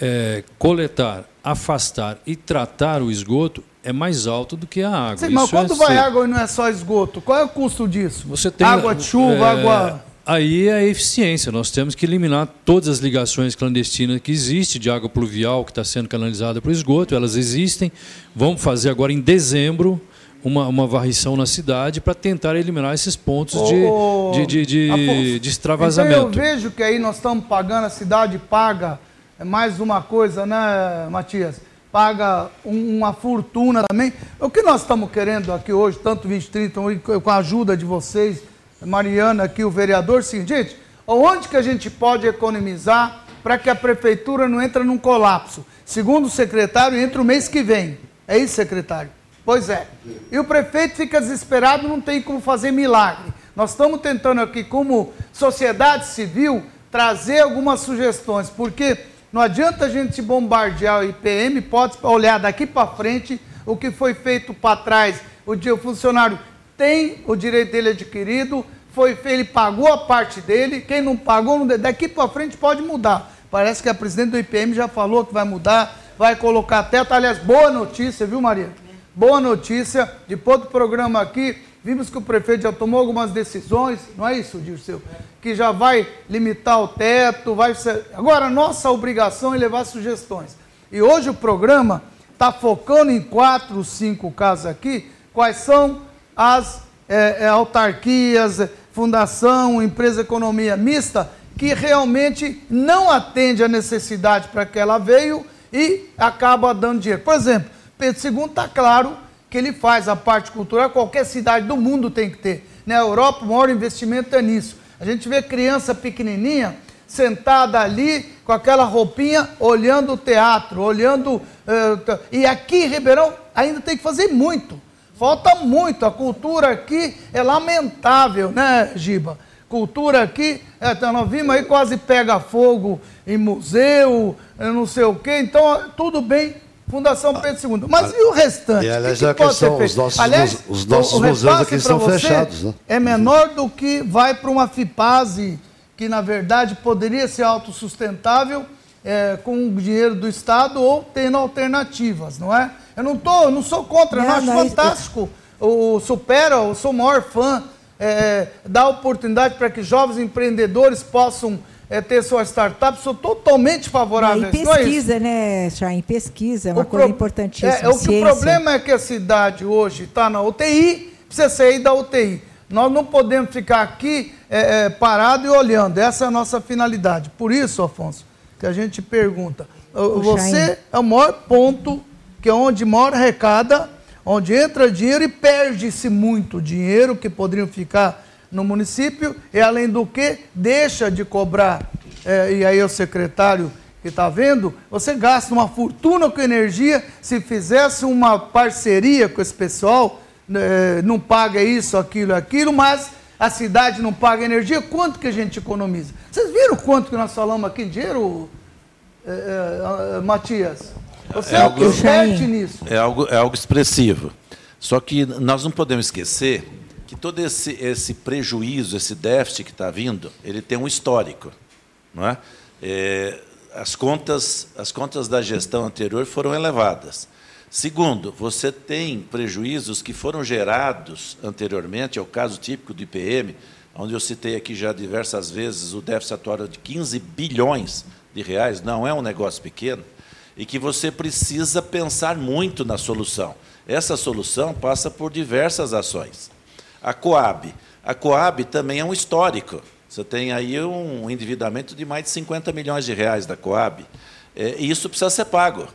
[SPEAKER 6] é, coletar, afastar e tratar o esgoto é mais alto do que a água.
[SPEAKER 1] Sim, mas
[SPEAKER 6] Isso
[SPEAKER 1] quando
[SPEAKER 6] é
[SPEAKER 1] vai
[SPEAKER 6] certo.
[SPEAKER 1] água e não é só esgoto, qual é o custo disso?
[SPEAKER 6] Você tem,
[SPEAKER 1] água de chuva,
[SPEAKER 6] é,
[SPEAKER 1] água.
[SPEAKER 6] Aí é a eficiência. Nós temos que eliminar todas as ligações clandestinas que existem de água pluvial que está sendo canalizada para o esgoto. Elas existem. Vamos fazer agora em dezembro uma, uma varrição na cidade para tentar eliminar esses pontos
[SPEAKER 1] Ô,
[SPEAKER 6] de, de, de, de, de extravasamento.
[SPEAKER 1] Então eu vejo que aí nós estamos pagando, a cidade paga é mais uma coisa, né, Matias? Paga um- uma fortuna também. O que nós estamos querendo aqui hoje, tanto 2030, e com a ajuda de vocês, Mariana aqui, o vereador, seguinte, gente, onde que a gente pode economizar para que a prefeitura não entre num colapso? Segundo o secretário, entra o mês que vem. É isso, secretário? Pois é. E o prefeito fica desesperado, não tem como fazer milagre. Nós estamos tentando aqui, como sociedade civil, trazer algumas sugestões, porque não adianta a gente bombardear o IPM, pode olhar daqui para frente o que foi feito para trás. O, funcionário tem o direito dele adquirido, foi ele pagou a parte dele, quem não pagou, daqui para frente pode mudar. Parece que a presidente do IPM já falou que vai mudar, vai colocar teto. Aliás, boa notícia, viu, Maria? Boa notícia, depois do programa aqui, vimos que o prefeito já tomou algumas decisões, não é isso, Dirceu? Que já vai limitar o teto, vai ser... Agora, nossa obrigação é levar sugestões. E hoje o programa está focando em quatro, cinco casos aqui, quais são as eh, eh, autarquias, fundação, empresa economia mista, que realmente não atende a necessidade para que ela veio e acaba dando dinheiro. Por exemplo, Pedro II está claro que ele faz a parte cultural, qualquer cidade do mundo tem que ter. Na Europa, o maior investimento é nisso. A gente vê criança pequenininha sentada ali com aquela roupinha, olhando o teatro, olhando. eh, e aqui em Ribeirão ainda tem que fazer muito. Falta muito. A cultura aqui é lamentável, né, Giba? Cultura aqui, é, então nós vimos aí quase pega fogo em museu, eh, não sei o quê. Então, tudo bem, Fundação Pedro II. Mas e o restante?
[SPEAKER 2] E, aliás,
[SPEAKER 1] O que
[SPEAKER 2] é a
[SPEAKER 1] que pode feito?
[SPEAKER 2] os nossos
[SPEAKER 1] Aliás,
[SPEAKER 2] os nossos museus
[SPEAKER 1] repasse
[SPEAKER 2] aqui estão
[SPEAKER 1] você
[SPEAKER 2] fechados, né?
[SPEAKER 1] É menor do que vai para uma FIPASE, que na verdade poderia ser autossustentável é, com o dinheiro do Estado ou tendo alternativas, não é? Eu não, tô, eu não sou contra, eu
[SPEAKER 11] Não,
[SPEAKER 1] acho
[SPEAKER 11] não, isso-
[SPEAKER 1] fantástico. O Supera, eu sou o maior fã, é, dá oportunidade para que jovens empreendedores possam é, ter sua startup. Sou totalmente favorável
[SPEAKER 11] E
[SPEAKER 1] a isso. não é isso?
[SPEAKER 11] pesquisa, né, Chain? Pesquisa é uma
[SPEAKER 1] O
[SPEAKER 11] coisa
[SPEAKER 1] pro-
[SPEAKER 11] importantíssima.
[SPEAKER 1] É, o que o
[SPEAKER 11] ciência.
[SPEAKER 1] problema é que a cidade hoje está na UTI, precisa sair da UTI. Nós não podemos ficar aqui é, é, parado e olhando. Essa é a nossa finalidade. Por isso, Afonso, que a gente pergunta. o- Você
[SPEAKER 11] Chain.
[SPEAKER 1] é o maior ponto, que é onde mora arrecada, onde entra dinheiro e perde-se muito dinheiro que poderiam ficar no município, e além do que, deixa de cobrar, é, e aí o secretário que está vendo, você gasta uma fortuna com energia, se fizesse uma parceria com esse pessoal, eh, não paga isso, aquilo, aquilo, mas a cidade não paga energia, quanto que a gente economiza? Vocês viram quanto que nós falamos aqui em dinheiro, eh, eh, Matias? Você é, que
[SPEAKER 10] algo-
[SPEAKER 1] nisso.
[SPEAKER 10] É algo, é algo expressivo. Só que nós não podemos esquecer que todo esse, esse prejuízo, esse déficit que está vindo, ele tem um histórico. Não é? É, as, contas, as contas da gestão anterior foram elevadas. Segundo, você tem prejuízos que foram gerados anteriormente, é o caso típico do IPM, onde eu citei aqui já diversas vezes o déficit atual de 15 bilhões de reais, não é um negócio pequeno, e que você precisa pensar muito na solução. Essa solução passa por diversas ações. A Coab. A Coab também é um histórico. Você tem aí um endividamento de mais de 50 milhões de reais da Coab. É, e isso precisa ser pago.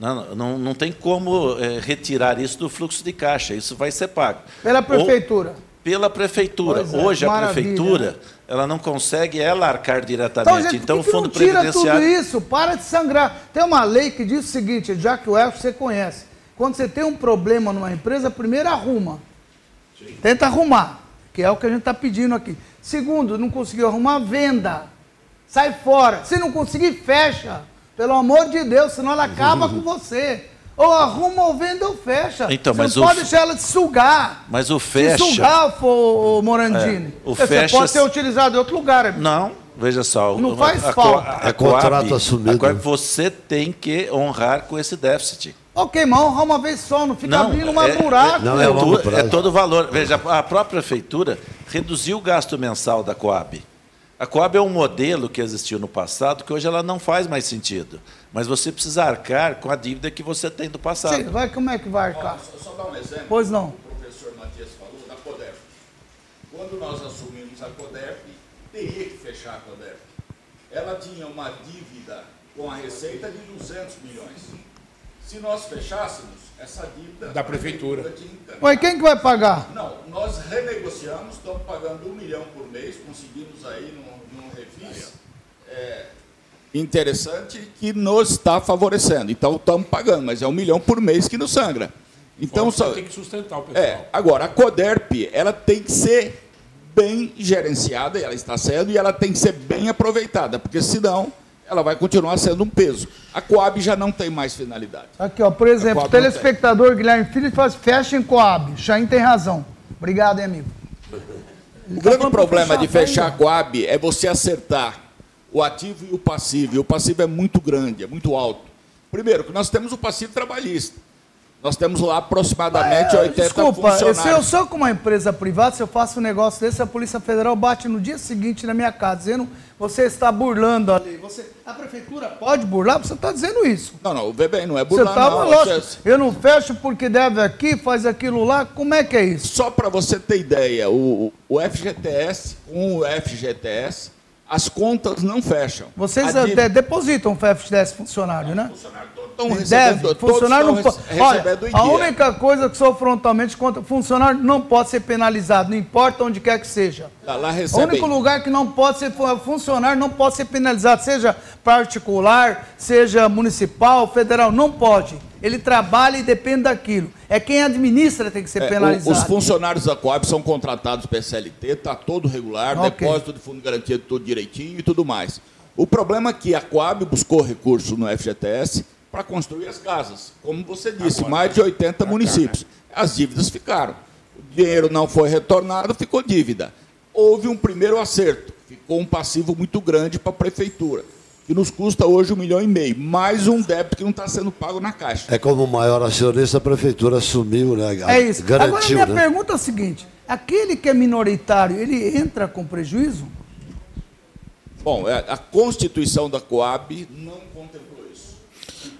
[SPEAKER 10] Não, não, não tem como é, retirar isso do fluxo de caixa. Isso vai ser pago.
[SPEAKER 1] Pela
[SPEAKER 10] Ou-
[SPEAKER 1] prefeitura.
[SPEAKER 10] pela prefeitura.
[SPEAKER 1] É,
[SPEAKER 10] Hoje, a
[SPEAKER 1] maravilha,
[SPEAKER 10] prefeitura
[SPEAKER 1] né?
[SPEAKER 10] ela não consegue ela arcar
[SPEAKER 1] Então,
[SPEAKER 10] diretamente.
[SPEAKER 1] gente,
[SPEAKER 10] Então,
[SPEAKER 1] por que
[SPEAKER 10] o Fundo
[SPEAKER 1] não tira
[SPEAKER 10] Previdenciário...
[SPEAKER 1] tudo isso? Para de sangrar. Tem uma lei que diz o seguinte, já que o Elcio você conhece. Quando você tem um problema numa empresa, primeiro arruma. Tenta arrumar, que é o que a gente está pedindo aqui. Segundo, não conseguiu arrumar, venda. sai fora. Se não conseguir, fecha. Pelo amor de Deus, senão ela acaba com você. Ou arruma ou vende ou fecha.
[SPEAKER 10] Então,
[SPEAKER 1] você
[SPEAKER 10] mas
[SPEAKER 1] não
[SPEAKER 10] o
[SPEAKER 1] pode
[SPEAKER 10] f-
[SPEAKER 1] deixar ela te sugar.
[SPEAKER 10] Mas o
[SPEAKER 1] Se
[SPEAKER 10] fecha.
[SPEAKER 1] sugar, for, o Morandini,
[SPEAKER 10] É, o
[SPEAKER 1] você
[SPEAKER 10] fecha-
[SPEAKER 1] pode ser utilizado em outro lugar. amigo.
[SPEAKER 10] Não, veja só.
[SPEAKER 1] Não
[SPEAKER 10] o-
[SPEAKER 1] faz
[SPEAKER 10] a,
[SPEAKER 1] falta.
[SPEAKER 10] A,
[SPEAKER 2] É contrato
[SPEAKER 10] Coab-
[SPEAKER 2] assumido.
[SPEAKER 10] a Coab, você tem que honrar com esse déficit.
[SPEAKER 1] Ok, honrar uma vez só, não fica abrindo uma
[SPEAKER 10] é,
[SPEAKER 1] buraco.
[SPEAKER 2] Não, é
[SPEAKER 10] é,
[SPEAKER 2] longo
[SPEAKER 10] tu-
[SPEAKER 2] prazo.
[SPEAKER 10] é todo o valor. Veja, a própria prefeitura reduziu o gasto mensal da Coab. A Coab é um modelo que existiu no passado que hoje ela não faz mais sentido. Mas você precisa arcar com a dívida que você tem do passado.
[SPEAKER 1] Sim, vai, como é que vai arcar?
[SPEAKER 8] Só, só dar um exemplo.
[SPEAKER 1] Pois não.
[SPEAKER 8] O professor Matias falou da CODERP. Quando nós assumimos a CODERP, teria que fechar a CODERP. Ela tinha uma dívida com a receita de 200 milhões. Se nós fechássemos, essa dívida
[SPEAKER 5] Da prefeitura.
[SPEAKER 1] Ué, quem que vai pagar?
[SPEAKER 8] Não, nós renegociamos, estamos pagando um milhão por mês, conseguimos aí num, num refis é, interessante que nos está favorecendo. Então estamos pagando, mas é um milhão por mês que nos sangra. Então
[SPEAKER 5] Então,
[SPEAKER 8] só,
[SPEAKER 5] tem que sustentar o pessoal.
[SPEAKER 8] é, agora, a CODERP, ela tem que ser bem gerenciada, e ela está sendo, e ela tem que ser bem aproveitada, porque senão ela vai continuar sendo um peso. A Coab já não tem mais finalidade.
[SPEAKER 1] Aqui, ó, por exemplo, o telespectador Guilherme Filho faz fecha em Coab. Chain tem razão. Obrigado, hein, amigo.
[SPEAKER 8] O grande
[SPEAKER 1] falando pra
[SPEAKER 8] problema de
[SPEAKER 1] fechar,
[SPEAKER 8] fechar a
[SPEAKER 1] tá
[SPEAKER 8] Coab é você acertar o ativo e o passivo. E o passivo é muito grande, é muito alto. Primeiro, que nós temos o passivo trabalhista. Nós temos lá aproximadamente 80
[SPEAKER 1] É, Desculpa, se eu
[SPEAKER 8] funcionários.
[SPEAKER 1] sou com uma empresa privada, se eu faço um negócio desse, a Polícia Federal bate no dia seguinte na minha casa, dizendo você está burlando a lei. Você, a prefeitura pode burlar? Você está dizendo isso.
[SPEAKER 8] Não, não, vê bem, não é
[SPEAKER 1] Você
[SPEAKER 8] burlar,
[SPEAKER 1] está,
[SPEAKER 8] não.
[SPEAKER 1] lógico,
[SPEAKER 8] Você-
[SPEAKER 1] eu não fecho porque deve aqui, faz aquilo lá. Como é que é isso?
[SPEAKER 8] Só para você ter ideia, o, o FGTS, com o FGTS, as contas não fecham.
[SPEAKER 1] Vocês
[SPEAKER 8] A
[SPEAKER 1] depositam o FFDS funcionário, né?
[SPEAKER 8] funcionários todos estão recebendo,
[SPEAKER 1] deve, funcionário não pode. Olha, a única coisa que sou frontalmente contra, funcionário não pode ser penalizado, não importa onde quer que seja.
[SPEAKER 8] Lá, lá
[SPEAKER 1] O
[SPEAKER 8] recebem.
[SPEAKER 1] único lugar que não pode ser fu- funcionário não pode ser penalizado, seja particular, seja municipal, federal, não pode. Ele trabalha e depende daquilo. É quem administra tem que ser
[SPEAKER 8] É, o-
[SPEAKER 1] penalizado.
[SPEAKER 8] os funcionários da Coab são contratados pela CLT, está todo regular,
[SPEAKER 1] Ok.
[SPEAKER 8] depósito de fundo de garantia tudo direitinho e tudo mais. O problema é que a Coab buscou recursos no FGTS para construir as casas. Como você disse, mais de 80 municípios. As dívidas ficaram. O dinheiro não foi retornado, ficou dívida. Houve um primeiro acerto, ficou um passivo muito grande para a prefeitura, que nos custa hoje um milhão e meio, mais um débito que não está sendo pago na Caixa.
[SPEAKER 2] É como o maior acionista, a prefeitura assumiu, né?
[SPEAKER 1] É isso. Agora,
[SPEAKER 2] Garantiu,
[SPEAKER 1] minha
[SPEAKER 2] né?
[SPEAKER 1] pergunta é a seguinte: aquele que é minoritário, ele entra com prejuízo?
[SPEAKER 8] Bom, é, a Constituição da Coab não.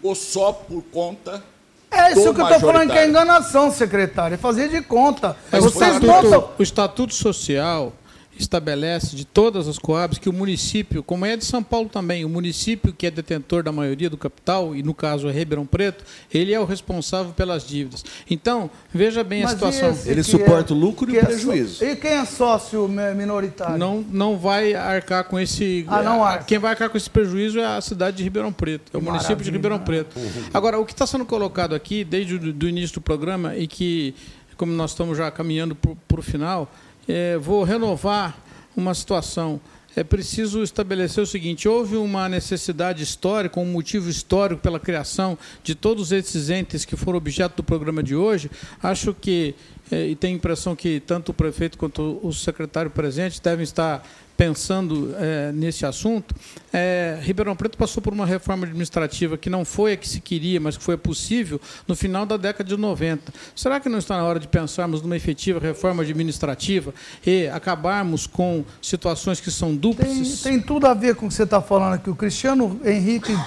[SPEAKER 8] Ficou só por conta.
[SPEAKER 1] É isso que eu estou falando que é enganação, secretário. É fazer de conta.
[SPEAKER 4] Mas o
[SPEAKER 1] Vocês
[SPEAKER 4] estatuto,
[SPEAKER 1] montam.
[SPEAKER 4] o Estatuto Social estabelece de todas as coabs que o município, como é de São Paulo também, o município que é detentor da maioria do capital, e no caso é Ribeirão Preto, ele é o responsável pelas dívidas. Então, veja bem a
[SPEAKER 1] Mas
[SPEAKER 4] situação.
[SPEAKER 1] e esse
[SPEAKER 12] Ele suporta o lucro e o
[SPEAKER 1] é
[SPEAKER 12] prejuízo.
[SPEAKER 1] só- E quem é sócio mi- minoritário?
[SPEAKER 4] Não, não vai arcar com esse.
[SPEAKER 1] Ah, não arca.
[SPEAKER 4] Quem vai arcar com esse prejuízo é a cidade de Ribeirão Preto, é o
[SPEAKER 1] Que
[SPEAKER 4] município de. Ribeirão Preto. Agora, o que está sendo colocado aqui, desde o do início do programa, e que, como nós estamos já caminhando para o final, é, vou renovar uma situação. É preciso estabelecer o seguinte: houve uma necessidade histórica, um motivo histórico pela criação de todos esses entes que foram objeto do programa de hoje. Acho que, eh, e tenho a impressão que tanto o prefeito quanto o secretário presente devem estar pensando eh, nesse assunto. Eh, Ribeirão Preto passou por uma reforma administrativa que não foi a que se queria, mas que foi possível no final da década de 90. Será que não está na hora de pensarmos numa efetiva reforma administrativa e acabarmos com situações que são
[SPEAKER 1] Tem,
[SPEAKER 4] dúplices?
[SPEAKER 1] tem tudo a ver com o que você está falando aqui. O Cristiano Henrique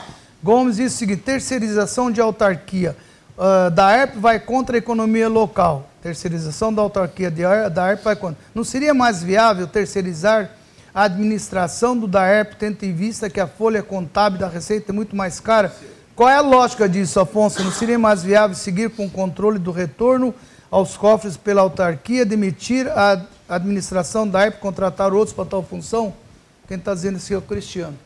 [SPEAKER 1] Gomes disse o seguinte: terceirização de autarquia ah, da ERP vai contra a economia local. Terceirização da autarquia de da ERP vai contra. Não seria mais viável terceirizar a administração do DAERP, tendo em vista que a folha contábil da Receita é muito mais cara? Qual é a lógica disso, Afonso? Não seria mais viável seguir com o controle do retorno aos cofres pela autarquia, demitir a administração da ERP, contratar outros para tal função? Quem está dizendo isso é o Cristiano.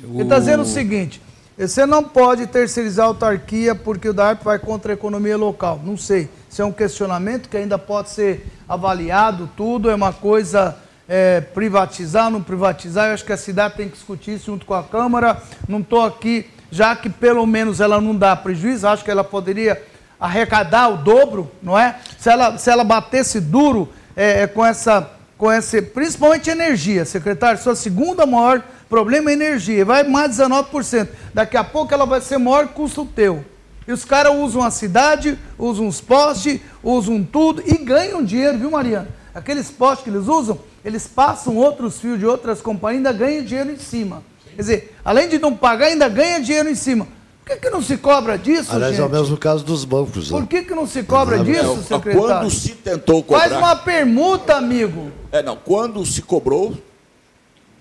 [SPEAKER 1] Ele está dizendo o seguinte: você não pode terceirizar a autarquia porque o DARP vai contra a economia local. Não sei. Isso é um questionamento que ainda pode ser avaliado, tudo é uma coisa é, privatizar, não privatizar. Eu acho que a cidade tem que discutir isso junto com a Câmara. Não estou aqui, já que pelo menos ela não dá prejuízo, acho que ela poderia arrecadar o dobro, não é? Se ela, se ela batesse duro é, é com essa, com esse, principalmente energia, secretário, sua segunda maior problema é energia, vai mais 19%. Daqui a pouco ela vai ser maior custo teu. E os caras usam a cidade, usam os postes, usam tudo e ganham dinheiro, viu, Mariana? Aqueles postes que eles usam, eles passam outros fios de outras companhias e ainda ganham dinheiro em cima. Quer dizer, além de não pagar, ainda ganha dinheiro em cima. Por que, que não se cobra disso,
[SPEAKER 2] Aliás,
[SPEAKER 1] gente?
[SPEAKER 2] é o mesmo caso dos bancos. né?
[SPEAKER 1] Por que, que não se cobra disso,
[SPEAKER 8] É,
[SPEAKER 1] secretário?
[SPEAKER 8] Quando se tentou cobrar.
[SPEAKER 1] Faz uma permuta, amigo.
[SPEAKER 8] É, não. Quando se cobrou,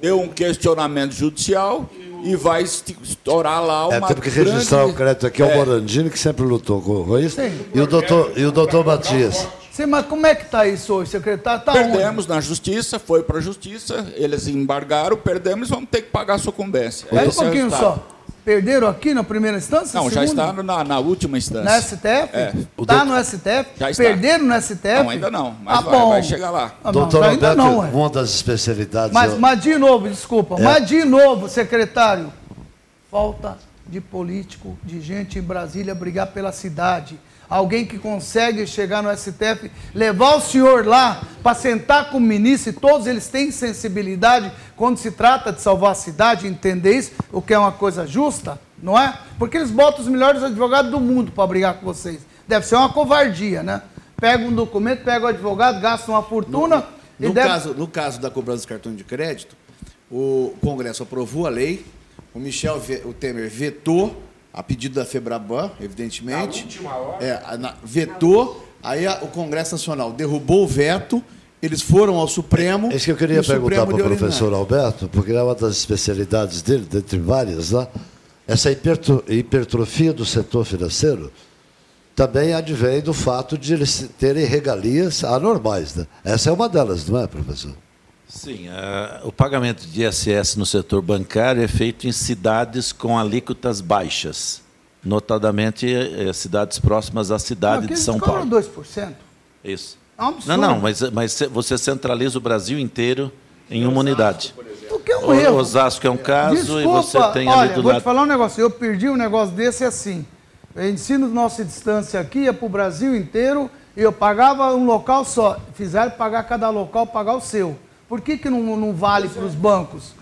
[SPEAKER 8] deu um questionamento judicial e vai estourar lá uma
[SPEAKER 2] É, temos que registrar
[SPEAKER 8] grande-
[SPEAKER 2] o crédito aqui ao
[SPEAKER 8] É.
[SPEAKER 2] Morandini, que sempre lutou com com isso.
[SPEAKER 1] Sim.
[SPEAKER 2] E o doutor, e o doutor Matias.
[SPEAKER 1] Sim, mas como é que está isso hoje, secretário? Tá onde?
[SPEAKER 8] Perdemos na justiça, foi para a justiça, eles embargaram, perdemos, vamos ter que pagar a sucumbência.
[SPEAKER 1] Espera um
[SPEAKER 8] é
[SPEAKER 1] pouquinho
[SPEAKER 8] resultado.
[SPEAKER 1] só. Perderam aqui na primeira instância?
[SPEAKER 8] Não, já está na, na última instância.
[SPEAKER 1] Na STF?
[SPEAKER 8] É.
[SPEAKER 1] Está no STF?
[SPEAKER 8] Já está.
[SPEAKER 1] Perderam no STF?
[SPEAKER 8] Não, ainda não, mas
[SPEAKER 1] ah,
[SPEAKER 8] vai-
[SPEAKER 1] bom.
[SPEAKER 8] vai chegar lá.
[SPEAKER 1] Ah, não,
[SPEAKER 2] doutor
[SPEAKER 1] ainda
[SPEAKER 2] Alberto,
[SPEAKER 1] não,
[SPEAKER 2] uma das especialidades.
[SPEAKER 1] Mas,
[SPEAKER 2] é-
[SPEAKER 1] mas de novo, desculpa,
[SPEAKER 2] É.
[SPEAKER 1] mas de novo, secretário, falta de político, de gente em Brasília brigar pela cidade. Alguém que consegue chegar no STF, levar o senhor lá para sentar com o ministro, e todos eles têm sensibilidade quando se trata de salvar a cidade, entender isso, o que é uma coisa justa, não é? Porque eles botam os melhores advogados do mundo para brigar com vocês. Deve ser uma covardia, né? Pega um documento, pega o advogado, gasta uma fortuna
[SPEAKER 7] No,
[SPEAKER 1] deve...
[SPEAKER 7] caso, no caso da cobrança dos cartões de crédito, o Congresso aprovou a lei, o Michel o Temer vetou, a pedido da Febraban, evidentemente.
[SPEAKER 5] Na última hora.
[SPEAKER 7] É, na- vetou, aí a- o Congresso Nacional derrubou o veto, eles foram ao Supremo.
[SPEAKER 2] É isso que eu queria perguntar para o professor. Alberto, porque é uma das especialidades dele, dentre várias lá, essa hipertro- hipertrofia do setor financeiro também advém do fato de eles terem regalias anormais. Né? Essa é uma delas, não é, professor?
[SPEAKER 10] Sim, ah, o pagamento de ISS no setor bancário é feito em cidades com alíquotas baixas, notadamente eh, cidades próximas à cidade
[SPEAKER 1] Aqui
[SPEAKER 10] de São Paulo.
[SPEAKER 1] 2%.
[SPEAKER 10] Isso.
[SPEAKER 1] É um absurdo.
[SPEAKER 10] Não, não, mas, mas você centraliza o Brasil inteiro em uma unidade.
[SPEAKER 1] O que é um
[SPEAKER 10] O-
[SPEAKER 1] erro.
[SPEAKER 10] Osasco é um caso
[SPEAKER 1] Desculpa,
[SPEAKER 10] e você tem
[SPEAKER 1] olha,
[SPEAKER 10] ali do
[SPEAKER 1] vou
[SPEAKER 10] lado.
[SPEAKER 1] te falar um negócio. Eu perdi um negócio desse assim. Eu ensino nossa distância aqui, ia para o Brasil inteiro, e eu pagava um local só. Fizeram pagar cada local, pagar o seu. Por que, que não, não vale para os bancos?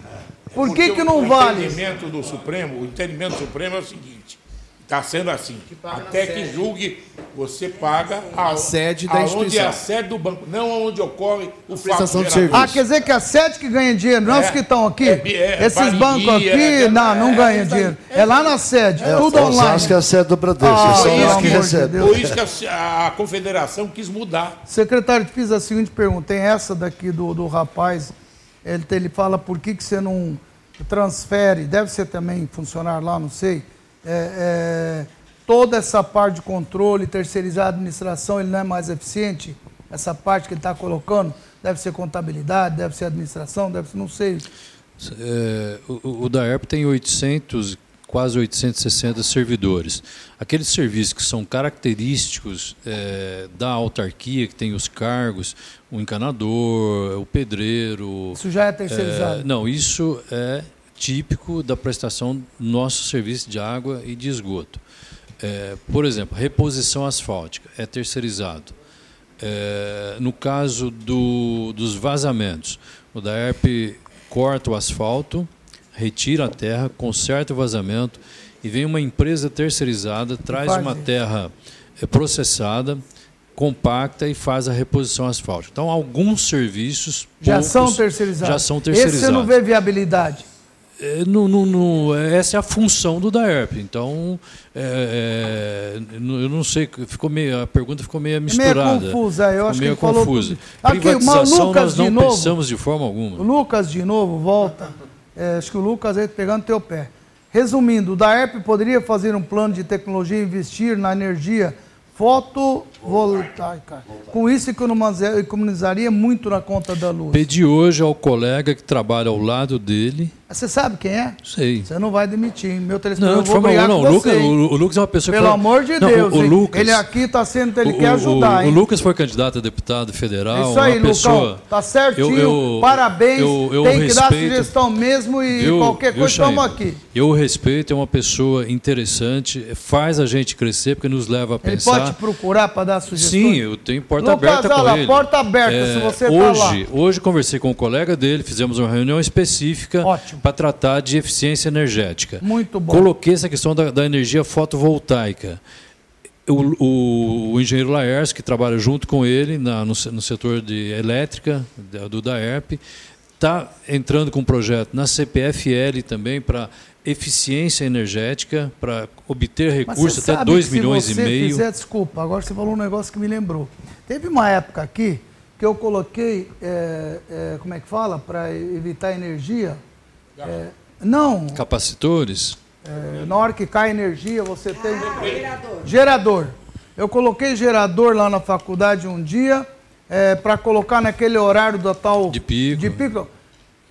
[SPEAKER 1] Por que,
[SPEAKER 5] Porque
[SPEAKER 1] que
[SPEAKER 5] o-
[SPEAKER 1] não
[SPEAKER 5] o
[SPEAKER 1] vale?
[SPEAKER 5] entendimento do Supremo, o entendimento do Supremo é o seguinte: está sendo assim. Até que julgue, você paga a,
[SPEAKER 7] sede da
[SPEAKER 5] aonde é a sede do banco, não onde ocorre o fato
[SPEAKER 7] prestação de serviço.
[SPEAKER 1] Ah, quer dizer que a sede que ganha dinheiro, não
[SPEAKER 5] É,
[SPEAKER 1] os que estão aqui?
[SPEAKER 5] é, é,
[SPEAKER 1] Esses
[SPEAKER 5] Barigui,
[SPEAKER 1] bancos aqui,
[SPEAKER 5] é,
[SPEAKER 1] não, não
[SPEAKER 5] é,
[SPEAKER 1] ganham
[SPEAKER 5] é,
[SPEAKER 1] dinheiro.
[SPEAKER 5] é,
[SPEAKER 1] É lá na sede,
[SPEAKER 2] É,
[SPEAKER 1] tudo online.
[SPEAKER 2] Osasco é a sede do Bradesco,
[SPEAKER 1] Ah,
[SPEAKER 2] são
[SPEAKER 1] pelo
[SPEAKER 2] eles que.
[SPEAKER 1] Deus.
[SPEAKER 5] Por isso que a, a confederação quis mudar.
[SPEAKER 1] Secretário, te fiz a seguinte pergunta. Tem essa daqui do, do rapaz. Ele, ele fala por que, que você não transfere, deve ser também funcionário lá, não sei. É, é, toda essa parte de controle, terceirizar a administração, ele não é mais eficiente? Essa parte que ele está colocando, deve ser contabilidade, deve ser administração, deve ser, não sei.
[SPEAKER 6] É, o, o DAERP tem 800, quase 860 servidores. Aqueles serviços que são característicos é, da autarquia, que tem os cargos, o encanador, o pedreiro.
[SPEAKER 1] Isso já é terceirizado.
[SPEAKER 6] É, não, isso é típico da prestação do nosso serviço de água e de esgoto. É, por exemplo, reposição asfáltica é terceirizado. É, no caso do, dos vazamentos, o DAERP corta o asfalto, retira a terra, conserta o vazamento e vem uma empresa terceirizada, traz uma terra é, processada, compacta e faz a reposição asfáltica. Então, alguns serviços
[SPEAKER 1] Já são terceirizados.
[SPEAKER 6] Já são
[SPEAKER 1] Esse
[SPEAKER 6] terceirizados.
[SPEAKER 1] você não vê viabilidade.
[SPEAKER 6] É, no- no- no- essa é a função do DAERP. Então, é, é, eu não sei, ficou meio, a pergunta ficou meio misturada.
[SPEAKER 1] confusa, eu
[SPEAKER 6] Ficou
[SPEAKER 1] acho que
[SPEAKER 6] meio
[SPEAKER 1] ele falou
[SPEAKER 6] confusa.
[SPEAKER 1] tudo. Aqui, o
[SPEAKER 6] Privatização
[SPEAKER 1] Lucas
[SPEAKER 6] nós
[SPEAKER 1] de
[SPEAKER 6] não
[SPEAKER 1] novo.
[SPEAKER 6] pensamos de forma
[SPEAKER 1] O
[SPEAKER 6] alguma.
[SPEAKER 1] Lucas, de novo, volta. É, acho que o Lucas aí pegando teu pé. Resumindo, o DAERP poderia fazer um plano de tecnologia e investir na energia fotovoltaica. Com isso, economiza- economizaria muito na conta da luz.
[SPEAKER 6] Pedi hoje ao colega que trabalha ao lado dele
[SPEAKER 1] Você sabe quem é?
[SPEAKER 6] Sei.
[SPEAKER 1] Você não vai demitir. Meu telespectador,
[SPEAKER 6] Não, de forma alguma, não. O Lucas, o, o Lucas é uma pessoa
[SPEAKER 1] Pelo
[SPEAKER 6] que.
[SPEAKER 1] amor de
[SPEAKER 6] Não,
[SPEAKER 1] Deus.
[SPEAKER 6] O, o? Lucas,
[SPEAKER 1] ele aqui está sendo, ele quer ajudar,
[SPEAKER 6] O? Lucas foi candidato a deputado federal.
[SPEAKER 1] Isso aí,
[SPEAKER 6] uma pessoa,
[SPEAKER 1] Lucão. Tá certinho.
[SPEAKER 6] Eu- eu-
[SPEAKER 1] Parabéns.
[SPEAKER 6] eu- eu
[SPEAKER 1] Tem que dar
[SPEAKER 6] respeito-
[SPEAKER 1] sugestão mesmo e qualquer coisa, estamos aqui.
[SPEAKER 6] Eu o respeito, é uma pessoa interessante, faz a gente crescer, porque nos leva a
[SPEAKER 1] Ele
[SPEAKER 6] pensar.
[SPEAKER 1] pode te procurar para dar sugestões?
[SPEAKER 6] Sim, eu tenho porta
[SPEAKER 1] Lucas,
[SPEAKER 6] aberta com
[SPEAKER 1] lá,
[SPEAKER 6] ele. É,
[SPEAKER 1] porta aberta, se você tá
[SPEAKER 6] hoje,
[SPEAKER 1] lá.
[SPEAKER 6] hoje conversei com um colega dele, fizemos uma reunião específica para tratar de eficiência energética.
[SPEAKER 1] Muito bom.
[SPEAKER 6] Coloquei essa questão da, da energia fotovoltaica. O, o- o engenheiro Laércio, que trabalha junto com ele na- no, no setor de elétrica da- do DAERP, está entrando com um projeto na CPFL também para eficiência energética, para obter recursos até
[SPEAKER 1] sabe
[SPEAKER 6] 2
[SPEAKER 1] que
[SPEAKER 6] milhões e meio.
[SPEAKER 1] Fizer, desculpa, agora você falou um negócio que me lembrou. Teve uma época aqui que eu coloquei, é, é, como é que fala, para evitar energia. É, não,
[SPEAKER 6] Capacitores?
[SPEAKER 1] é, na hora que cai energia, você tem. Gerador. Eu coloquei gerador lá na faculdade um dia, para colocar naquele horário da tal.
[SPEAKER 6] De pico.
[SPEAKER 1] De pico.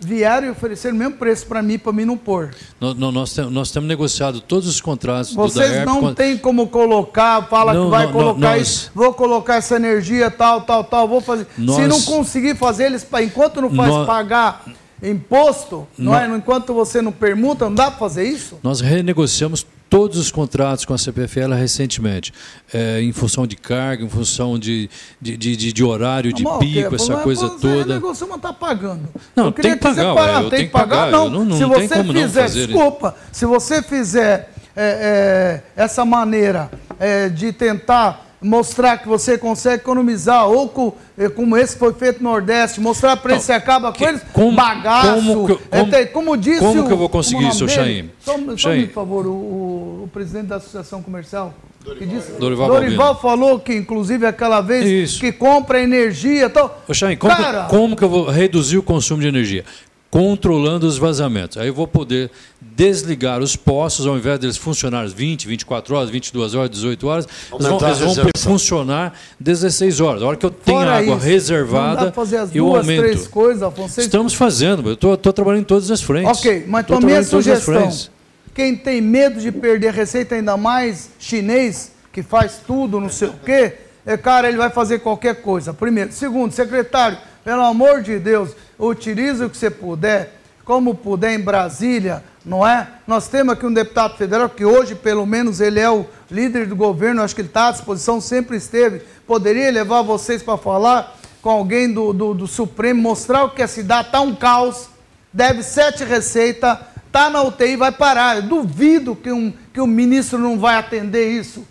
[SPEAKER 1] Vieram e ofereceram o mesmo preço para mim, para mim não pôr.
[SPEAKER 6] Nós, nós, nós tem- nós temos negociado todos os contratos do
[SPEAKER 1] Vocês
[SPEAKER 6] DAERP.
[SPEAKER 1] não
[SPEAKER 6] com-
[SPEAKER 1] tem como colocar, fala
[SPEAKER 6] Não,
[SPEAKER 1] que vai
[SPEAKER 6] não,
[SPEAKER 1] colocar
[SPEAKER 6] nós-
[SPEAKER 1] isso, vou colocar essa energia, tal, tal, tal, vou fazer. Se
[SPEAKER 6] Nós-
[SPEAKER 1] não conseguir fazer eles, enquanto não faz pagar imposto, não
[SPEAKER 6] Nós-
[SPEAKER 1] é? enquanto você não permuta, não dá para fazer isso?
[SPEAKER 6] Nós renegociamos todos os contratos com a CPFL recentemente, é, em função de carga, em função de, de, de, de- horário, de
[SPEAKER 1] Amor,
[SPEAKER 6] pico, essa coisa
[SPEAKER 1] "Você
[SPEAKER 6] toda.
[SPEAKER 1] negociou, mas tá pagando.
[SPEAKER 6] Não,
[SPEAKER 1] Eu queria
[SPEAKER 6] tem que pagar, ué,
[SPEAKER 1] tem
[SPEAKER 6] tenho
[SPEAKER 1] que
[SPEAKER 6] que
[SPEAKER 1] pagar,
[SPEAKER 6] pagar,
[SPEAKER 1] não.
[SPEAKER 6] não- não
[SPEAKER 1] se
[SPEAKER 6] tem
[SPEAKER 1] você
[SPEAKER 6] não
[SPEAKER 1] fizer, desculpa, se você fizer é, é, essa maneira é, de tentar mostrar que você consegue economizar, ou com, é, como esse foi feito no Nordeste, mostrar para eles que você acaba com eles,
[SPEAKER 6] como-
[SPEAKER 1] bagaço,
[SPEAKER 6] como que eu-
[SPEAKER 1] é,
[SPEAKER 6] como-
[SPEAKER 1] como disse
[SPEAKER 6] como
[SPEAKER 1] o-
[SPEAKER 6] que eu vou conseguir isso? Chaim? Chaim.
[SPEAKER 1] por favor, o, o- o presidente da Associação Comercial. Que disse,
[SPEAKER 6] Dorival
[SPEAKER 1] Dorival falou que, inclusive, aquela vez
[SPEAKER 6] Isso.
[SPEAKER 1] que compra energia e tal.
[SPEAKER 6] Ô, Chain, como,
[SPEAKER 1] Cara,
[SPEAKER 6] como que eu vou reduzir o consumo de energia? Controlando os vazamentos. Aí eu vou poder desligar os postos, ao invés deles funcionarem 20, 24 horas, 22 horas, 18 horas, eles vão,
[SPEAKER 2] Aumentar a
[SPEAKER 6] eles vão funcionar 16 horas. A hora que eu tenho
[SPEAKER 1] Fora
[SPEAKER 6] água
[SPEAKER 1] isso,
[SPEAKER 6] reservada,
[SPEAKER 1] Não dá pra fazer as
[SPEAKER 6] eu
[SPEAKER 1] duas,
[SPEAKER 6] aumento.
[SPEAKER 1] três coisas, Afonso.
[SPEAKER 6] Estamos fazendo, eu estou trabalhando em todas as frentes.
[SPEAKER 1] Ok, mas
[SPEAKER 6] Tô
[SPEAKER 1] então minha
[SPEAKER 6] trabalhando em todas as
[SPEAKER 1] sugestão,
[SPEAKER 6] frentes.
[SPEAKER 1] quem tem medo de perder receita, ainda mais chinês, que faz tudo, não sei o quê, é, cara, ele vai fazer qualquer coisa. Primeiro. Segundo, secretário, pelo amor de Deus, utilize o que você puder, como puder em Brasília, não é? Nós temos aqui um deputado federal que hoje, pelo menos, ele é o líder do governo, acho que ele está à disposição, sempre esteve. Poderia levar vocês para falar com alguém do, do, do Supremo, mostrar o que a cidade está um caos, deve sete receitas, está na UTI, vai parar. Eu duvido que um, que um ministro não vai atender isso.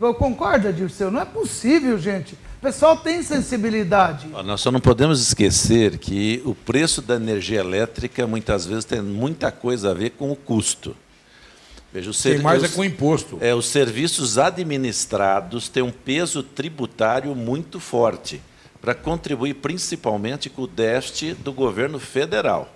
[SPEAKER 1] Eu concordo, Dirceu? Não é possível, gente. O pessoal tem sensibilidade.
[SPEAKER 10] Nós só não podemos esquecer que o preço da energia elétrica muitas vezes tem muita coisa a ver com o custo. Veja, o
[SPEAKER 5] Tem mais é com imposto.
[SPEAKER 10] É, os serviços administrados têm um peso tributário muito forte para contribuir principalmente com o déficit do governo federal.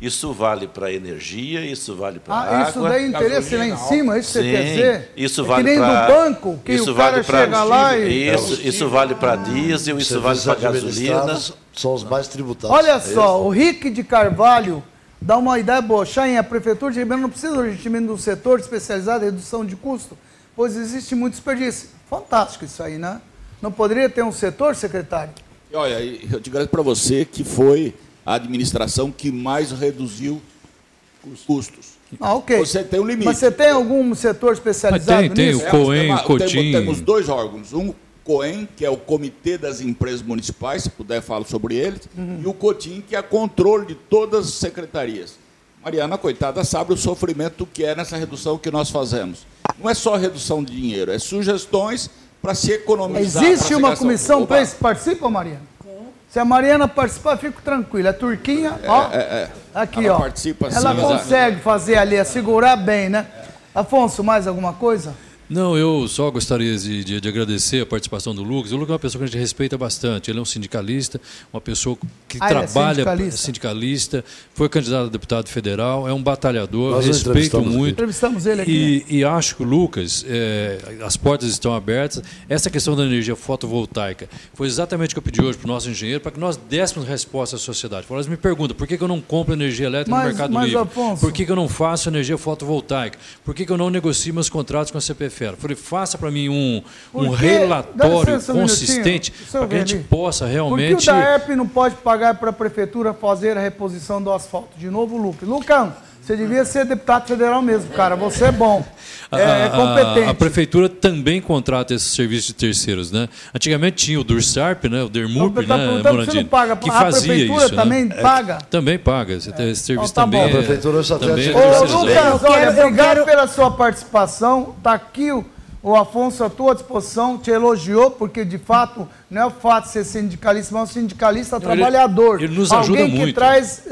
[SPEAKER 10] Isso vale para a energia, isso vale para a
[SPEAKER 1] Ah,
[SPEAKER 10] água.
[SPEAKER 1] isso dá interesse lá em cima, isso você
[SPEAKER 10] Sim,
[SPEAKER 1] quer dizer?
[SPEAKER 10] Isso
[SPEAKER 1] é
[SPEAKER 10] vale
[SPEAKER 1] que nem
[SPEAKER 10] pra-
[SPEAKER 1] do banco, que
[SPEAKER 10] isso
[SPEAKER 1] o cara
[SPEAKER 10] vale pra-
[SPEAKER 1] chega lá e...
[SPEAKER 10] Isso, isso vale para diesel, isso vale para gasolina.
[SPEAKER 2] São os mais tributados.
[SPEAKER 1] Olha só, o Rick de Carvalho dá uma ideia boa. Chain, a Prefeitura de Ribeirão não precisa urgentemente de um setor especializado em redução de custo, pois existe muito desperdício. Fantástico isso aí, né? Não poderia ter um setor, secretário?
[SPEAKER 8] Olha, eu te garanto para você que foi a administração que mais reduziu os custos.
[SPEAKER 1] Ah, ok.
[SPEAKER 8] Você tem um limite.
[SPEAKER 1] Mas você tem algum setor especializado
[SPEAKER 6] Mas tem, tem
[SPEAKER 1] nisso?
[SPEAKER 6] o Coen,
[SPEAKER 8] Temos-
[SPEAKER 6] o Cotim.
[SPEAKER 8] Temos, temos dois órgãos. Um COEM, que é o Comitê das Empresas Municipais, se puder falo sobre ele,
[SPEAKER 1] Uhum.
[SPEAKER 8] e o COTIM, que é controle de todas as secretarias. Mariana, coitada, sabe o sofrimento que é nessa redução que nós fazemos. Não é só redução de dinheiro, é sugestões para se economizar.
[SPEAKER 1] Existe uma comissão para isso? Participa, Mariana? Se a Mariana participar, fico tranquilo. A Turquinha, ó,
[SPEAKER 8] é, é.
[SPEAKER 1] aqui,
[SPEAKER 8] Ela
[SPEAKER 1] ó.
[SPEAKER 8] participa, sim,
[SPEAKER 1] ela
[SPEAKER 8] a-
[SPEAKER 1] consegue fazer ali, segurar bem, né? Afonso, mais alguma coisa?
[SPEAKER 6] Não, eu só gostaria de, de, de, agradecer a participação do Lucas. O Lucas é uma pessoa que a gente respeita bastante. Ele é um sindicalista, uma pessoa que ah, trabalha, é sindicalista. sindicalista. foi candidato a deputado federal, é um batalhador, Nós respeito muito.
[SPEAKER 1] Entrevistamos ele aqui.
[SPEAKER 6] E, e acho que o Lucas, é, as portas estão abertas. Essa questão da energia fotovoltaica foi exatamente o que eu pedi hoje para o nosso engenheiro, para que nós dessemos resposta à sociedade. Elas me perguntam por que, que eu não compro energia elétrica mas, no Mercado mas, Livre? Afonso... Por que, que eu não faço energia fotovoltaica? Por que, que eu não negocio meus contratos com a CPF? Fera. Falei, faça para mim um, um relatório consistente para que a gente possa realmente. Por
[SPEAKER 1] que o DAERP não pode pagar para a prefeitura fazer a reposição do asfalto? De novo, Lucas. Lucão, você devia ser deputado federal mesmo, cara. Você é bom. É, é competente.
[SPEAKER 6] A, a, prefeitura também contrata esses serviços de terceiros, né? Antigamente tinha o Dursarp, né? O Dermurp, então, né, Morandini?
[SPEAKER 1] Paga.
[SPEAKER 6] Que fazia
[SPEAKER 1] prefeitura
[SPEAKER 6] isso,
[SPEAKER 1] também
[SPEAKER 6] né?
[SPEAKER 1] paga?
[SPEAKER 6] É, também paga. Esse,
[SPEAKER 1] é.
[SPEAKER 6] serviço então, tá também.
[SPEAKER 1] Bom.
[SPEAKER 6] É, a prefeitura
[SPEAKER 2] só
[SPEAKER 6] também
[SPEAKER 2] tem
[SPEAKER 1] é Ô, Lucas, olha, obrigado pela sua participação. Está aqui o o Afonso à tua disposição, te elogiou, porque de fato não é o fato de ser sindicalista, mas um sindicalista ele, trabalhador.
[SPEAKER 6] Ele nos ajuda
[SPEAKER 1] Alguém
[SPEAKER 6] muito.
[SPEAKER 1] que traz.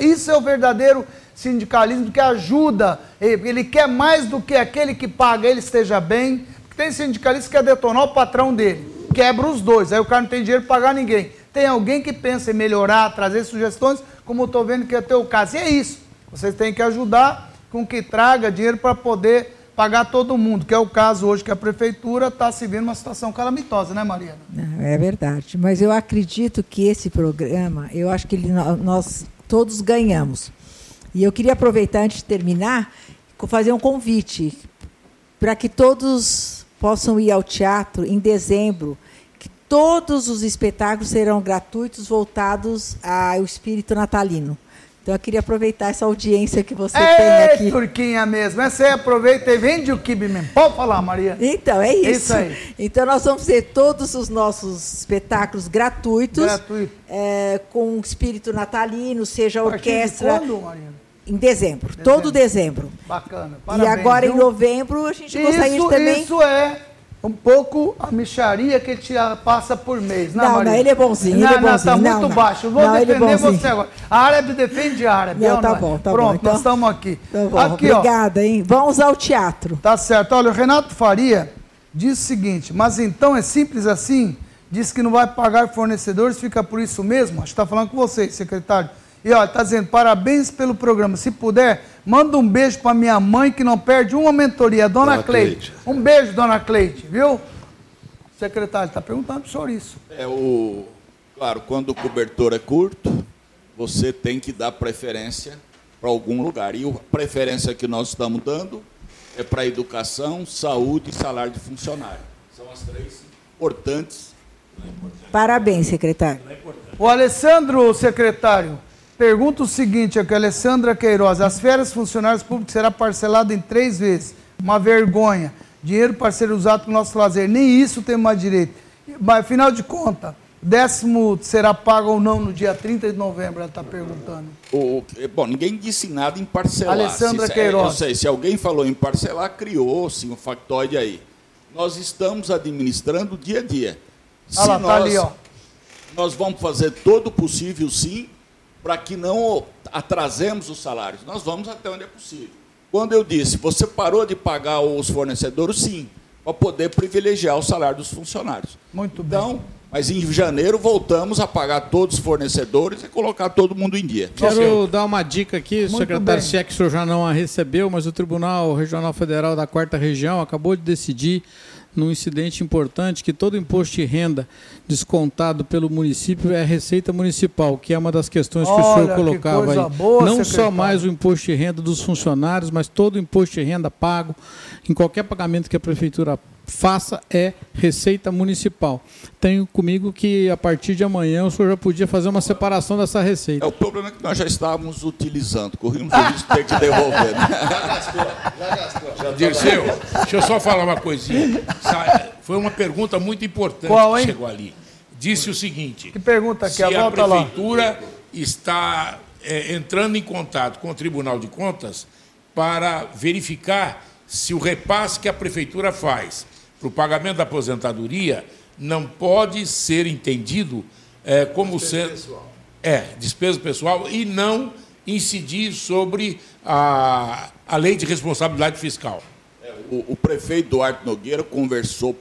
[SPEAKER 1] Isso é o verdadeiro sindicalismo que ajuda. Ele quer mais do que aquele que paga, ele esteja bem. Porque tem sindicalista que quer detonar o patrão dele. Quebra os dois. Aí o cara não tem dinheiro para pagar ninguém. Tem alguém que pensa em melhorar, trazer sugestões, como eu estou vendo que é o teu caso. E é isso. Vocês têm que ajudar com que traga dinheiro para poder pagar todo mundo, que é o caso hoje que a prefeitura está se vendo uma situação calamitosa, né, Mariana?
[SPEAKER 11] É verdade. Mas eu acredito que esse programa, eu acho que ele, nós todos ganhamos. E eu queria aproveitar, antes de terminar, fazer um convite para que todos possam ir ao teatro em dezembro, que todos os espetáculos serão gratuitos, voltados ao espírito natalino. Então eu queria aproveitar essa audiência que você tem aqui.
[SPEAKER 1] Turquinha mesmo. Essa aí aproveita e vende o kibe mesmo. Pode falar, Maria.
[SPEAKER 11] Então, é isso. isso aí. Então nós vamos ter todos os nossos espetáculos gratuitos. Gratuito. É, com espírito natalino, seja a orquestra.
[SPEAKER 1] quando, Maria?
[SPEAKER 11] Em dezembro, dezembro, todo dezembro.
[SPEAKER 1] Bacana. Parabéns,
[SPEAKER 11] e agora viu? em novembro a gente gostaria
[SPEAKER 1] isso,
[SPEAKER 11] também.
[SPEAKER 1] Isso é um pouco a micharia que ele te passa por mês.
[SPEAKER 11] Não, não, não ele é bonzinho. Não, ele é bonzinho.
[SPEAKER 1] Não, tá muito
[SPEAKER 11] não,
[SPEAKER 1] baixo. Vou
[SPEAKER 11] não,
[SPEAKER 1] defender é você agora. A árabe defende a árabe.
[SPEAKER 11] Não, tá bom, tá
[SPEAKER 1] Pronto,
[SPEAKER 11] bom. Então,
[SPEAKER 1] nós estamos aqui.
[SPEAKER 11] Tá bom, aqui obrigada, ó. hein? Vamos ao teatro.
[SPEAKER 1] Tá certo. Olha, o Renato Faria diz o seguinte, mas então é simples assim? Diz que não vai pagar fornecedores, fica por isso mesmo? Acho que está falando com você, secretário. E olha, está dizendo, parabéns pelo programa. Se puder, manda um beijo para minha mãe que não perde uma mentoria, Dona, Dona Cleide. Cleide. Um beijo, Dona Cleide, viu? Secretário, está perguntando para o senhor isso.
[SPEAKER 8] É o. Claro, quando o cobertor é curto, você tem que dar preferência para algum lugar. E a preferência que nós estamos dando é para educação, saúde e salário de funcionário. São as três importantes.
[SPEAKER 11] Parabéns, secretário.
[SPEAKER 1] O Alessandro, secretário, pergunta o seguinte aqui, Alessandra Queiroz. As férias funcionários públicos será parcelado em três vezes. Uma vergonha dinheiro para ser usado para o nosso lazer. Nem isso temos mais direito. Mas, afinal de contas, décimo será pago ou não no dia 30 de novembro, ela está perguntando.
[SPEAKER 8] O, bom, ninguém disse nada em parcelar.
[SPEAKER 1] Alessandra se, Queiroz.
[SPEAKER 8] Eu sei, se alguém falou em parcelar, criou-se um factoide aí. Nós estamos administrando dia a dia.
[SPEAKER 1] Se lá, nós, tá ali, ó.
[SPEAKER 8] nós vamos fazer todo o possível, sim, para que não atrasemos os salários. Nós vamos até onde é possível. Quando eu disse, você parou de pagar os fornecedores, sim, para poder privilegiar o salário dos funcionários.
[SPEAKER 1] Muito bem.
[SPEAKER 8] Então, mas em janeiro voltamos a pagar todos os fornecedores e colocar todo mundo em dia.
[SPEAKER 4] Quero dar uma dica aqui, Muito secretário, bem. se é que o senhor já não a recebeu, mas o Tribunal Regional Federal da Quarta Região acabou de decidir num incidente importante que todo imposto de renda descontado pelo município é a receita municipal, que é uma das questões que Olha, o senhor colocava aí.
[SPEAKER 1] Boa,
[SPEAKER 4] Não secretário. só mais o imposto de renda dos funcionários, mas todo o imposto de renda pago em qualquer pagamento que a prefeitura faça é receita municipal. Tenho comigo que a partir de amanhã o senhor já podia fazer uma separação dessa receita.
[SPEAKER 8] É, o problema é que nós já estávamos utilizando, corrimos o risco de ter que devolver. Né? Já gastou,
[SPEAKER 5] já gastou. Já Dirceu, deixa eu só falar uma coisinha. Foi uma pergunta muito importante
[SPEAKER 1] Qual,
[SPEAKER 5] que chegou ali. Disse o seguinte:
[SPEAKER 1] que pergunta que
[SPEAKER 5] se a, a prefeitura lá. está é, entrando em contato com o Tribunal de Contas para verificar se o repasse que a prefeitura faz para o pagamento da aposentadoria não pode ser entendido é, como sendo. É, despesa pessoal e não incidir sobre a, a lei de responsabilidade fiscal.
[SPEAKER 8] É, o, o prefeito Duarte Nogueira conversou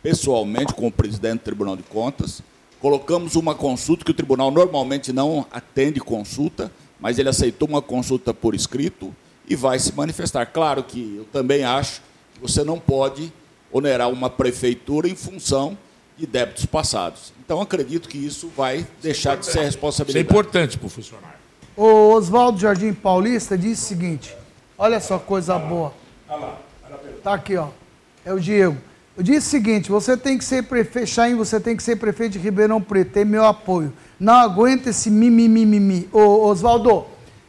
[SPEAKER 8] pessoalmente com o presidente do Tribunal de Contas. Colocamos uma consulta que o tribunal normalmente não atende consulta, mas ele aceitou uma consulta por escrito e vai se manifestar. Claro que eu também acho que você não pode onerar uma prefeitura em função de débitos passados. Então, acredito que isso vai deixar de ser responsabilidade.
[SPEAKER 5] Isso é importante para o funcionário.
[SPEAKER 1] O Oswaldo Jardim Paulista disse o seguinte: olha só coisa boa. Tá aqui, ó. É o Diego. Eu disse o seguinte: você tem que ser prefeito, Chain, você tem que ser prefeito de Ribeirão Preto, tem meu apoio. Não aguenta esse mimimi. Ô, Oswaldo,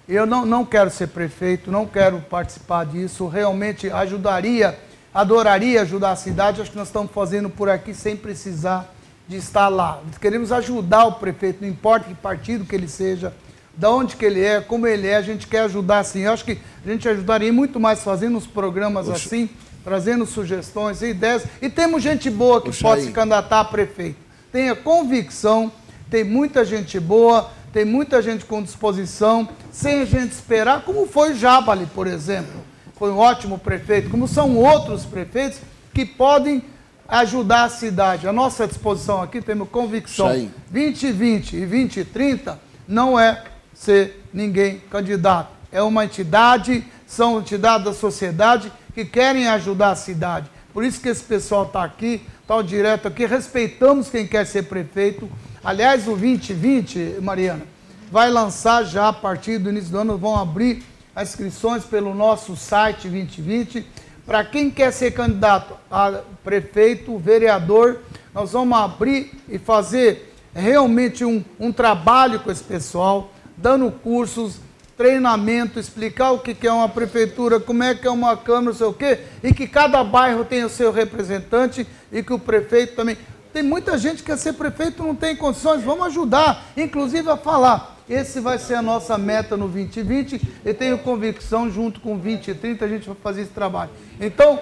[SPEAKER 1] eu não, não quero ser prefeito, não quero participar disso. Realmente ajudaria, adoraria ajudar a cidade. Acho que nós estamos fazendo por aqui sem precisar de estar lá. Queremos ajudar o prefeito, não importa que partido que ele seja, de onde que ele é, como ele é, a gente quer ajudar assim. Eu acho que a gente ajudaria muito mais fazendo os programas Oxe. assim, trazendo sugestões e ideias. E temos gente boa que Oxe pode aí. se candidatar a prefeito. Tenha convicção, tem muita gente boa, tem muita gente com disposição, sem a gente esperar, como foi Jabali, por exemplo. Foi um ótimo prefeito, como são outros prefeitos que podem ajudar a cidade. A nossa disposição aqui, temos convicção. 2020 e 2030 não é ser ninguém candidato. É uma entidade, são entidades da sociedade que querem ajudar a cidade. Por isso que esse pessoal está aqui, está direto aqui, respeitamos quem quer ser prefeito. Aliás, o 2020, Mariana, vai lançar já a partir do início do ano, vão abrir as inscrições pelo nosso site 2020. Para quem quer ser candidato a prefeito, vereador, nós vamos abrir e fazer realmente um, um trabalho com esse pessoal dando cursos, treinamento, explicar o que é uma prefeitura, como é que é uma câmara, não sei o quê, e que cada bairro tem o seu representante e que o prefeito também. Tem muita gente que quer ser prefeito não tem condições, vamos ajudar, inclusive a falar. Esse vai ser a nossa meta no 2020 e tenho convicção, junto com 2030, a gente vai fazer esse trabalho. Então,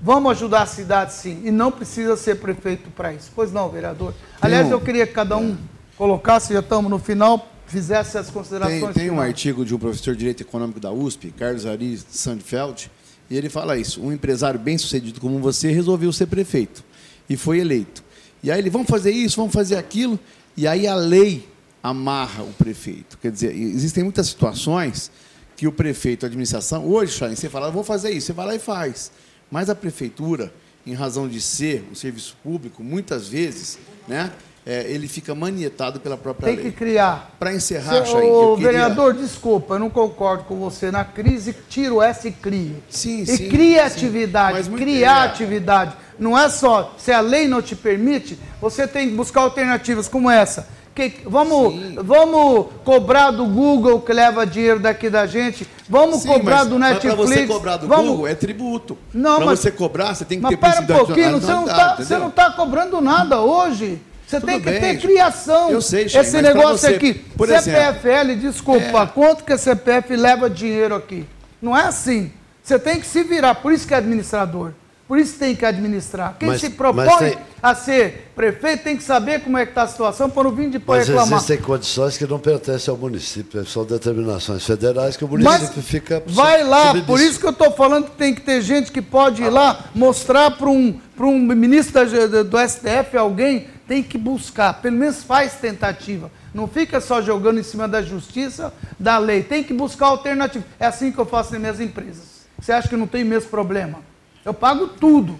[SPEAKER 1] vamos ajudar a cidade sim, e não precisa ser prefeito para isso. Pois não, vereador. Aliás, eu queria que cada um colocasse, já estamos no final, fizesse as considerações.
[SPEAKER 7] Tem, tem um artigo de um professor de Direito Econômico da USP, Carlos Ari Sandfeld, e ele fala isso. Um empresário bem sucedido como você resolveu ser prefeito e foi eleito. E aí ele, vamos fazer isso, vamos fazer aquilo, e aí a lei amarra o prefeito. Quer dizer, existem muitas situações que o prefeito, a administração, hoje, Sharon, você fala, vou fazer isso, você vai lá e faz. Mas a prefeitura, em razão de ser um serviço público, muitas vezes, né, é, ele fica manietado pela própria
[SPEAKER 1] Tem
[SPEAKER 7] lei.
[SPEAKER 1] Tem que criar.
[SPEAKER 7] Para encerrar,
[SPEAKER 1] Cê, O queria... vereador, desculpa, eu não concordo com você. Na crise, tiro essa e crie.
[SPEAKER 7] Sim,
[SPEAKER 1] e
[SPEAKER 7] sim.
[SPEAKER 1] cria atividade, criar atividade. Não é só, se a lei não te permite, você tem que buscar alternativas como essa. Que, vamos, vamos cobrar do Google que leva dinheiro daqui da gente. Vamos Sim, cobrar do Netflix. Para
[SPEAKER 7] você cobrar do vamos... Google é tributo. Não, para você cobrar, você tem que
[SPEAKER 1] mas
[SPEAKER 7] ter
[SPEAKER 1] Mas pera um pouquinho, você não está tá cobrando nada hoje. Você tem que bem, ter criação.
[SPEAKER 7] Eu sei,
[SPEAKER 1] Esse negócio você, aqui, por CPFL, exemplo, desculpa, é... quanto que a CPF leva dinheiro aqui? Não é assim. Você tem que se virar, por isso que é administrador. Por isso tem que administrar. Quem mas, se propõe tem... a ser prefeito tem que saber como é que está a situação para não vir depois
[SPEAKER 2] mas
[SPEAKER 1] reclamar.
[SPEAKER 2] existem condições que não pertencem ao município, são determinações federais que o município mas fica.
[SPEAKER 1] Vai lá, por isso que eu estou falando que tem que ter gente que pode ir lá mostrar para um, um ministro do STF, alguém, tem que buscar, pelo menos faz tentativa. Não fica só jogando em cima da justiça, da lei. Tem que buscar alternativa. É assim que eu faço nas minhas empresas. Você acha que não tem mesmo problema? Eu pago tudo.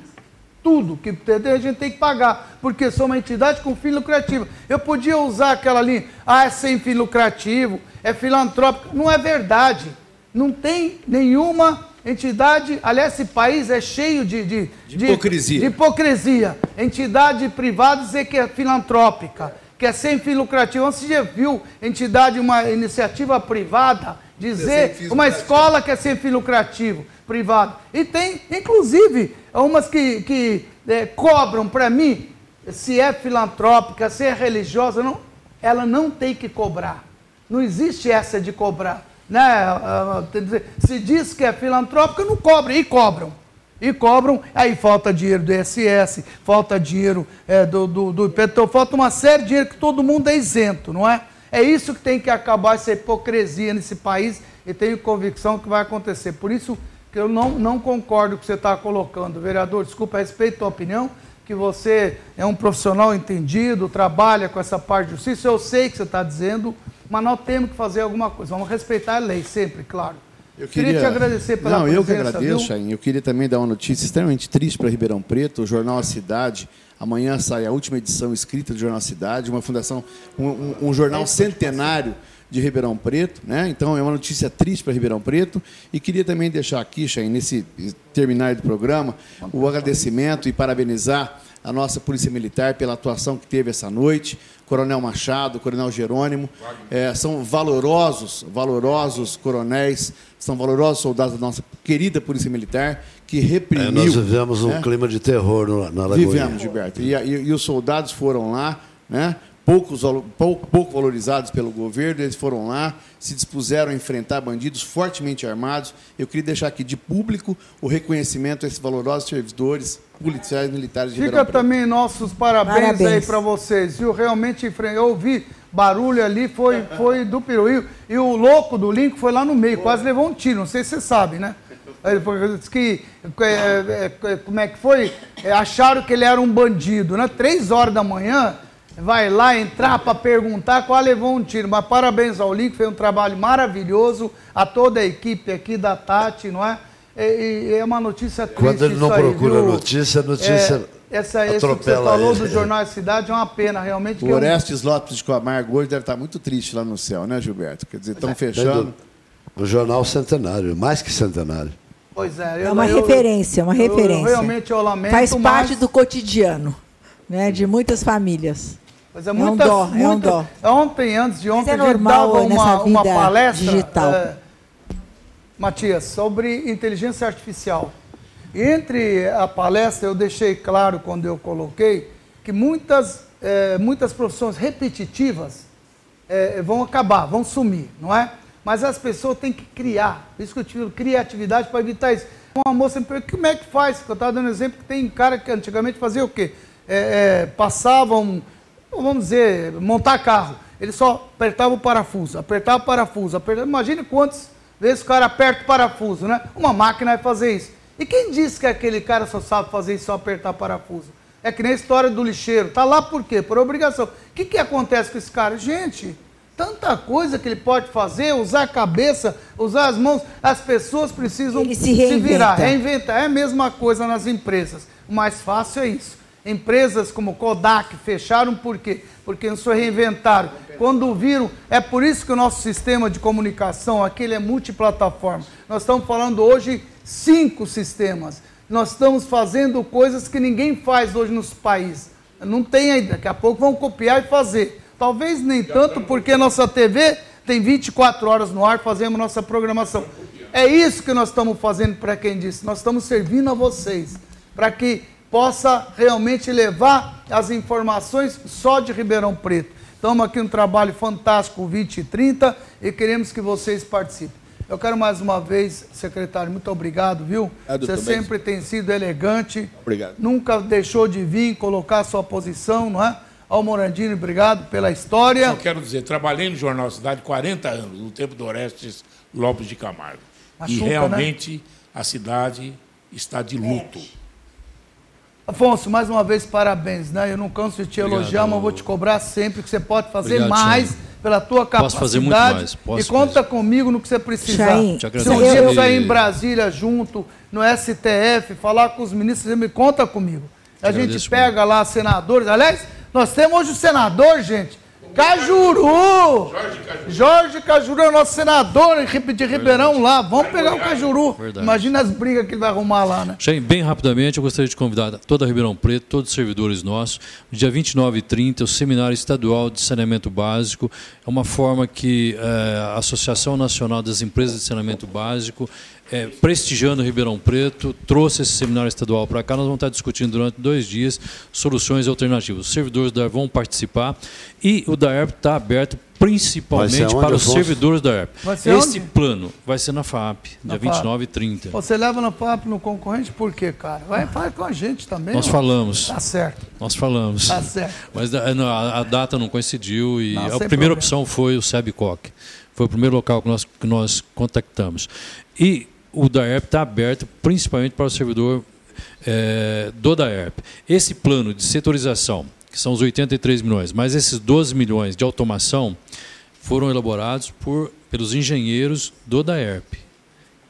[SPEAKER 1] Tudo que a gente tem que pagar, porque sou uma entidade com fim lucrativo. Eu podia usar aquela linha, ah, é sem fim lucrativo, é filantrópico. Não é verdade. Não tem nenhuma entidade, aliás, esse país é cheio de, de,
[SPEAKER 7] de hipocrisia.
[SPEAKER 1] De, de hipocrisia. Entidade privada dizer que é filantrópica, que é sem fim lucrativo. Você já viu entidade, uma iniciativa privada, dizer uma escola que é sem fim lucrativo, privado. E tem, inclusive, umas que, que é, cobram para mim, se é filantrópica, se é religiosa, não, ela não tem que cobrar. Não existe essa de cobrar né? Ah, ah, se diz que é filantrópica, não cobra, e cobram. E cobram, aí falta dinheiro do ISS, falta dinheiro é, do, do, do IPTU, falta uma série de dinheiro que todo mundo é isento, não é? É isso que tem que acabar, essa hipocrisia nesse país, e tenho convicção que vai acontecer. Por isso, que eu não, não concordo com o que você está colocando. Vereador, desculpa, respeito a opinião, que você é um profissional entendido, trabalha com essa parte de justiça, eu sei que você está dizendo, mas nós temos que fazer alguma coisa. Vamos respeitar a lei sempre, claro.
[SPEAKER 7] Eu queria, queria
[SPEAKER 1] te agradecer pela
[SPEAKER 7] Não,
[SPEAKER 1] presença,
[SPEAKER 7] eu que agradeço, Chain. Eu queria também dar uma notícia extremamente triste para Ribeirão Preto, o jornal A Cidade. Amanhã sai a última edição escrita do jornal A Cidade, uma fundação, um, um, um jornal centenário de Ribeirão Preto, né? Então é uma notícia triste para Ribeirão Preto e queria também deixar aqui, Chain, nesse terminar do programa, o agradecimento e parabenizar a nossa Polícia Militar pela atuação que teve essa noite, Coronel Machado, Coronel Jerônimo, é, são valorosos, valorosos coronéis, são valorosos soldados da nossa querida Polícia Militar que reprimiu. É,
[SPEAKER 2] nós vivemos um né? clima de terror na Lagoinha.
[SPEAKER 7] Vivemos, Gilberto. E, e, e os soldados foram lá, né? Poucos, pouco, pouco valorizados pelo governo, eles foram lá, se dispuseram a enfrentar bandidos fortemente armados. Eu queria deixar aqui de público o reconhecimento a esses valorosos servidores policiais militares de
[SPEAKER 1] Fica também nossos parabéns, parabéns. aí para vocês, viu? Realmente, eu ouvi barulho ali, foi, foi do peru. E, o louco do Link foi lá no meio, quase levou um tiro, não sei se você sabe, né? Ele disse que, é, é, é, como é que foi? É, acharam que ele era um bandido, né? Três horas da manhã, vai lá entrar para perguntar qual levou um tiro. Mas parabéns ao Link, fez um trabalho maravilhoso, a toda a equipe aqui da Tati, não é? E, e é uma notícia triste.
[SPEAKER 2] Quando ele não procura notícia, a notícia.
[SPEAKER 1] É, essa, isso que você falou ele. do Jornal da Cidade é uma pena, realmente.
[SPEAKER 7] O Orestes eu... Lopes de Camargo hoje deve estar muito triste lá no céu, né, Gilberto? Quer dizer, estão é. fechando.
[SPEAKER 2] O jornal centenário, mais que centenário.
[SPEAKER 1] Pois é.
[SPEAKER 11] Eu, é uma eu, referência, uma referência.
[SPEAKER 1] Eu, realmente eu lamento.
[SPEAKER 11] Faz parte mas... do cotidiano né, de muitas famílias.
[SPEAKER 1] Mas é, muitas, é um dó, muitas, é um dó. Ontem, antes de ontem, é a gente dava uma, uma palestra, digital. É, Matias, sobre inteligência artificial. Entre a palestra, eu deixei claro quando eu coloquei que muitas, é, muitas profissões repetitivas é, vão acabar, vão sumir, não é? Mas as pessoas têm que criar. Por isso que eu tive criatividade para evitar isso. Uma moça me perguntou, como é que faz? Eu estava dando exemplo que tem cara que antigamente fazia o quê? É, é, passavam vamos dizer, montar carro. Ele só apertava o parafuso, apertava o parafuso, apertava. Imagine quantas vezes o cara aperta o parafuso, né? Uma máquina vai fazer isso. E quem disse que aquele cara só sabe fazer isso, só apertar parafuso? É que nem a história do lixeiro. Tá lá por quê? Por obrigação. O que, que acontece com esse cara? Gente, tanta coisa que ele pode fazer, usar a cabeça, usar as mãos. As pessoas precisam
[SPEAKER 11] se, se virar,
[SPEAKER 1] reinventar. É a mesma coisa nas empresas. O mais fácil é isso. Empresas como Kodak fecharam por quê? Porque não se reinventaram. Quando viram, é por isso que o nosso sistema de comunicação, aquele é multiplataforma. Nós estamos falando hoje cinco sistemas. Nós estamos fazendo coisas que ninguém faz hoje nos países. Não tem ainda, daqui a pouco vão copiar e fazer. Talvez nem tanto, porque nossa TV tem 24 horas no ar, fazemos nossa programação. É isso que nós estamos fazendo para quem disse. Nós estamos servindo a vocês, para que possa realmente levar as informações só de Ribeirão Preto. Estamos aqui um trabalho fantástico, 20 e 30, e queremos que vocês participem. Eu quero mais uma vez, secretário, muito obrigado, viu? É, Você sempre tem sido elegante.
[SPEAKER 7] Obrigado.
[SPEAKER 1] Nunca deixou de vir colocar a sua posição, não é? Ao Morandini, obrigado pela história.
[SPEAKER 5] Só quero dizer, trabalhei no Jornal Cidade 40 anos, no tempo do Orestes Lopes de Camargo. Machuca, e realmente né? a cidade está de luto. É.
[SPEAKER 1] Afonso, mais uma vez, parabéns. Né? Eu não canso de te Obrigado. elogiar, mas vou te cobrar sempre que você pode fazer Obrigado, mais pela tua capacidade. Posso fazer muito mais. Posso e conta mesmo. comigo no que você precisar. Se um dia eu sair em Brasília junto, no STF, falar com os ministros, você me conta comigo. A gente pega lá senadores. Aliás, nós temos hoje o senador, gente, Cajuru! Jorge Cajuru. Jorge Cajuru é o nosso senador de Ribeirão Verdade. lá. Vamos pegar o Cajuru. Verdade. Imagina as brigas que ele vai arrumar lá, né?
[SPEAKER 6] Bem rapidamente, eu gostaria de convidar toda a Ribeirão Preto, todos os servidores nossos, dia 29 e 30, o Seminário Estadual de Saneamento Básico. É uma forma que é, a Associação Nacional das Empresas de Saneamento Básico é, prestigiando Ribeirão Preto, trouxe esse seminário estadual para cá. Nós vamos estar discutindo durante dois dias soluções alternativas. Os servidores da ERP vão participar e o da ERP está aberto principalmente para os servidores da ERP. Esse plano vai ser na FAP, na dia FAP. 29 e 30.
[SPEAKER 1] Você leva na FAP no concorrente por quê, cara? Vai, vai com a gente também.
[SPEAKER 6] Nós ó. falamos.
[SPEAKER 1] Tá certo.
[SPEAKER 6] Nós falamos.
[SPEAKER 1] Tá certo.
[SPEAKER 6] Mas a, a data não coincidiu e não, a primeira problema. opção foi o SEBCOC. Foi o primeiro local que nós, que nós contactamos. E o DAERP está aberto principalmente para o servidor é, do DAERP. Esse plano de setorização, que são os 83 milhões, mas esses 12 milhões de automação foram elaborados por, pelos engenheiros do DAERP.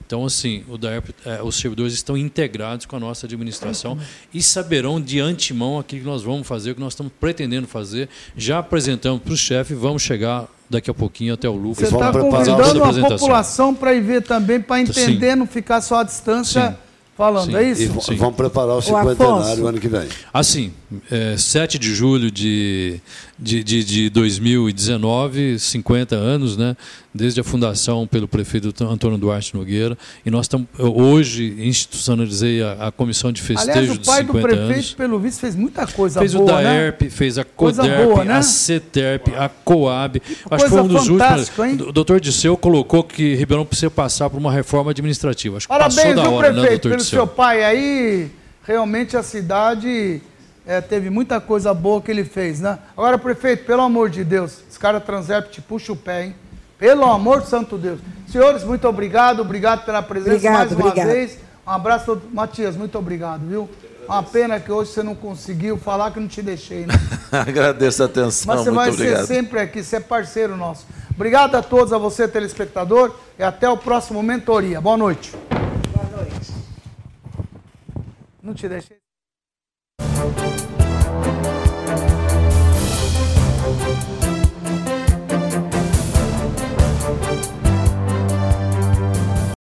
[SPEAKER 6] Então, assim, o DAERP, é, os servidores estão integrados com a nossa administração e saberão de antemão aquilo que nós vamos fazer, o que nós estamos pretendendo fazer. Já apresentamos para o chefe, vamos chegar daqui a pouquinho até o Lucas.
[SPEAKER 1] Você está convidando a população para ir ver também, para entender, Sim. não ficar só à distância. Sim falando, Sim. é isso?
[SPEAKER 2] E vamos preparar o cinquentenário o ano que vem.
[SPEAKER 6] Assim, é, 7 de julho de, de, de, de 2019, 50 anos, né? desde a fundação pelo prefeito Antônio Duarte Nogueira. E nós estamos, hoje, institucionalizei a, a comissão de festejo Aliás,
[SPEAKER 1] o pai do prefeito, anos. pelo visto, fez muita coisa
[SPEAKER 6] fez
[SPEAKER 1] boa,
[SPEAKER 6] Fez o DAERP, né? fez a CODERP, boa, né? a CETERP, a COAB. Acho que foi um dos últimos. Hein? O doutor Disseu colocou que Ribeirão precisa passar por uma reforma administrativa. Acho que
[SPEAKER 1] Parabéns, passou da hora, prefeito, né, doutor pelo Disseu? seu pai aí. Realmente a cidade é, teve muita coisa boa que ele fez, né? Agora, prefeito, pelo amor de Deus, esse cara Transerp te puxa o pé, hein? Pelo amor de santo Deus. Senhores, muito obrigado. Obrigado pela presença obrigado, mais uma obrigado. vez. Um abraço. Matias, muito obrigado, viu? Uma pena que hoje você não conseguiu falar que não te deixei, né?
[SPEAKER 10] Agradeço a atenção.
[SPEAKER 1] Mas você
[SPEAKER 10] muito
[SPEAKER 1] vai
[SPEAKER 10] obrigado.
[SPEAKER 1] ser sempre aqui, você é parceiro nosso. Obrigado a todos, a você, telespectador, e até o próximo Mentoria. Boa noite. Boa noite. Não te deixei.